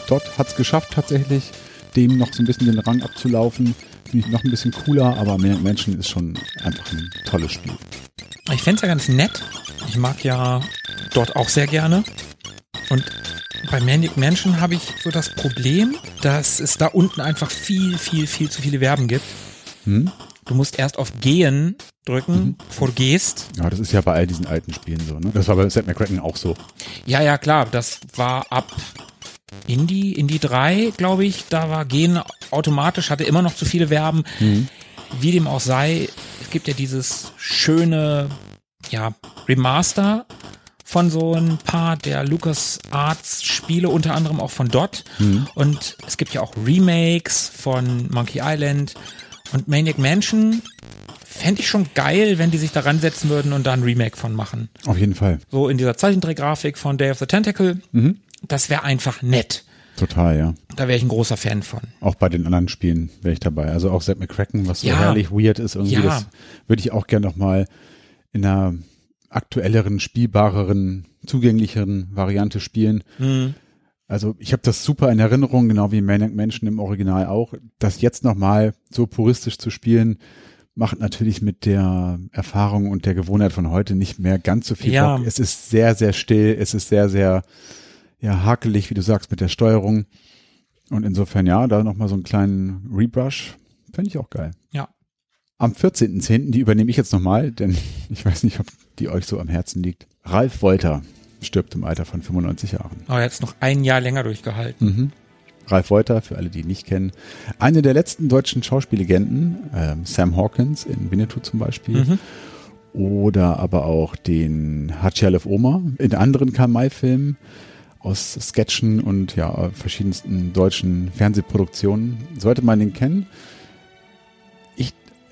Dort hat's geschafft tatsächlich, dem noch so ein bisschen den Rang abzulaufen. Finde ich noch ein bisschen cooler, aber Maniac Mansion ist schon einfach ein tolles Spiel. Ich fänd's ja ganz nett. Ich mag ja dort auch sehr gerne. Und bei Manic Mansion habe ich so das Problem, dass es da unten einfach viel, viel, viel zu viele Verben gibt. Hm? Du musst erst auf Gehen drücken, bevor du gehst. Ja, das ist ja bei all diesen alten Spielen so. Ne? Das war bei Zack McCracken auch so. Ja, ja, klar, das war ab Indie, Indie 3, glaube ich, da war Gehen automatisch, hatte immer noch zu viele Verben. Wie dem auch sei, es gibt ja dieses schöne, ja, Remaster von so ein paar der LucasArts Spiele, unter anderem auch von Dot. Und es gibt ja auch Remakes von Monkey Island und Maniac Mansion. Fände ich schon geil, wenn die sich daran setzen würden und da ein Remake von machen. Auf jeden Fall. So in dieser Zeichentrickgrafik von Day of the Tentacle. Das wäre einfach nett. Total, ja. Da wäre ich ein großer Fan von. Auch bei den anderen Spielen wäre ich dabei. Also auch Zack McCracken, was so Ja. herrlich weird ist, irgendwie, Ja. das würde ich auch gerne nochmal in einer aktuelleren, spielbareren, zugänglicheren Variante spielen. Also ich habe das super in Erinnerung, genau wie Maniac Mansion im Original auch. Das jetzt nochmal so puristisch zu spielen, macht natürlich mit der Erfahrung und der Gewohnheit von heute nicht mehr ganz so viel Ja. Bock. Es ist sehr, sehr still, es ist sehr, sehr ja, hakelig, wie du sagst, mit der Steuerung. Und insofern, ja, da nochmal so einen kleinen Rebrush, fände ich auch geil. Ja. Am 14.10., die übernehme ich jetzt nochmal, denn ich weiß nicht, ob die euch so am Herzen liegt. Ralf Wolter stirbt im Alter von 95 Jahren. Aber jetzt noch ein Jahr länger durchgehalten. Mhm. Ralf Wolter, für alle, die ihn nicht kennen, eine der letzten deutschen Schauspiellegenden, ähm, Sam Hawkins in Winnetou zum Beispiel, Mhm. oder aber auch den Hatschialef Oma in anderen Karl-May-Filmen aus Sketchen und ja, verschiedensten deutschen Fernsehproduktionen. Sollte man den kennen.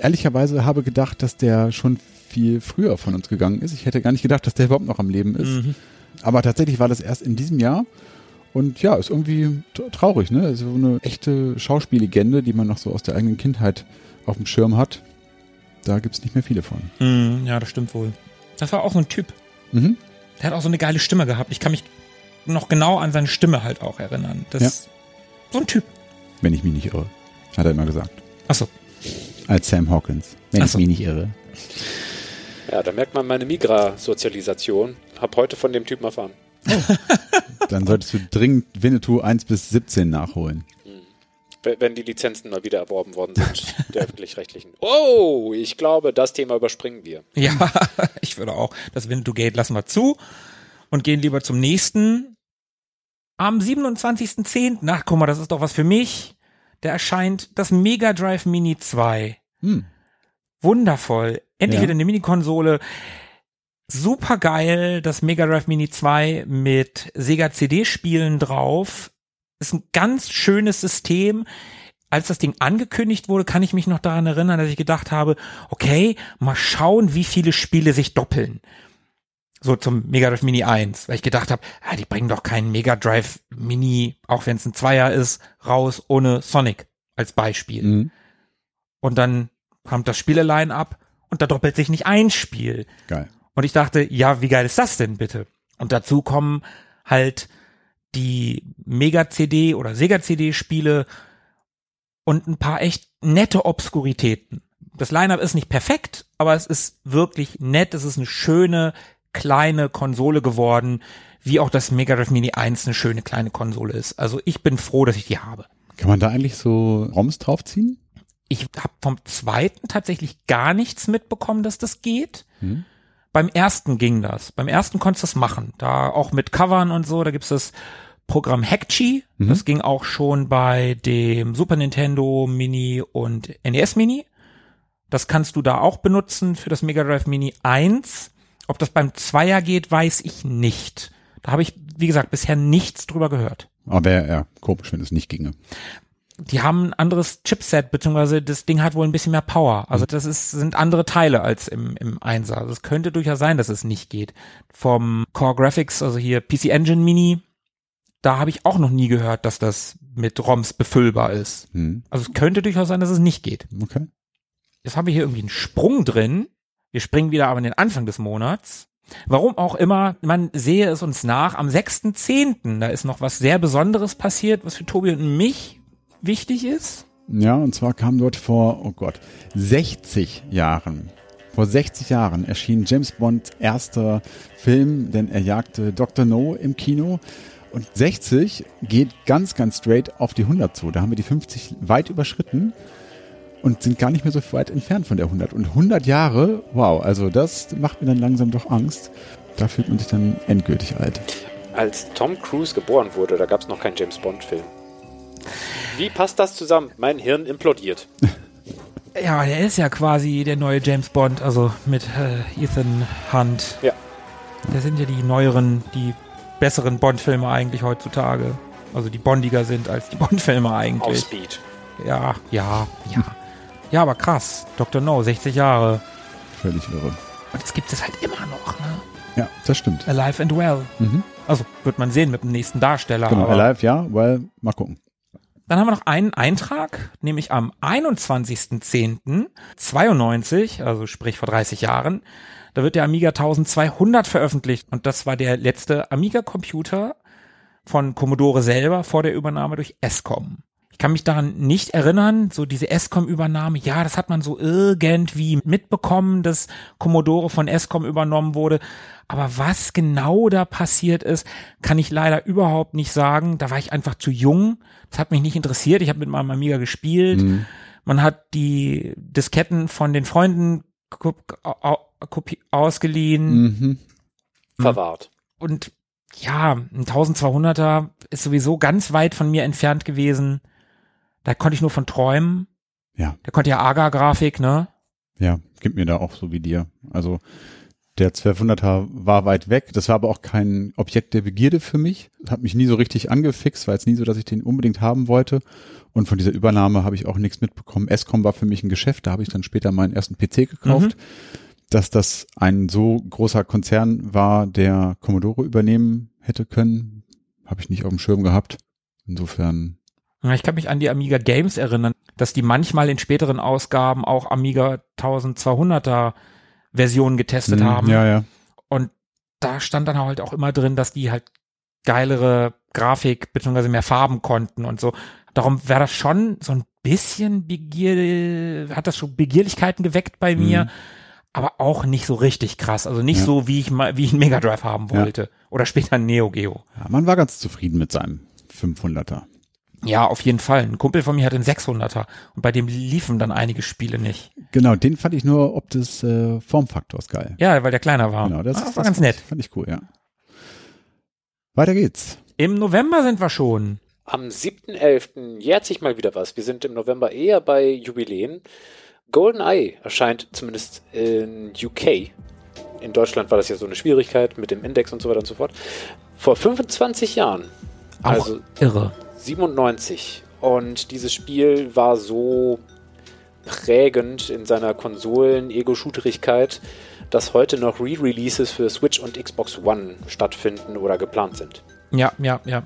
Ich ehrlicherweise habe gedacht, dass der schon viel früher von uns gegangen ist. Ich hätte gar nicht gedacht, dass der überhaupt noch am Leben ist. Mhm. Aber tatsächlich war das erst in diesem Jahr. Und ja, ist irgendwie traurig, ne? Also eine echte Schauspiellegende, die man noch so aus der eigenen Kindheit auf dem Schirm hat. Da gibt's nicht mehr viele von. Mhm, ja, das stimmt wohl. Das war auch so ein Typ. Mhm. Der hat auch so eine geile Stimme gehabt. Ich kann mich noch genau an seine Stimme halt auch erinnern. Das Ja. ist so ein Typ. Wenn ich mich nicht irre. Hat er immer gesagt. Achso. Als Sam Hawkins. Wenn Ach ich so. mich nicht irre. Ja, da merkt man meine Migra-Sozialisation. Hab heute von dem Typen erfahren. Dann solltest du dringend Winnetou 1 bis 17 nachholen. W- Wenn die Lizenzen mal wieder erworben worden sind, der öffentlich-rechtlichen. Oh, ich glaube, das Thema überspringen wir. Ja, ich würde auch. Das Winnetou Gate lassen wir zu und gehen lieber zum nächsten. Am 27.10. Ach, guck mal, das ist doch was für mich. Da erscheint das Mega Drive Mini 2. Hm. Wundervoll. Endlich Ja. wieder eine Mini-Konsole. Super geil, das Mega Drive Mini 2 mit Sega CD-Spielen drauf. Ist ein ganz schönes System. Als das Ding angekündigt wurde, kann ich mich noch daran erinnern, dass ich gedacht habe, okay, mal schauen, wie viele Spiele sich doppeln. So zum Mega Drive Mini 1, weil ich gedacht habe, ah, die bringen doch keinen Mega Drive Mini, auch wenn es ein Zweier ist, raus ohne Sonic als Beispiel. Mhm. Und dann kommt das Spieleline ab und da doppelt sich nicht ein Spiel. Geil. Und ich dachte, ja, wie geil ist das denn bitte? Und dazu kommen halt die Mega-CD oder Sega-CD-Spiele und ein paar echt nette Obskuritäten. Das Line-Up ist nicht perfekt, aber es ist wirklich nett. Es ist eine schöne, kleine Konsole geworden, wie auch das Mega Drive Mini 1 eine schöne kleine Konsole ist. Also ich bin froh, dass ich die habe. Kann man da eigentlich so ROMs draufziehen? Ich habe vom zweiten tatsächlich gar nichts mitbekommen, dass das geht. Hm. Beim ersten ging das. Beim ersten konntest du das machen. Da auch mit Covern und so. Da gibt's das Programm Hackchi. Mhm. Das ging auch schon bei dem Super Nintendo Mini und NES Mini. Das kannst du da auch benutzen für das Mega Drive Mini 1. Ob das beim Zweier geht, weiß ich nicht. Da habe ich, wie gesagt, bisher nichts drüber gehört. Aber wäre ja komisch, wenn es nicht ginge. die haben ein anderes Chipset, beziehungsweise das Ding hat wohl ein bisschen mehr Power. Also das ist, sind andere Teile als im, im Einser. Also es könnte durchaus sein, dass es nicht geht. Vom Core Graphics, also hier PC Engine Mini, da habe ich auch noch nie gehört, dass das mit ROMs befüllbar ist. Hm. Also es könnte durchaus sein, dass es nicht geht. Okay. Jetzt haben wir hier irgendwie einen Sprung drin. Wir springen wieder aber in den Anfang des Monats. Warum auch immer, man sehe es uns nach. Am 6.10., da ist noch was sehr Besonderes passiert, was für Tobi und mich wichtig ist. Ja, und zwar kam dort vor, oh Gott, 60 Jahren. Vor 60 Jahren erschien James Bond erster Film, denn er jagte Dr. No im Kino. Und 60 geht ganz, ganz straight auf die 100 zu. Da haben wir die 50 weit überschritten und sind gar nicht mehr so weit entfernt von der 100. Und 100 Jahre, wow, also das macht mir dann langsam doch Angst. Da fühlt man sich dann endgültig alt. Als Tom Cruise geboren wurde, da gab es noch keinen James Bond-Film. Wie passt das zusammen? Mein Hirn implodiert. Ja, der ist ja quasi der neue James Bond, also mit äh, Ethan Hunt. Ja. Das sind ja die neueren, die besseren Bond-Filme eigentlich heutzutage. Also die bondiger sind als die Bond-Filme Auf eigentlich. Speed. Ja, ja, ja. Ja, aber krass. Dr. No, 60 Jahre. Völlig irre. Und es gibt es halt immer noch, ne? Ja, das stimmt. Alive and Well. Mhm. Also wird man sehen mit dem nächsten Darsteller. Genau, Alive, ja, well, mal gucken. Dann haben wir noch einen Eintrag, nämlich am 21.10.92, also sprich vor 30 Jahren. Da wird der Amiga 1200 veröffentlicht und das war der letzte Amiga-Computer von Commodore selber vor der Übernahme durch ESCOM. Ich kann mich daran nicht erinnern, so diese ESCOM-Übernahme, ja, das hat man so irgendwie mitbekommen, dass Commodore von ESCOM übernommen wurde. Aber was genau da passiert ist, kann ich leider überhaupt nicht sagen. Da war ich einfach zu jung. Das hat mich nicht interessiert. Ich habe mit meinem Amiga gespielt. Mhm. Man hat die Disketten von den Freunden ausgeliehen. Mhm. Verwahrt. Und ja, ein 1200er ist sowieso ganz weit von mir entfernt gewesen. Da konnte ich nur von träumen. Ja. Der konnte ja AGA-Grafik, ne? Ja, gibt mir da auch so wie dir. Also der 1200er war weit weg. Das war aber auch kein Objekt der Begierde für mich. Das hat mich nie so richtig angefixt. War jetzt nie so, dass ich den unbedingt haben wollte. Und von dieser Übernahme habe ich auch nichts mitbekommen. Escom war für mich ein Geschäft. Da habe ich dann später meinen ersten PC gekauft. Dass das ein so großer Konzern war, der Commodore übernehmen hätte können, habe ich nicht auf dem Schirm gehabt. Insofern, Ich kann mich an die Amiga Games erinnern, dass die manchmal in späteren Ausgaben auch Amiga 1200er Versionen getestet Mhm, haben. Ja, ja. Und da stand dann halt auch immer drin, dass die halt geilere Grafik beziehungsweise mehr Farben konnten und so. Darum wäre das schon so ein bisschen Begier, hat das schon Begierlichkeiten geweckt bei mir, Mhm. aber auch nicht so richtig krass. Also nicht Ja. so, wie ich mal, wie ich einen Mega Drive haben Ja. wollte. Oder später ein Neo Geo. ja. Man war ganz zufrieden mit seinem 500er. Ja, auf jeden Fall. Ein Kumpel von mir hat einen 600er und bei dem liefen dann einige Spiele nicht. Genau, den fand ich nur ob des äh, Formfaktors geil. Ja, weil der kleiner war. Genau, das, Ah, das war ganz nett. Fand ich cool, ja. Weiter geht's. Im November sind wir schon. Am 7.11. jährt sich mal wieder was. Wir sind im November eher bei Jubiläen. GoldenEye erscheint zumindest in UK. In Deutschland war das ja so eine Schwierigkeit mit dem Index und so weiter und so fort. Vor 25 Jahren. Auch Also irre. 97. Und dieses Spiel war so prägend in seiner Konsolen-Ego-Shooterigkeit, dass heute noch Re-Releases für Switch und Xbox One stattfinden oder geplant sind. Ja, ja, ja.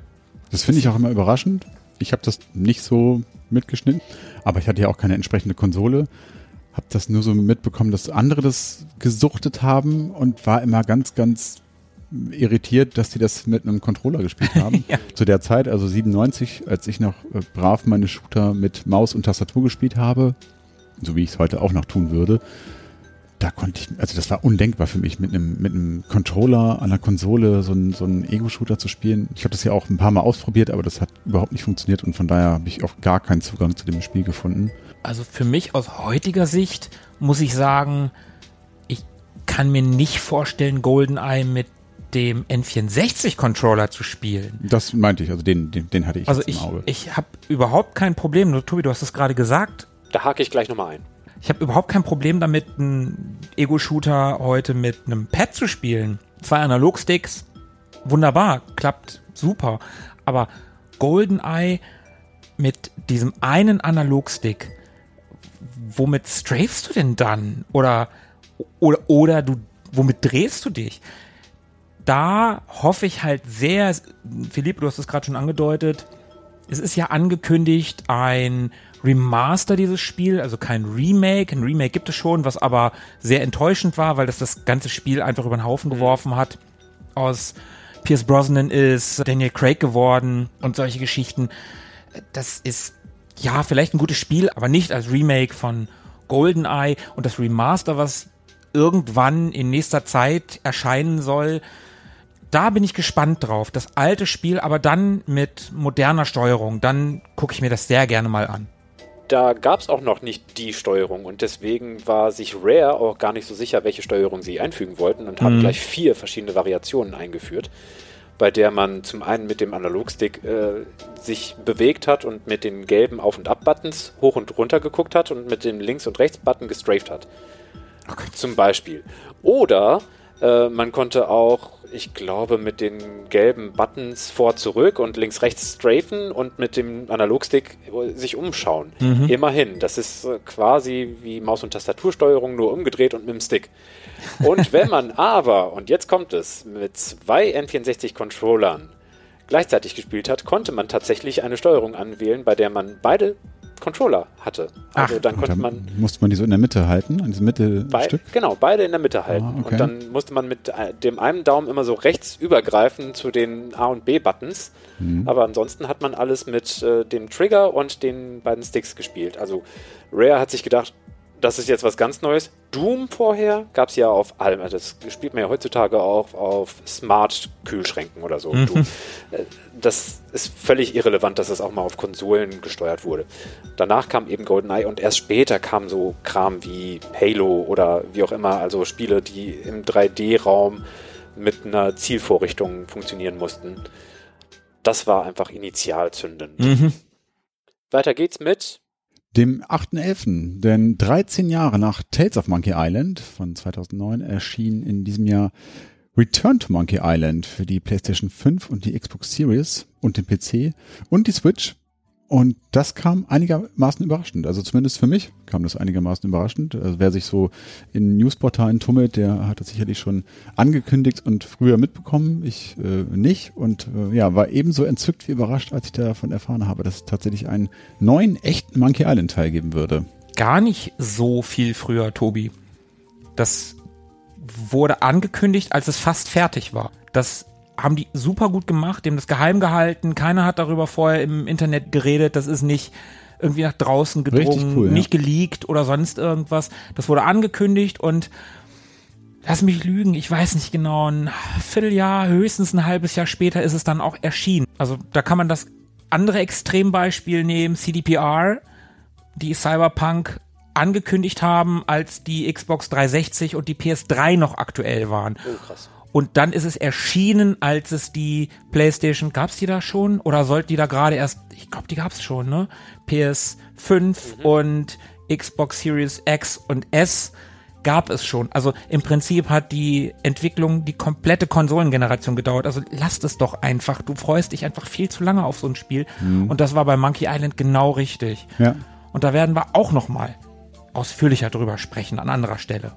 Das finde ich auch immer überraschend. Ich habe das nicht so mitgeschnitten, aber ich hatte ja auch keine entsprechende Konsole. Habe das nur so mitbekommen, dass andere das gesuchtet haben und war immer ganz, ganz irritiert, dass die das mit einem Controller gespielt haben. Ja. Zu der Zeit, also 97, als ich noch äh, brav meine Shooter mit Maus und Tastatur gespielt habe, so wie ich es heute auch noch tun würde, da konnte ich, also das war undenkbar für mich, mit einem, mit einem Controller an der Konsole so einen, so einen Ego-Shooter zu spielen. Ich habe das ja auch ein paar Mal ausprobiert, aber das hat überhaupt nicht funktioniert und von daher habe ich auch gar keinen Zugang zu dem Spiel gefunden. Also für mich aus heutiger Sicht muss ich sagen, ich kann mir nicht vorstellen, GoldenEye mit dem N64-Controller zu spielen. Das meinte ich, also den, den, den hatte ich Also jetzt ich, im Auge. ich habe überhaupt kein Problem, nur Tobi, du hast es gerade gesagt, Da hake ich gleich nochmal ein. ich habe überhaupt kein Problem damit, einen Ego-Shooter heute mit einem Pad zu spielen. Zwei Analogsticks, wunderbar, klappt super. Aber GoldenEye mit diesem einen Analogstick, womit strafest du denn dann? Oder, oder, oder du, womit drehst du dich? Da hoffe ich halt sehr, Philipp, du hast es gerade schon angedeutet, es ist ja angekündigt ein Remaster dieses Spiel, also kein Remake. Ein Remake gibt es schon, was aber sehr enttäuschend war, weil das das ganze Spiel einfach über den Haufen geworfen hat. Aus Pierce Brosnan ist Daniel Craig geworden und solche Geschichten. Das ist ja vielleicht ein gutes Spiel, aber nicht als Remake von GoldenEye und das Remaster, was irgendwann in nächster Zeit erscheinen soll. Da bin ich gespannt drauf. Das alte Spiel, aber dann mit moderner Steuerung. Dann gucke ich mir das sehr gerne mal an. Da gab es auch noch nicht die Steuerung und deswegen war sich Rare auch gar nicht so sicher, welche Steuerung sie einfügen wollten und haben Mhm. gleich vier verschiedene Variationen eingeführt, bei der man zum einen mit dem Analogstick äh, sich bewegt hat und mit den gelben Auf- und Ab-Buttons hoch und runter geguckt hat und mit dem Links- und Rechts-Button gestrafed hat. Zum Beispiel. Oder äh, man konnte auch, ich glaube, mit den gelben Buttons vor zurück und links rechts strafen und mit dem Analogstick äh, sich umschauen. Immerhin, das ist äh, quasi wie Maus- und Tastatursteuerung nur umgedreht und mit dem Stick. Und wenn man aber, und jetzt kommt es, mit zwei N64-Controllern gleichzeitig gespielt hat, konnte man tatsächlich eine Steuerung anwählen, bei der man beide Controller hatte. Also Ach, dann konnte dann man musste man die so in der Mitte halten, an diesem Bei, Mittelstück. genau, beide in der Mitte halten. Ah, okay. Und dann musste man mit äh, dem einen Daumen immer so rechts übergreifen zu den A- und B-Buttons. Mhm. Aber ansonsten hat man alles mit äh, dem Trigger und den beiden Sticks gespielt. Also Rare hat sich gedacht, das ist jetzt was ganz Neues. Doom vorher gab es ja auf allem. Also das spielt man ja heutzutage auch auf Smart-Kühlschränken oder so. Mhm. Äh, Das ist völlig irrelevant, dass es auch mal auf Konsolen gesteuert wurde. Danach kam eben GoldenEye und erst später kam so Kram wie Halo oder wie auch immer, also Spiele, die im 3D-Raum mit einer Zielvorrichtung funktionieren mussten. Das war einfach initial zündend. Mhm. Weiter geht's mit Dem 8.11., denn 13 Jahre nach Tales of Monkey Island von 2009 erschien in diesem Jahr Return to Monkey Island für die PlayStation 5 und die Xbox Series und den PC und die Switch. Und das kam einigermaßen überraschend. Also zumindest für mich kam das einigermaßen überraschend. Also wer sich so in Newsportalen tummelt, der hat das sicherlich schon angekündigt und früher mitbekommen. Ich äh, nicht. Und äh, ja, war ebenso entzückt wie überrascht, als ich davon erfahren habe, dass es tatsächlich einen neuen echten Monkey Island Teil geben würde. Gar nicht so viel früher, Tobi. Das wurde angekündigt, als es fast fertig war. Das haben die super gut gemacht, die haben das geheim gehalten, keiner hat darüber vorher im Internet geredet, das ist nicht irgendwie nach draußen gedrungen, cool, ja. nicht geleakt oder sonst irgendwas. Das wurde angekündigt und lass mich lügen, ich weiß nicht genau, ein Vierteljahr, höchstens ein halbes Jahr später ist es dann auch erschienen. Also da kann man das andere Extrembeispiel nehmen, CDPR, die Cyberpunk angekündigt haben, als die Xbox 360 und die PS3 noch aktuell waren. Oh, krass. Und dann ist es erschienen, als es die PlayStation, gab's die da schon? Oder sollten die da gerade erst, ich glaube, die gab's schon, ne? PS5 und Xbox Series X und S gab es schon. Also im Prinzip hat die Entwicklung die komplette Konsolengeneration gedauert. Also lasst es doch einfach. Du freust dich einfach viel zu lange auf so ein Spiel. Und das war bei Monkey Island genau richtig. Ja. Und da werden wir auch noch mal ausführlicher drüber sprechen an anderer Stelle.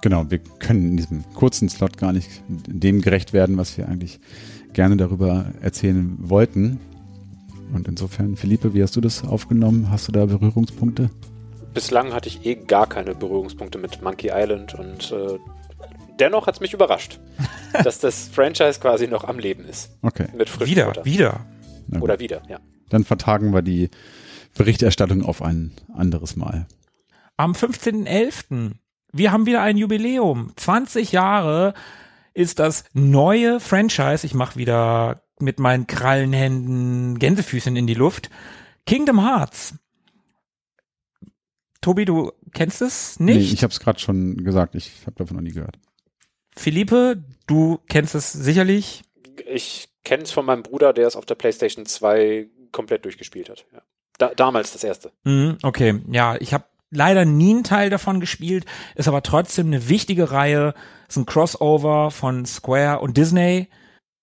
Genau, wir können in diesem kurzen Slot gar nicht dem gerecht werden, was wir eigentlich gerne darüber erzählen wollten. Und insofern, Philippe, wie hast du das aufgenommen? Hast du da Berührungspunkte? Bislang hatte ich eh gar keine Berührungspunkte mit Monkey Island und äh, dennoch hat es mich überrascht, dass das Franchise quasi noch am Leben ist. Okay, Mit Wieder, Futter. wieder. na gut. Oder wieder, ja. dann vertagen wir die Berichterstattung auf ein anderes Mal. Am 15.11. Wir haben wieder ein Jubiläum. 20 Jahre ist das neue Franchise. Ich mache wieder mit meinen Krallenhänden Gänsefüßchen in die Luft. Kingdom Hearts. Tobi, du kennst es nicht? Nee, ich habe es gerade schon gesagt, ich habe davon noch nie gehört. Philippe, du kennst es sicherlich. Ich kenne es von meinem Bruder, der es auf der PlayStation 2 komplett durchgespielt hat. Ja. Da, damals das erste. Mhm, okay, ja, ich habe leider nie einen Teil davon gespielt, ist aber trotzdem eine wichtige Reihe. Ist ein Crossover von Square und Disney.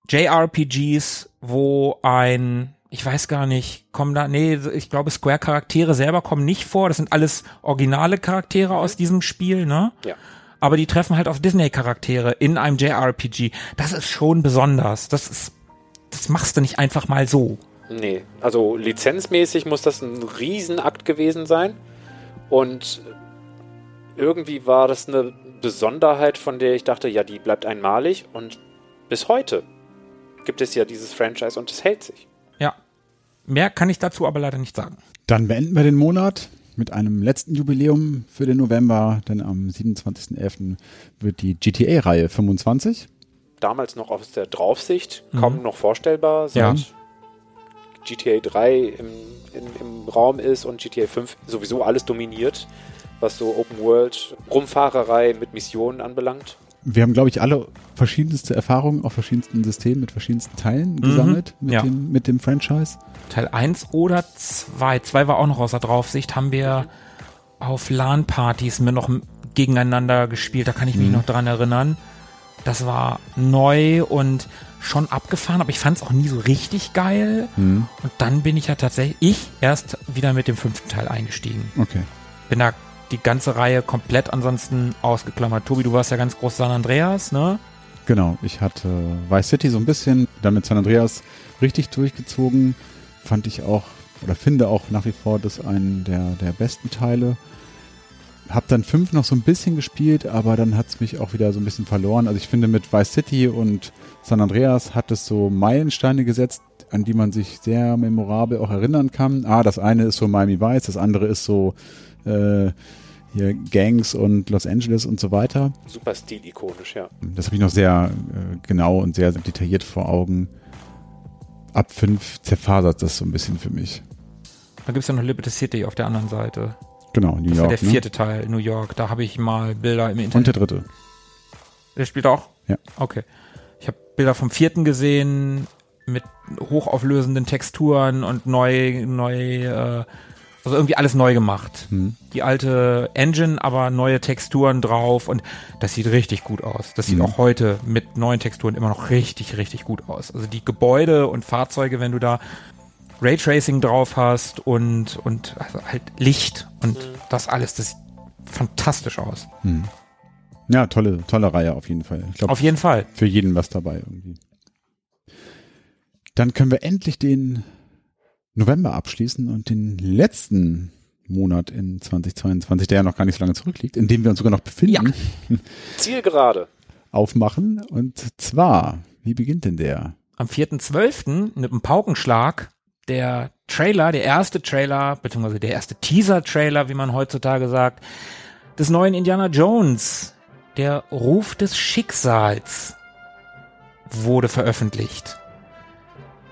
JRPGs, wo ein, ich weiß gar nicht, kommen da, nee, ich glaube Square-Charaktere selber kommen nicht vor. Das sind alles originale Charaktere aus diesem Spiel, ne? Ja. Aber die treffen halt auf Disney-Charaktere in einem JRPG. Das ist schon besonders. Das ist, das machst du nicht einfach mal so. Nee, also lizenzmäßig muss das ein Riesenakt gewesen sein. Und irgendwie war das eine Besonderheit, von der ich dachte, ja, die bleibt einmalig. Und bis heute gibt es ja dieses Franchise und es hält sich. Ja. Mehr kann ich dazu aber leider nicht sagen. Dann beenden wir den Monat mit einem letzten Jubiläum für den November, denn am 27.11. wird die GTA-Reihe 25. Damals noch aus der Draufsicht, kaum noch vorstellbar, Ja. GTA 3 im, im, im Raum ist und GTA 5 sowieso alles dominiert, was so Open World Rumfahrerei mit Missionen anbelangt. Wir haben, glaube ich, alle verschiedenste Erfahrungen auf verschiedensten Systemen mit verschiedensten Teilen gesammelt mit, ja. dem, mit dem Franchise. Teil 1 oder 2. 2 war auch noch außer Draufsicht, haben wir auf LAN-Partys mir noch gegeneinander gespielt, da kann ich mich noch dran erinnern. Das war neu und schon abgefahren, aber ich fand es auch nie so richtig geil. Hm, Und dann bin ich ja tatsächlich, ich erst wieder mit dem fünften Teil eingestiegen. okay. Bin da die ganze Reihe komplett ansonsten ausgeklammert. Tobi, du warst ja ganz groß San Andreas, ne? Genau, ich hatte Vice City so ein bisschen, dann mit San Andreas richtig durchgezogen. Fand ich auch, oder finde auch nach wie vor das einen der, der besten Teile. Hab dann fünf noch so ein bisschen gespielt, aber dann hat's mich auch wieder so ein bisschen verloren. Also ich finde mit Vice City und San Andreas hat es so Meilensteine gesetzt, an die man sich sehr memorabel auch erinnern kann. Ah, das eine ist so Miami Vice, das andere ist so äh, hier Gangs und Los Angeles und so weiter. Super stilikonisch, ja. Das habe ich noch sehr äh, genau und sehr detailliert vor Augen. Ab fünf zerfasert das so ein bisschen für mich. Da gibt's ja noch Liberty City auf der anderen Seite. Genau, New Das war York. der ne? vierte Teil, New York. Da habe ich mal Bilder im Internet. Und der dritte. Der spielt auch? Ja. Okay. Ich habe Bilder vom vierten gesehen mit hochauflösenden Texturen und neu, neu, äh, also irgendwie alles neu gemacht. Hm. Die alte Engine, aber neue Texturen drauf und das sieht richtig gut aus. Das sieht Mhm. auch heute mit neuen Texturen immer noch richtig, richtig gut aus. Also die Gebäude und Fahrzeuge, wenn du da Raytracing drauf hast und, und also halt Licht und das alles, das sieht fantastisch aus. Hm. Ja, tolle, tolle Reihe auf jeden Fall. Ich glaube, Auf jeden Fall. für jeden was dabei irgendwie. Dann können wir endlich den November abschließen und den letzten Monat in 2022, der ja noch gar nicht so lange zurückliegt, in dem wir uns sogar noch befinden, Zielgerade. aufmachen. Und zwar, wie beginnt denn der? Am 4.12. mit einem Paukenschlag der Trailer, der erste Trailer, beziehungsweise der erste Teaser-Trailer, wie man heutzutage sagt, des neuen Indiana Jones, der Ruf des Schicksals, wurde veröffentlicht.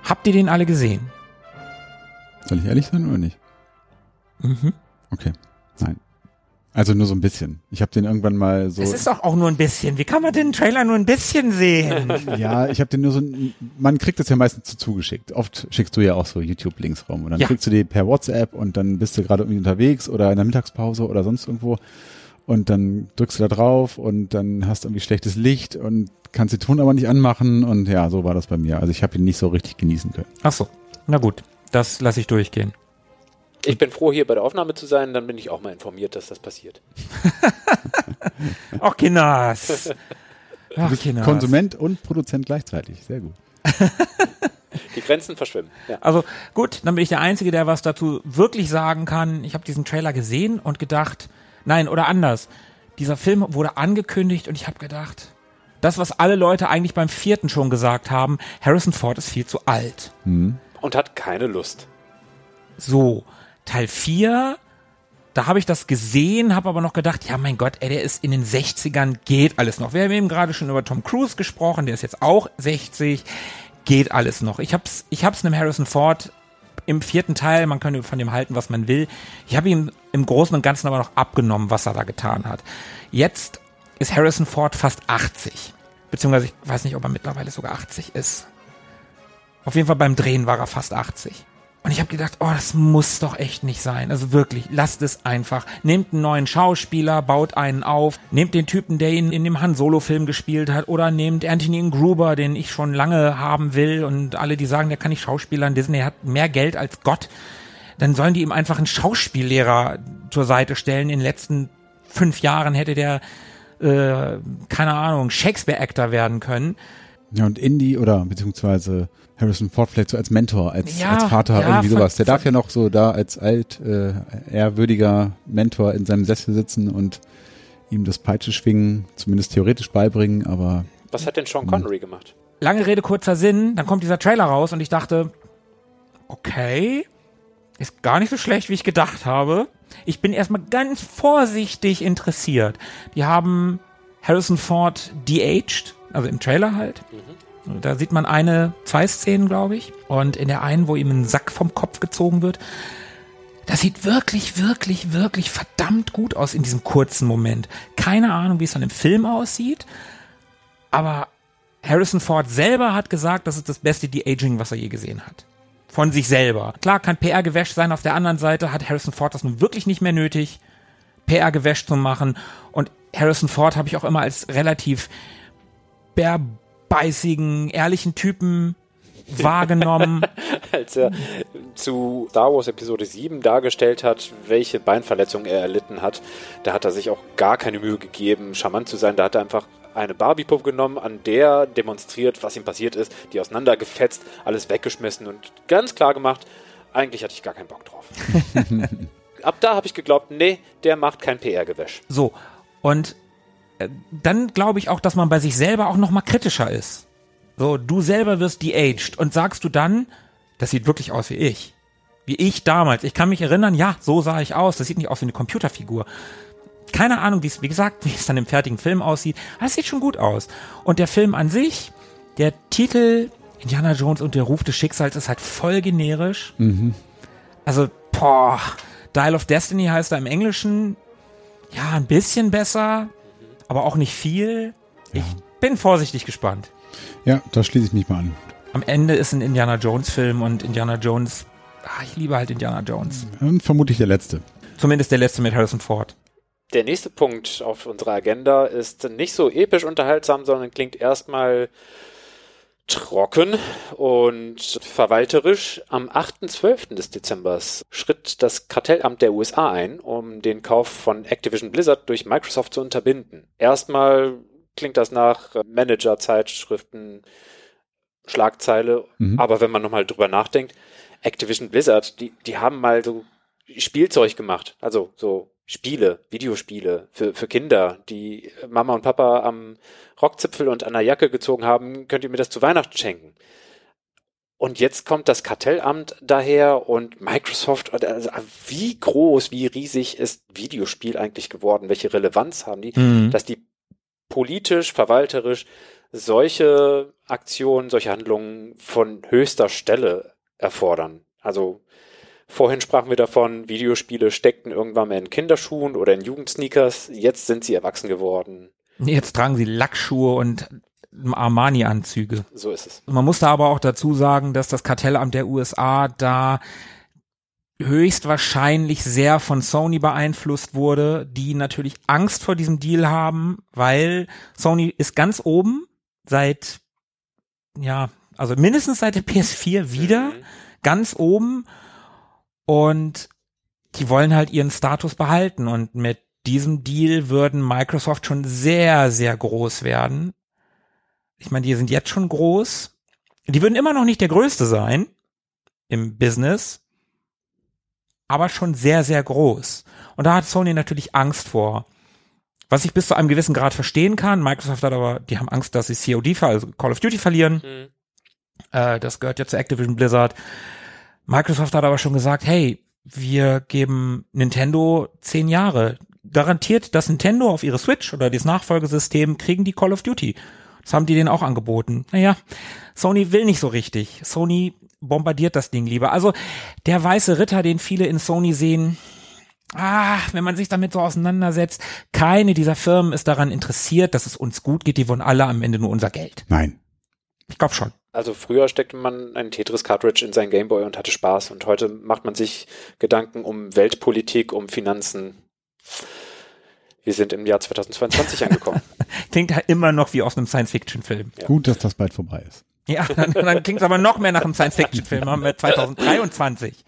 Habt ihr den alle gesehen? Soll ich ehrlich sein oder nicht? Mhm. Okay, nein. Also nur so ein bisschen. Ich habe den irgendwann mal so. Es ist doch auch nur ein bisschen. Wie kann man den Trailer nur ein bisschen sehen? ja, ich habe den nur so. Man kriegt das ja meistens zu zugeschickt. Oft schickst du ja auch so YouTube-Links rum und dann Ja. kriegst du die per WhatsApp und dann bist du gerade irgendwie unterwegs oder in der Mittagspause oder sonst irgendwo und dann drückst du da drauf und dann hast du irgendwie schlechtes Licht und kannst den Ton aber nicht anmachen und ja, so war das bei mir. Also ich habe ihn nicht so richtig genießen können. Ach so. Na gut, das lasse ich durchgehen. Ich bin froh, hier bei der Aufnahme zu sein, dann bin ich auch mal informiert, dass das passiert. Ach, Kinders. Ach, Kinders. Konsument und Produzent gleichzeitig. Sehr gut. Die Grenzen verschwimmen. Ja. Also gut, dann bin ich der Einzige, der was dazu wirklich sagen kann. Ich habe diesen Trailer gesehen und gedacht, nein, oder anders. Dieser Film wurde angekündigt und ich habe gedacht, das, was alle Leute eigentlich beim vierten schon gesagt haben, Harrison Ford ist viel zu alt. Und hat keine Lust. So, Teil 4, da habe ich das gesehen, habe aber noch gedacht, ja mein Gott, ey, der ist in den 60ern, geht alles noch. Wir haben eben gerade schon über Tom Cruise gesprochen, der ist jetzt auch 60, geht alles noch. Ich hab's, ich hab's einem Harrison Ford im vierten Teil, man könnte von dem halten, was man will. Ich habe ihm im Großen und Ganzen aber noch abgenommen, was er da getan hat. Jetzt ist Harrison Ford fast 80. Beziehungsweise ich weiß nicht, ob er mittlerweile sogar 80 ist. Auf jeden Fall beim Drehen war er fast 80. Und ich habe gedacht, oh, das muss doch echt nicht sein. Also wirklich, lasst es einfach. Nehmt einen neuen Schauspieler, baut einen auf, nehmt den Typen, der ihn in dem Han Solo-Film gespielt hat, oder nehmt Anthony Gruber, den ich schon lange haben will. Und alle, die sagen, der kann nicht schauspielern, Disney hat mehr Geld als Gott. Dann sollen die ihm einfach einen Schauspiellehrer zur Seite stellen. In den letzten fünf Jahren hätte der, äh, keine Ahnung, Shakespeare-Actor werden können. Ja, und Indy oder beziehungsweise Harrison Ford vielleicht so als Mentor, als, Ja, als Vater, ja, irgendwie sowas. Der darf ja noch so da als alt, äh, ehrwürdiger Mentor in seinem Sessel sitzen und ihm das Peitscheschwingen zumindest theoretisch beibringen, aber Was hat denn Sean Connery gemacht? lange Rede, kurzer Sinn, dann kommt dieser Trailer raus und ich dachte, okay, ist gar nicht so schlecht, wie ich gedacht habe. Ich bin erstmal ganz vorsichtig interessiert. Die haben Harrison Ford de-aged, also im Trailer halt. Da sieht man eine, zwei Szenen, glaube ich. Und in der einen, wo ihm ein Sack vom Kopf gezogen wird, das sieht wirklich, wirklich, wirklich verdammt gut aus in diesem kurzen Moment. Keine Ahnung, wie es dann im Film aussieht. Aber Harrison Ford selber hat gesagt, das ist das beste De-Aging, was er je gesehen hat. Von sich selber. Klar kann PR-Gewäsch sein, auf der anderen Seite hat Harrison Ford das nun wirklich nicht mehr nötig, PR-Gewäsch zu machen. Und Harrison Ford habe ich auch immer als relativ bärbeißigen, ehrlichen Typen wahrgenommen. Als er zu Star Wars Episode 7 dargestellt hat, welche Beinverletzung er erlitten hat, da hat er sich auch gar keine Mühe gegeben, charmant zu sein. Da hat er einfach eine Barbie-Puppe genommen, an der demonstriert, was ihm passiert ist, die auseinandergefetzt, alles weggeschmissen und ganz klar gemacht, eigentlich hatte ich gar keinen Bock drauf. Ab da habe ich geglaubt, nee, der macht kein PR-Gewäsch. So. Und dann glaube ich auch, dass man bei sich selber auch noch mal kritischer ist. So, du selber wirst de-aged und sagst du dann, das sieht wirklich aus wie ich. Wie ich damals. Ich kann mich erinnern, ja, so sah ich aus. Das sieht nicht aus wie eine Computerfigur. Keine Ahnung, wie es, wie gesagt, wie es dann im fertigen Film aussieht. Aber es sieht schon gut aus. Und der Film an sich, der Titel Indiana Jones und der Ruf des Schicksals ist halt voll generisch. Also, boah, Dial of Destiny heißt er im Englischen. Ja, ein bisschen besser, aber auch nicht viel. Ich bin vorsichtig gespannt. ja, da schließe ich mich mal an. Am Ende ist ein Indiana Jones Film und Indiana Jones, ah, ich liebe halt Indiana Jones. Und vermutlich der letzte. Zumindest der letzte mit Harrison Ford. Der nächste Punkt auf unserer Agenda ist nicht so episch unterhaltsam, sondern klingt erstmal trocken und verwalterisch. Am 8.12. des Dezembers schritt das Kartellamt der USA ein, um den Kauf von Activision Blizzard durch Microsoft zu unterbinden. Erstmal klingt das nach Manager-Zeitschriften, Schlagzeile, Mhm. aber wenn man nochmal drüber nachdenkt, Activision Blizzard, die, die haben mal so Spielzeug gemacht. Also so Spiele, Videospiele für, für Kinder, die Mama und Papa am Rockzipfel und an der Jacke gezogen haben, könnt ihr mir das zu Weihnachten schenken. Und jetzt kommt das Kartellamt daher und Microsoft, also wie groß, wie riesig ist Videospiel eigentlich geworden? Welche Relevanz haben die, Mhm. dass die politisch, verwalterisch solche Aktionen, solche Handlungen von höchster Stelle erfordern? Also vorhin sprachen wir davon, Videospiele steckten irgendwann mal in Kinderschuhen oder in Jugendsneakers, jetzt sind sie erwachsen geworden. Jetzt tragen sie Lackschuhe und Armani-Anzüge. So ist es. Man muss da aber auch dazu sagen, dass das Kartellamt der USA da höchstwahrscheinlich sehr von Sony beeinflusst wurde, die natürlich Angst vor diesem Deal haben, weil Sony ist ganz oben seit, ja, also mindestens seit der PS4 wieder, Mhm. ganz oben und die wollen halt ihren Status behalten und mit diesem Deal würden Microsoft schon sehr, sehr groß werden. Ich meine, die sind jetzt schon groß. Die würden immer noch nicht der größte sein im Business, aber schon sehr, sehr groß. Und da hat Sony natürlich Angst vor. Was ich bis zu einem gewissen Grad verstehen kann. Microsoft hat aber, die haben Angst, dass sie COD, also Call of Duty verlieren. Mhm. Äh, das gehört ja zu Activision Blizzard. Microsoft hat aber schon gesagt, hey, wir geben Nintendo zehn Jahre. Garantiert, dass Nintendo auf ihre Switch oder das Nachfolgesystem kriegen die Call of Duty. Das haben die denen auch angeboten. Naja, Sony will nicht so richtig. Sony bombardiert das Ding lieber. Also der weiße Ritter, den viele in Sony sehen, ah, wenn man sich damit so auseinandersetzt, keine dieser Firmen ist daran interessiert, dass es uns gut geht. Die wollen alle am Ende nur unser Geld. Nein. Ich glaube schon. Also früher steckte man ein Tetris-Cartridge in sein Gameboy und hatte Spaß und heute macht man sich Gedanken um Weltpolitik, um Finanzen. Wir sind im Jahr 2022 angekommen. Klingt halt immer noch wie aus einem Science-Fiction-Film. Ja. Gut, dass das bald vorbei ist. Ja, dann, dann klingt es aber noch mehr nach einem Science-Fiction-Film. Haben wir 2023.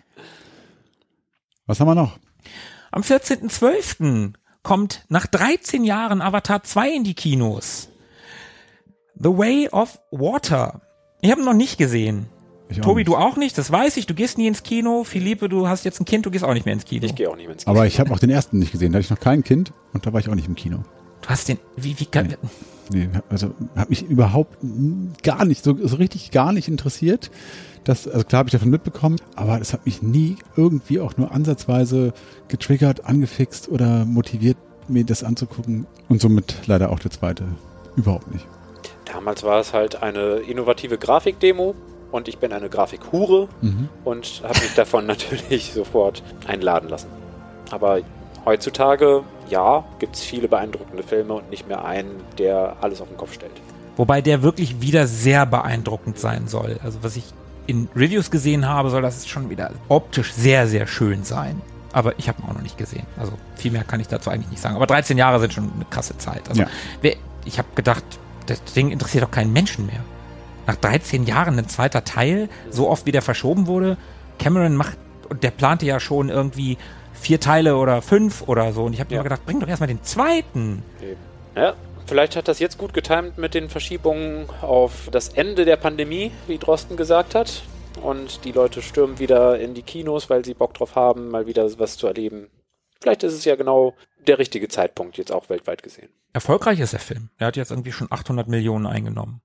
Was haben wir noch? Am 14.12. kommt nach 13 Jahren Avatar 2 in die Kinos. The Way of Water. Ich habe ihn noch nicht gesehen. Ich auch Tobi, nicht. du auch nicht, das weiß ich. Du gehst nie ins Kino. Philippe, du hast jetzt ein Kind, du gehst auch nicht mehr ins Kino. Ich gehe auch nicht mehr ins Kino. Aber ich habe auch den ersten nicht gesehen. Da hatte ich noch kein Kind und da war ich auch nicht im Kino. Du hast den, wie, wie kann, Nee, also hat mich überhaupt gar nicht, so, so richtig gar nicht interessiert. Das, also klar habe ich davon mitbekommen, aber es hat mich nie irgendwie auch nur ansatzweise getriggert, angefixt oder motiviert, mir das anzugucken. Und somit leider auch der zweite überhaupt nicht. Damals war es halt eine innovative Grafikdemo und ich bin eine Grafikhure Mhm. und habe mich davon natürlich sofort einladen lassen. Aber heutzutage, ja, gibt es viele beeindruckende Filme und nicht mehr einen, der alles auf den Kopf stellt. Wobei der wirklich wieder sehr beeindruckend sein soll. Also was ich in Reviews gesehen habe, soll das schon wieder optisch sehr, sehr schön sein. Aber ich habe ihn auch noch nicht gesehen. Also viel mehr kann ich dazu eigentlich nicht sagen. Aber 13 Jahre sind schon eine krasse Zeit. Also Ja. wer, ich habe gedacht, das Ding interessiert doch keinen Menschen mehr. Nach 13 Jahren ein zweiter Teil, so oft wie der verschoben wurde. Cameron macht, und der plante ja schon irgendwie vier Teile oder fünf oder so. Und ich habe Ja. immer gedacht, bring doch erstmal den zweiten. Ja, vielleicht hat das jetzt gut getimt mit den Verschiebungen auf das Ende der Pandemie, wie Drosten gesagt hat. Und die Leute stürmen wieder in die Kinos, weil sie Bock drauf haben, mal wieder was zu erleben. Vielleicht ist es ja genau der richtige Zeitpunkt, jetzt auch weltweit gesehen. Erfolgreich ist der Film. Er hat jetzt irgendwie schon 800 Millionen eingenommen.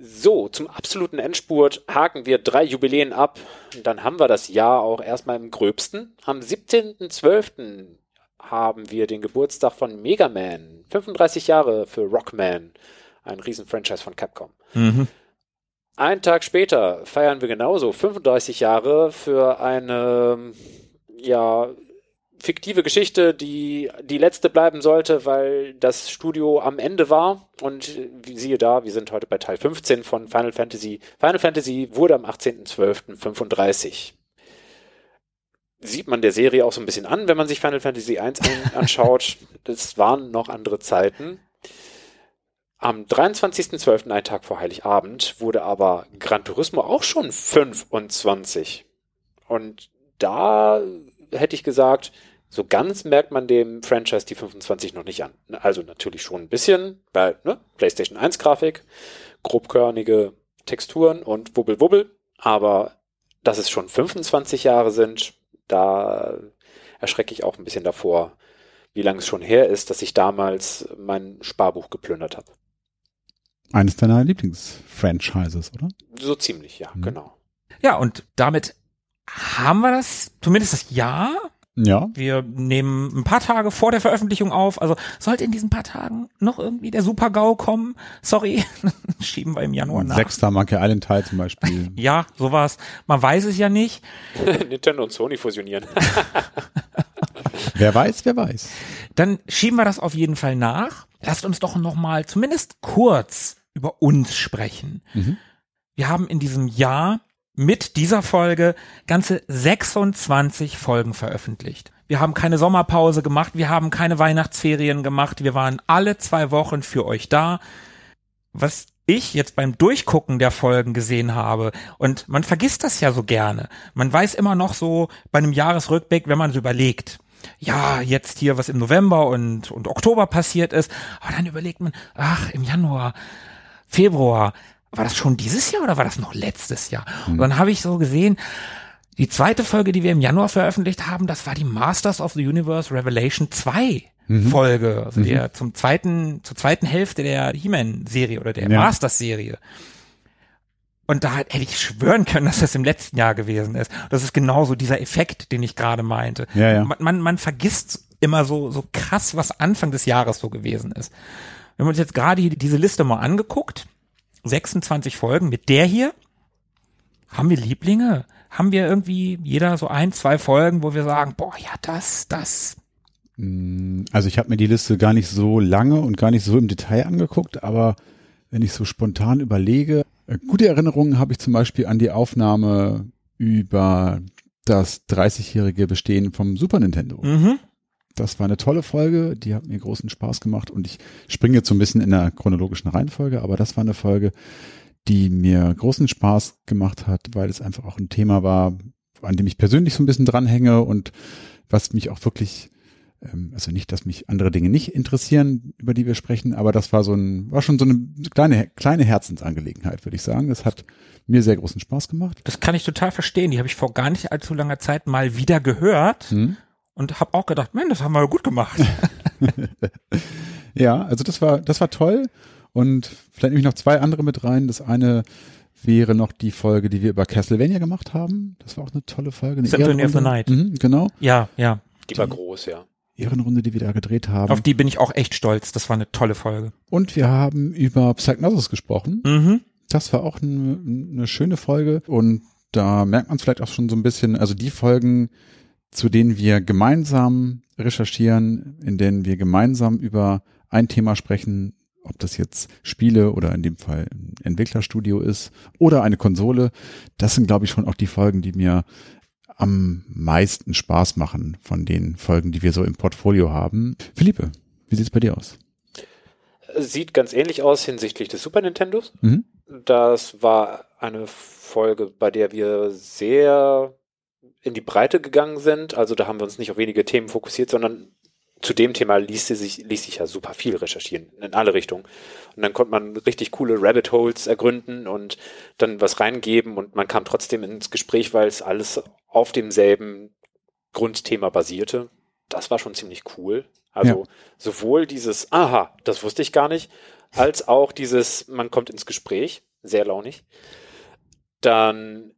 So, zum absoluten Endspurt haken wir drei Jubiläen ab. Und dann haben wir das Jahr auch erstmal im gröbsten. Am 17.12. haben wir den Geburtstag von Mega Man. 35 Jahre für Rockman. Ein Riesen-Franchise von Capcom. Mhm. Einen Tag später feiern wir genauso 35 Jahre für eine, ja, fiktive Geschichte, die die letzte bleiben sollte, weil das Studio am Ende war. Und siehe da, wir sind heute bei Teil 15 von Final Fantasy. Final Fantasy wurde am 18.12.35. Sieht man der Serie auch so ein bisschen an, wenn man sich Final Fantasy 1 an, anschaut. Das waren noch andere Zeiten. Am 23.12., ein Tag vor Heiligabend, wurde aber Gran Turismo auch schon 25. Und da hätte ich gesagt, so ganz merkt man dem Franchise die 25 noch nicht an. Also natürlich schon ein bisschen, weil ne, PlayStation 1 Grafik, grobkörnige Texturen und Wubbel Wubbel, aber dass es schon 25 Jahre sind, da erschrecke ich auch ein bisschen davor, wie lange es schon her ist, dass ich damals mein Sparbuch geplündert habe. Eines deiner Lieblingsfranchises, oder? So ziemlich, ja, Mhm. genau. Ja, und damit haben wir das, zumindest das Jahr. Ja. Wir nehmen ein paar Tage vor der Veröffentlichung auf. Also sollte in diesen paar Tagen noch irgendwie der Super-GAU kommen. Sorry, schieben wir im Januar nach. Sechster Monkey Island Teil zum Beispiel. Ja, sowas. Man weiß es ja nicht. Nintendo und Sony fusionieren. wer weiß, wer weiß. Dann schieben wir das auf jeden Fall nach. Lasst uns doch noch mal zumindest kurz über uns sprechen. Mhm. Wir haben in diesem Jahr mit dieser Folge ganze 26 Folgen veröffentlicht. Wir haben keine Sommerpause gemacht, wir haben keine Weihnachtsferien gemacht, wir waren alle zwei Wochen für euch da. Was ich jetzt beim Durchgucken der Folgen gesehen habe, und man vergisst das ja so gerne. Man weiß immer noch so bei einem Jahresrückblick, wenn man so überlegt, ja, jetzt hier, was im November und, und Oktober passiert ist, aber dann überlegt man, ach, im Januar, Februar, war das schon dieses Jahr oder war das noch letztes Jahr? Und dann habe ich so gesehen, die zweite Folge, die wir im Januar veröffentlicht haben, das war die Masters of the Universe Revelation 2 Folge, also der zum zweiten, zur zweiten Hälfte der He-Man-Serie oder der Ja. Masters-Serie. Und da hätte ich schwören können, dass das im letzten Jahr gewesen ist. Das ist genauso dieser Effekt, den ich gerade meinte. Ja, ja. Man, man, man vergisst immer so, so krass, was Anfang des Jahres so gewesen ist. Wir haben uns jetzt gerade diese Liste mal angeguckt. 26 Folgen mit der hier. Haben wir Lieblinge? Haben wir irgendwie jeder so ein, zwei Folgen, wo wir sagen, boah, ja, das, das. Mm, Also ich habe mir die Liste gar nicht so lange und gar nicht so im Detail angeguckt, aber wenn ich so spontan überlege, äh, gute Erinnerungen habe ich zum Beispiel an die Aufnahme über das 30-jährige Bestehen vom Super Nintendo. Mhm. Das war eine tolle Folge, die hat mir großen Spaß gemacht und ich springe jetzt so ein bisschen in der chronologischen Reihenfolge, aber das war eine Folge, die mir großen Spaß gemacht hat, weil es einfach auch ein Thema war, an dem ich persönlich so ein bisschen dranhänge und was mich auch wirklich, ähm, also nicht, dass mich andere Dinge nicht interessieren, über die wir sprechen, aber das war so ein, war schon so eine kleine, kleine Herzensangelegenheit, würde ich sagen. Das hat mir sehr großen Spaß gemacht. Das kann ich total verstehen. Die habe ich vor gar nicht allzu langer Zeit mal wieder gehört Hm? Und habe auch gedacht, Mensch, das haben wir gut gemacht. Ja, also das war, das war toll. Und vielleicht nehme ich noch zwei andere mit rein. Das eine wäre noch die Folge, die wir über Castlevania gemacht haben. Das war auch eine tolle Folge. Eine Symphony of the. Night. Mhm, genau. ja, ja. Die war groß, ja. Ehrenrunde, die wir da gedreht haben. Auf die bin ich auch echt stolz. Das war eine tolle Folge. Und wir haben über Psychnosis gesprochen. Mhm. Das war auch eine, eine schöne Folge. Und da merkt man es vielleicht auch schon so ein bisschen, also die Folgen, zu denen wir gemeinsam recherchieren, in denen wir gemeinsam über ein Thema sprechen, ob das jetzt Spiele oder in dem Fall ein Entwicklerstudio ist oder eine Konsole, das sind, glaube ich, schon auch die Folgen, die mir am meisten Spaß machen von den Folgen, die wir so im Portfolio haben. Philippe, wie sieht's bei dir aus? Sieht ganz ähnlich aus hinsichtlich des Super Nintendos. Mhm. Das war eine Folge, bei der wir sehr in die Breite gegangen sind. Also da haben wir uns nicht auf wenige Themen fokussiert, sondern zu dem Thema ließ sich, ließ sich ja super viel recherchieren, in alle Richtungen. Und dann konnte man richtig coole Rabbit Holes ergründen und dann was reingeben und man kam trotzdem ins Gespräch, weil es alles auf demselben Grundthema basierte. Das war schon ziemlich cool. Also sowohl dieses, aha, das wusste ich gar nicht, als auch dieses, man kommt ins Gespräch, sehr launig. Dann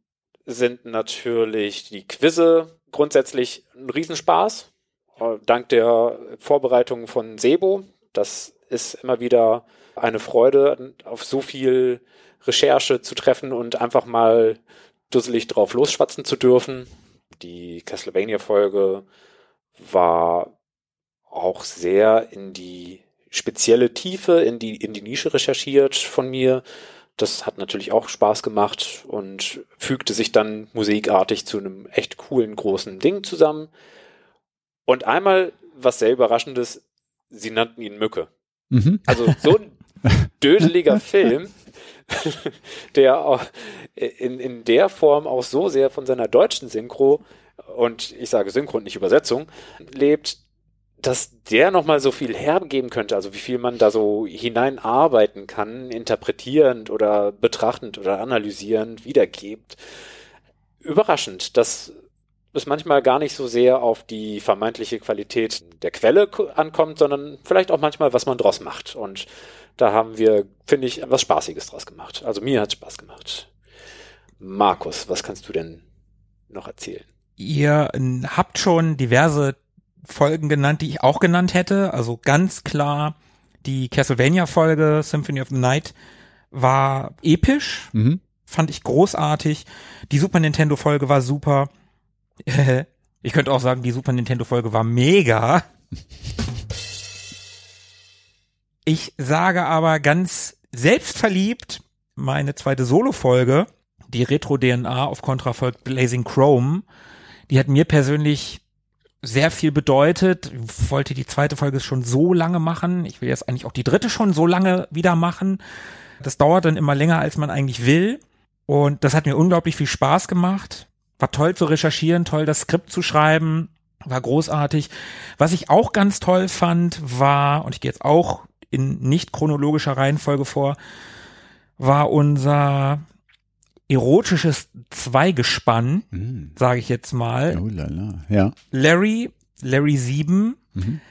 sind natürlich die Quizze grundsätzlich ein Riesenspaß. Äh, Dank der Vorbereitung von Sebo. Das ist immer wieder eine Freude, auf so viel Recherche zu treffen und einfach mal dusselig drauf losschwatzen zu dürfen. Die Castlevania-Folge war auch sehr in die spezielle Tiefe, in die, in die Nische recherchiert von mir. Das hat natürlich auch Spaß gemacht und fügte sich dann musikartig zu einem echt coolen großen Ding zusammen. Und einmal, was sehr überraschendes, sie nannten ihn Mücke. Mhm. Also so ein dödeliger Film, der auch in, in der Form auch so sehr von seiner deutschen Synchro und ich sage Synchro und nicht Übersetzung lebt, dass der nochmal so viel hergeben könnte, also wie viel man da so hineinarbeiten kann, interpretierend oder betrachtend oder analysierend wiedergibt. Überraschend. Das es manchmal gar nicht so sehr auf die vermeintliche Qualität der Quelle ankommt, sondern vielleicht auch manchmal, was man draus macht. Und da haben wir, finde ich, was Spaßiges draus gemacht. Also mir hat Spaß gemacht. Markus, was kannst du denn noch erzählen? Ihr habt schon diverse Folgen genannt, die ich auch genannt hätte. Also ganz klar die Castlevania-Folge Symphony of the Night war episch, Mhm. fand ich großartig. Die Super Nintendo-Folge war super. Ich könnte auch sagen, die Super Nintendo-Folge war mega. Ich sage aber ganz selbstverliebt, meine zweite Solo-Folge, die Retro-DNA auf Contra folgt Blazing Chrome, die hat mir persönlich sehr viel bedeutet. Ich wollte die zweite Folge schon so lange machen. Ich will jetzt eigentlich auch die dritte schon so lange wieder machen. Das dauert dann immer länger, als man eigentlich will. Und das hat mir unglaublich viel Spaß gemacht. War toll zu recherchieren, toll das Skript zu schreiben, war großartig. Was ich auch ganz toll fand, war, und ich gehe jetzt auch in nicht chronologischer Reihenfolge vor, war unser erotisches Zweigespann, Mhm. sage ich jetzt mal. Oh la la. Ja. Larry, Larry 7, Mhm.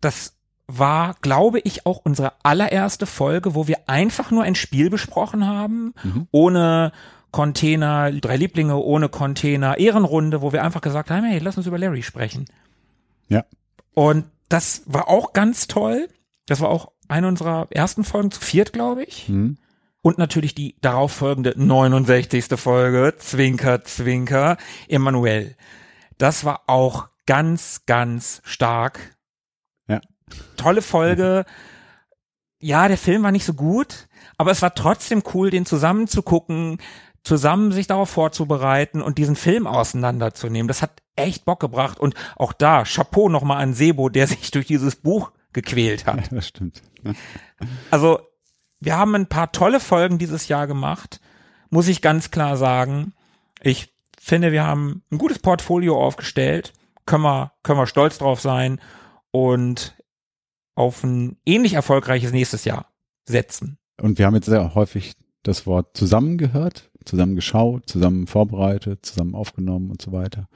das war, glaube ich, auch unsere allererste Folge, wo wir einfach nur ein Spiel besprochen haben, Mhm. ohne Container, drei Lieblinge, ohne Container, Ehrenrunde, wo wir einfach gesagt haben, hey, lass uns über Larry sprechen. Ja. Und das war auch ganz toll. Das war auch eine unserer ersten Folgen zu viert, glaube ich. Mhm. Und natürlich die darauf folgende 69. Folge, Zwinker, Zwinker, Emanuel. Das war auch ganz, ganz stark. Ja. Tolle Folge. Ja, der Film war nicht so gut, aber es war trotzdem cool, den zusammen zu gucken, zusammen sich darauf vorzubereiten und diesen Film auseinanderzunehmen. Das hat echt Bock gebracht. Und auch da, Chapeau nochmal an Sebo, der sich durch dieses Buch gequält hat. Ja, das stimmt. Ja. Also, wir haben ein paar tolle Folgen dieses Jahr gemacht, muss ich ganz klar sagen. Ich finde, wir haben ein gutes Portfolio aufgestellt, können wir, können wir stolz drauf sein und auf ein ähnlich erfolgreiches nächstes Jahr setzen. Und wir haben jetzt sehr häufig das Wort zusammen gehört, zusammen geschaut, zusammen vorbereitet, zusammen aufgenommen und so weiter.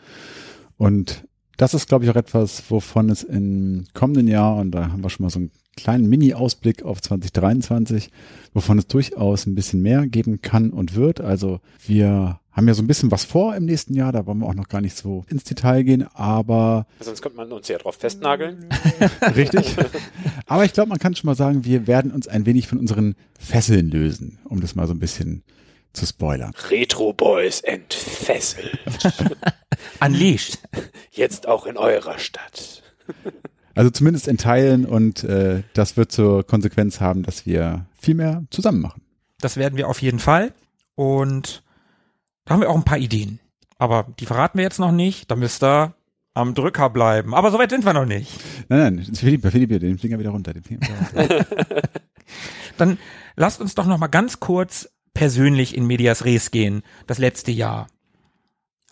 Und das ist, glaube ich, auch etwas, wovon es im kommenden Jahr, und da haben wir schon mal so einen kleinen Mini-Ausblick auf 2023, wovon es durchaus ein bisschen mehr geben kann und wird. Also wir haben ja so ein bisschen was vor im nächsten Jahr, da wollen wir auch noch gar nicht so ins Detail gehen, aber Sonst könnte man uns ja drauf festnageln. Richtig. Aber ich glaube, man kann schon mal sagen, wir werden uns ein wenig von unseren Fesseln lösen, um das mal so ein bisschen zu spoilern. Retro Boys entfesselt. Unleashed. Jetzt auch in eurer Stadt. Also zumindest in Teilen und äh, das wird zur Konsequenz haben, dass wir viel mehr zusammen machen. Das werden wir auf jeden Fall. Und da haben wir auch ein paar Ideen. Aber die verraten wir jetzt noch nicht. Da müsst ihr am Drücker bleiben. Aber soweit sind wir noch nicht. Nein, nein, Philipp, Philipp, den Finger wieder runter. Den Finger wieder runter. Dann lasst uns doch noch mal ganz kurz persönlich in Medias Res gehen. Das letzte Jahr.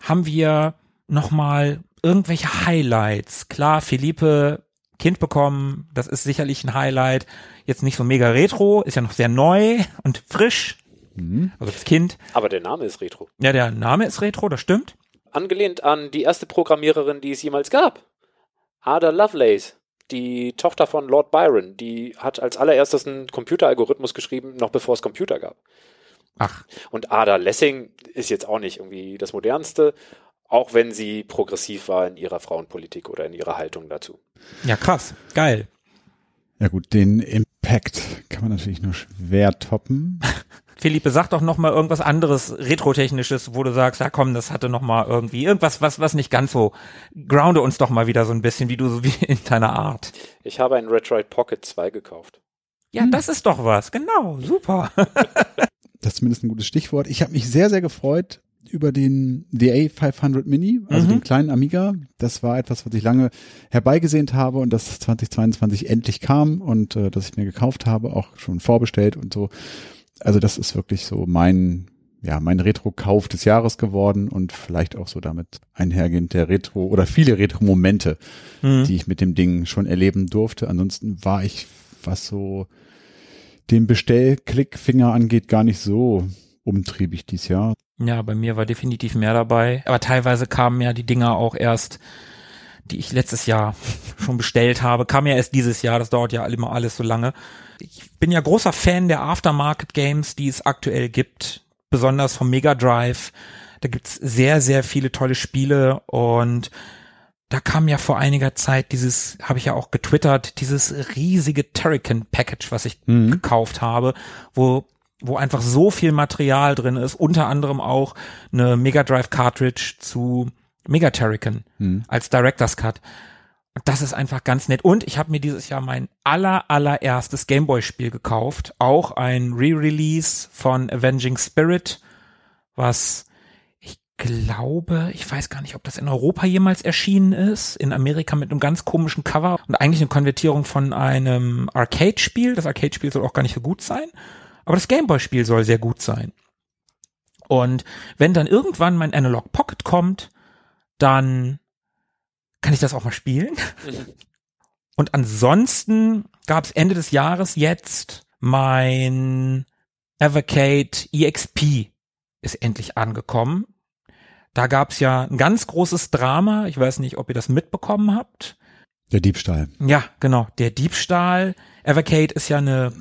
Haben wir noch mal irgendwelche Highlights? Klar, Philippe Kind bekommen, das ist sicherlich ein Highlight. Jetzt nicht so mega retro, ist ja noch sehr neu und frisch. Mhm. Also das Kind. Aber der Name ist Retro. Ja, der Name ist retro, das stimmt. Angelehnt an die erste Programmiererin, die es jemals gab. Ada Lovelace, die Tochter von Lord Byron. Die hat als allererstes einen Computeralgorithmus geschrieben, noch bevor es Computer gab. Ach, Und Ada Lessing ist jetzt auch nicht irgendwie das modernste, auch wenn sie progressiv war in ihrer Frauenpolitik oder in ihrer Haltung dazu. ja krass, geil. Ja gut, den Impact kann man natürlich nur schwer toppen. Philippe, sag doch noch mal irgendwas anderes retrotechnisches, wo du sagst, ja komm, das hatte noch mal irgendwie irgendwas, was was nicht ganz so. Grounde uns doch mal wieder so ein bisschen, wie du so wie in deiner Art. Ich habe einen Retroid Pocket 2 gekauft. Ja, das ist doch was. Genau, super. Das ist zumindest ein gutes Stichwort. Ich habe mich sehr, sehr gefreut über den DA 500 Mini, also Mhm. den kleinen Amiga. Das war etwas, was ich lange herbeigesehnt habe und das 2022 endlich kam und äh, das ich mir gekauft habe, auch schon vorbestellt und so. Also das ist wirklich so mein, ja, mein Retro-Kauf des Jahres geworden und vielleicht auch so damit einhergehend der Retro oder viele Retro-Momente, Hm. die ich mit dem Ding schon erleben durfte. Ansonsten war ich, was so den Bestellklickfinger angeht, gar nicht so umtriebig dieses Jahr. Ja, bei mir war definitiv mehr dabei. Aber teilweise kamen ja die Dinger auch erst, die ich letztes Jahr schon bestellt habe, kamen ja erst dieses Jahr. Das dauert ja immer alles so lange. Ich bin ja großer Fan der Aftermarket Games, die es aktuell gibt, besonders vom Mega Drive. Da gibt's sehr, sehr viele tolle Spiele und da kam ja vor einiger Zeit dieses, habe ich ja auch getwittert, dieses riesige Turrican Package, was ich Mhm. gekauft habe, wo wo einfach so viel Material drin ist, unter anderem auch eine Mega Drive Cartridge zu Mega Turrican Mhm. als Director's Cut. Und das ist einfach ganz nett. Und ich habe mir dieses Jahr mein aller, allererstes Gameboy-Spiel gekauft. Auch ein Re-Release von Avenging Spirit, was ich glaube, ich weiß gar nicht, ob das in Europa jemals erschienen ist. In Amerika mit einem ganz komischen Cover und eigentlich eine Konvertierung von einem Arcade-Spiel. Das Arcade-Spiel soll auch gar nicht so gut sein. Aber das Gameboy-Spiel soll sehr gut sein. Und wenn dann irgendwann mein Analog Pocket kommt, dann kann ich das auch mal spielen. Und ansonsten gab es Ende des Jahres jetzt mein Evercade EXP ist endlich angekommen. Da gab es ja ein ganz großes Drama. Ich weiß nicht, ob ihr das mitbekommen habt. Der Diebstahl. Ja, genau. Der Diebstahl. Evercade ist ja eine,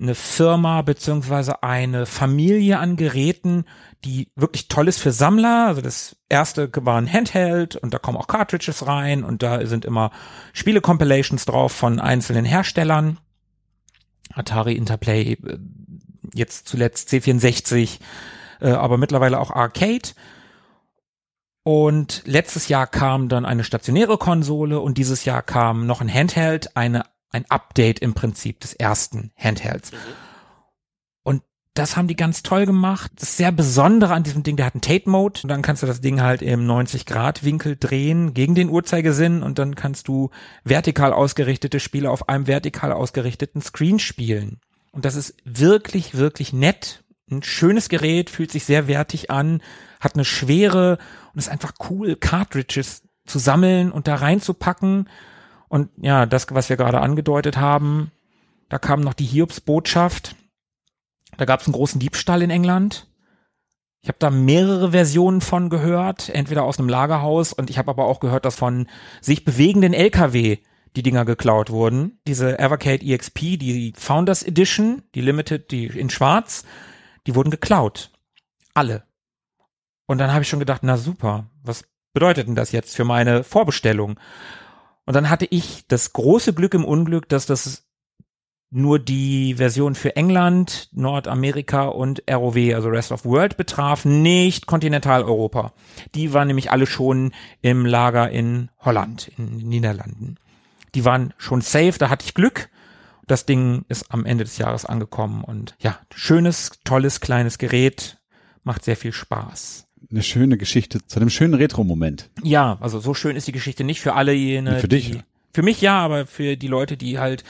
eine Firma beziehungsweise eine Familie an Geräten, die wirklich toll ist für Sammler. Also das erste war ein Handheld und da kommen auch Cartridges rein und da sind immer Spiele-Compilations drauf von einzelnen Herstellern. Atari, Interplay, äh, jetzt zuletzt C64, äh, aber mittlerweile auch Arcade. Und letztes Jahr kam dann eine stationäre Konsole und dieses Jahr kam noch ein Handheld, eine, ein Update im Prinzip des ersten Handhelds. Und das haben die ganz toll gemacht. Das sehr Besondere an diesem Ding, der hat einen Tate-Mode und dann kannst du das Ding halt im 90-Grad-Winkel drehen gegen den Uhrzeigersinn und dann kannst du vertikal ausgerichtete Spiele auf einem vertikal ausgerichteten Screen spielen. Und das ist wirklich, wirklich nett. Ein schönes Gerät, fühlt sich sehr wertig an, hat eine Schwere und ist einfach cool, Cartridges zu sammeln und da reinzupacken. Und ja, das, was wir gerade angedeutet haben, da kam noch die Hiobs-Botschaft. Da gab es einen großen Diebstahl in England. Ich habe da mehrere Versionen von gehört, entweder aus einem Lagerhaus und ich habe aber auch gehört, dass von sich bewegenden LKW die Dinger geklaut wurden. Diese Evercade EXP, die Founders Edition, die Limited, die in Schwarz, die wurden geklaut. Alle. Und dann habe ich schon gedacht, na super, was bedeutet denn das jetzt für meine Vorbestellung? Und dann hatte ich das große Glück im Unglück, dass das nur die Version für England, Nordamerika und ROW, also Rest of World betraf, nicht Kontinentaleuropa. Die waren nämlich alle schon im Lager in Holland, in den Niederlanden. Die waren schon safe, da hatte ich Glück. Das Ding ist am Ende des Jahres angekommen und ja, schönes, tolles, kleines Gerät, macht sehr viel Spaß. Eine schöne Geschichte zu einem schönen Retro-Moment. Ja, also so schön ist die Geschichte nicht für alle jene. Für dich. Die, für mich ja, aber für die Leute, die halt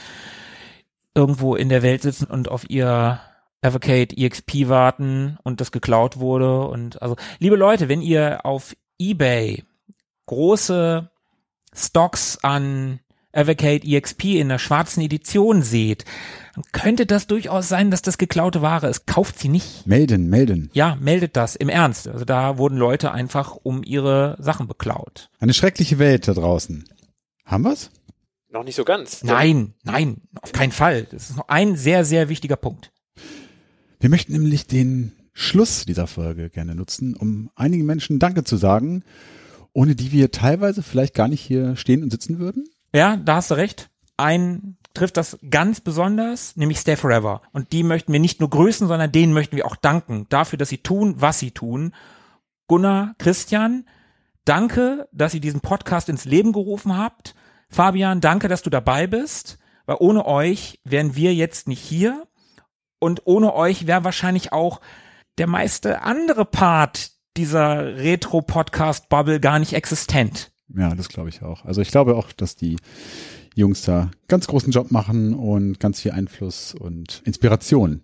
irgendwo in der Welt sitzen und auf ihr Evercade EXP warten und das geklaut wurde und also liebe Leute, wenn ihr auf eBay große Stocks an Evercade EXP in der schwarzen Edition seht, könnte das durchaus sein, dass das geklaute Ware ist. Kauft sie nicht. Melden, melden. Ja, meldet das im Ernst. Also da wurden Leute einfach um ihre Sachen beklaut. Eine schreckliche Welt da draußen. Haben wir's? Noch nicht so ganz. Nein, nein, auf keinen Fall. Das ist noch ein sehr, sehr wichtiger Punkt. Wir möchten nämlich den Schluss dieser Folge gerne nutzen, um einigen Menschen Danke zu sagen, ohne die wir teilweise vielleicht gar nicht hier stehen und sitzen würden. Ja, da hast du recht. Ein trifft das ganz besonders, nämlich Stay Forever. Und die möchten wir nicht nur grüßen, sondern denen möchten wir auch danken dafür, dass sie tun, was sie tun. Gunnar, Christian, danke, dass ihr diesen Podcast ins Leben gerufen habt. Fabian, danke, dass du dabei bist, weil ohne euch wären wir jetzt nicht hier. Und ohne euch wäre wahrscheinlich auch der meiste andere Part dieser Retro-Podcast-Bubble gar nicht existent. Ja, das glaube ich auch. Also ich glaube auch, dass die Jungs da ganz großen Job machen und ganz viel Einfluss und Inspiration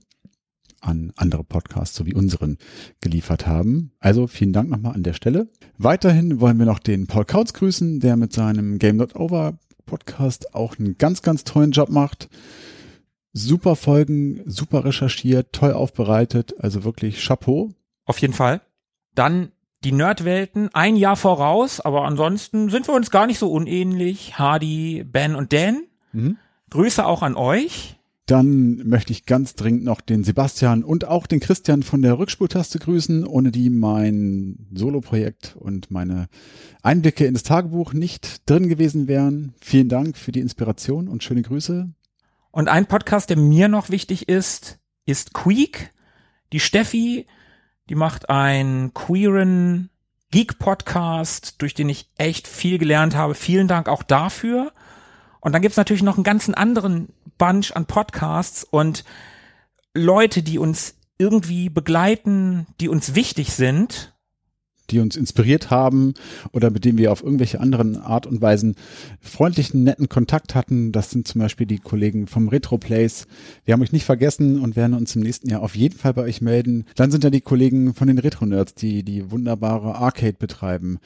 an andere Podcasts, so wie unseren, geliefert haben. Also vielen Dank nochmal an der Stelle. Weiterhin wollen wir noch den Paul Kautz grüßen, der mit seinem Game Not Over Podcast auch einen ganz, ganz tollen Job macht. Super Folgen, super recherchiert, toll aufbereitet, also wirklich Chapeau. Auf jeden Fall. Dann die Nerdwelten, ein Jahr voraus, aber ansonsten sind wir uns gar nicht so unähnlich. Hardy, Ben und Dan. Mhm. Grüße auch an euch. Dann möchte ich ganz dringend noch den Sebastian und auch den Christian von der Rückspultaste grüßen, ohne die mein Soloprojekt und meine Einblicke in das Tagebuch nicht drin gewesen wären. Vielen Dank für die Inspiration und schöne Grüße. Und ein Podcast, der mir noch wichtig ist, ist Queek. Die Steffi, die macht einen queeren Geek-Podcast, durch den ich echt viel gelernt habe. Vielen Dank auch dafür. Und dann gibt's natürlich noch einen ganzen anderen Bunch an Podcasts und Leute, die uns irgendwie begleiten, die uns wichtig sind. Die uns inspiriert haben oder mit denen wir auf irgendwelche anderen Art und Weisen freundlichen, netten Kontakt hatten. Das sind zum Beispiel die Kollegen vom Retro Place. Wir haben euch nicht vergessen und werden uns im nächsten Jahr auf jeden Fall bei euch melden. Dann sind da die Kollegen von den Retro Nerds, die die wunderbare Arcade betreiben.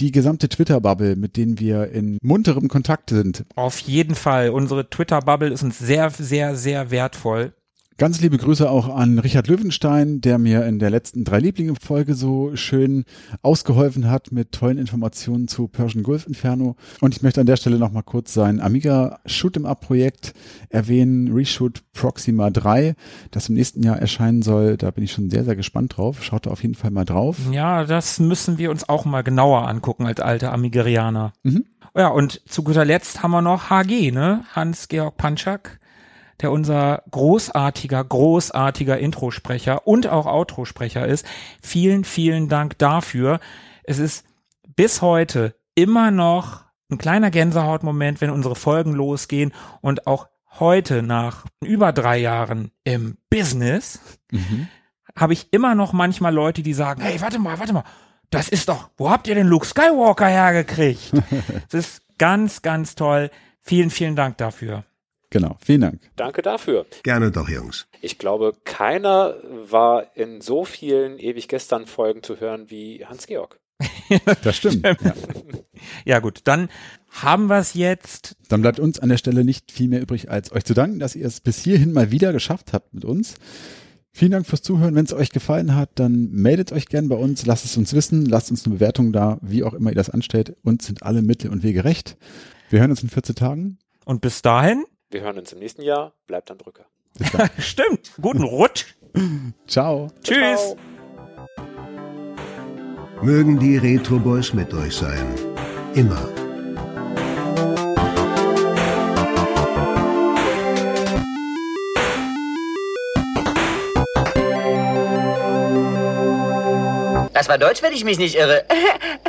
Die gesamte Twitter-Bubble, mit denen wir in munterem Kontakt sind. Auf jeden Fall. Unsere Twitter-Bubble ist uns sehr, sehr, sehr wertvoll. Ganz liebe Grüße auch an Richard Löwenstein, der mir in der letzten drei Lieblinge Folge so schön ausgeholfen hat mit tollen Informationen zu Persian Gulf Inferno. Und ich möchte an der Stelle noch mal kurz sein Amiga Shoot'em Up Projekt erwähnen, Reshoot Proxima 3, das im nächsten Jahr erscheinen soll. Da bin ich schon sehr, sehr gespannt drauf. Schaut da auf jeden Fall mal drauf. Ja, das müssen wir uns auch mal genauer angucken als alte Amigerianer. Mhm. Ja, und zu guter Letzt haben wir noch HG, ne? Hans-Georg Panschak, der unser großartiger, großartiger Introsprecher und auch Outrosprecher ist. Vielen, vielen Dank dafür. Es ist bis heute immer noch ein kleiner Gänsehautmoment, wenn unsere Folgen losgehen und auch heute nach über drei Jahren im Business Mhm. habe ich immer noch manchmal Leute, die sagen, hey, warte mal, warte mal, das ist doch, wo habt ihr den Luke Skywalker hergekriegt? das ist ganz, ganz toll. Vielen, vielen Dank dafür. Genau. Vielen Dank. Danke dafür. Gerne doch, Jungs. Ich glaube, keiner war in so vielen ewig gestern Folgen zu hören wie Hans-Georg. Das stimmt. Ja. Ja gut, dann haben wir es jetzt. Dann bleibt uns an der Stelle nicht viel mehr übrig, als euch zu danken, dass ihr es bis hierhin mal wieder geschafft habt mit uns. Vielen Dank fürs Zuhören. Wenn es euch gefallen hat, dann meldet euch gern bei uns, lasst es uns wissen, lasst uns eine Bewertung da, wie auch immer ihr das anstellt. Uns sind alle Mittel und Wege recht. Wir hören uns in 14 Tagen. Und bis dahin, Wir hören uns im nächsten Jahr. Bleibt am Drücker. Bis dann. stimmt, guten Rutsch. Ciao. Tschüss. Ciao. Mögen die Retro Boys mit euch sein. Immer. Das war Deutsch, wenn ich mich nicht irre.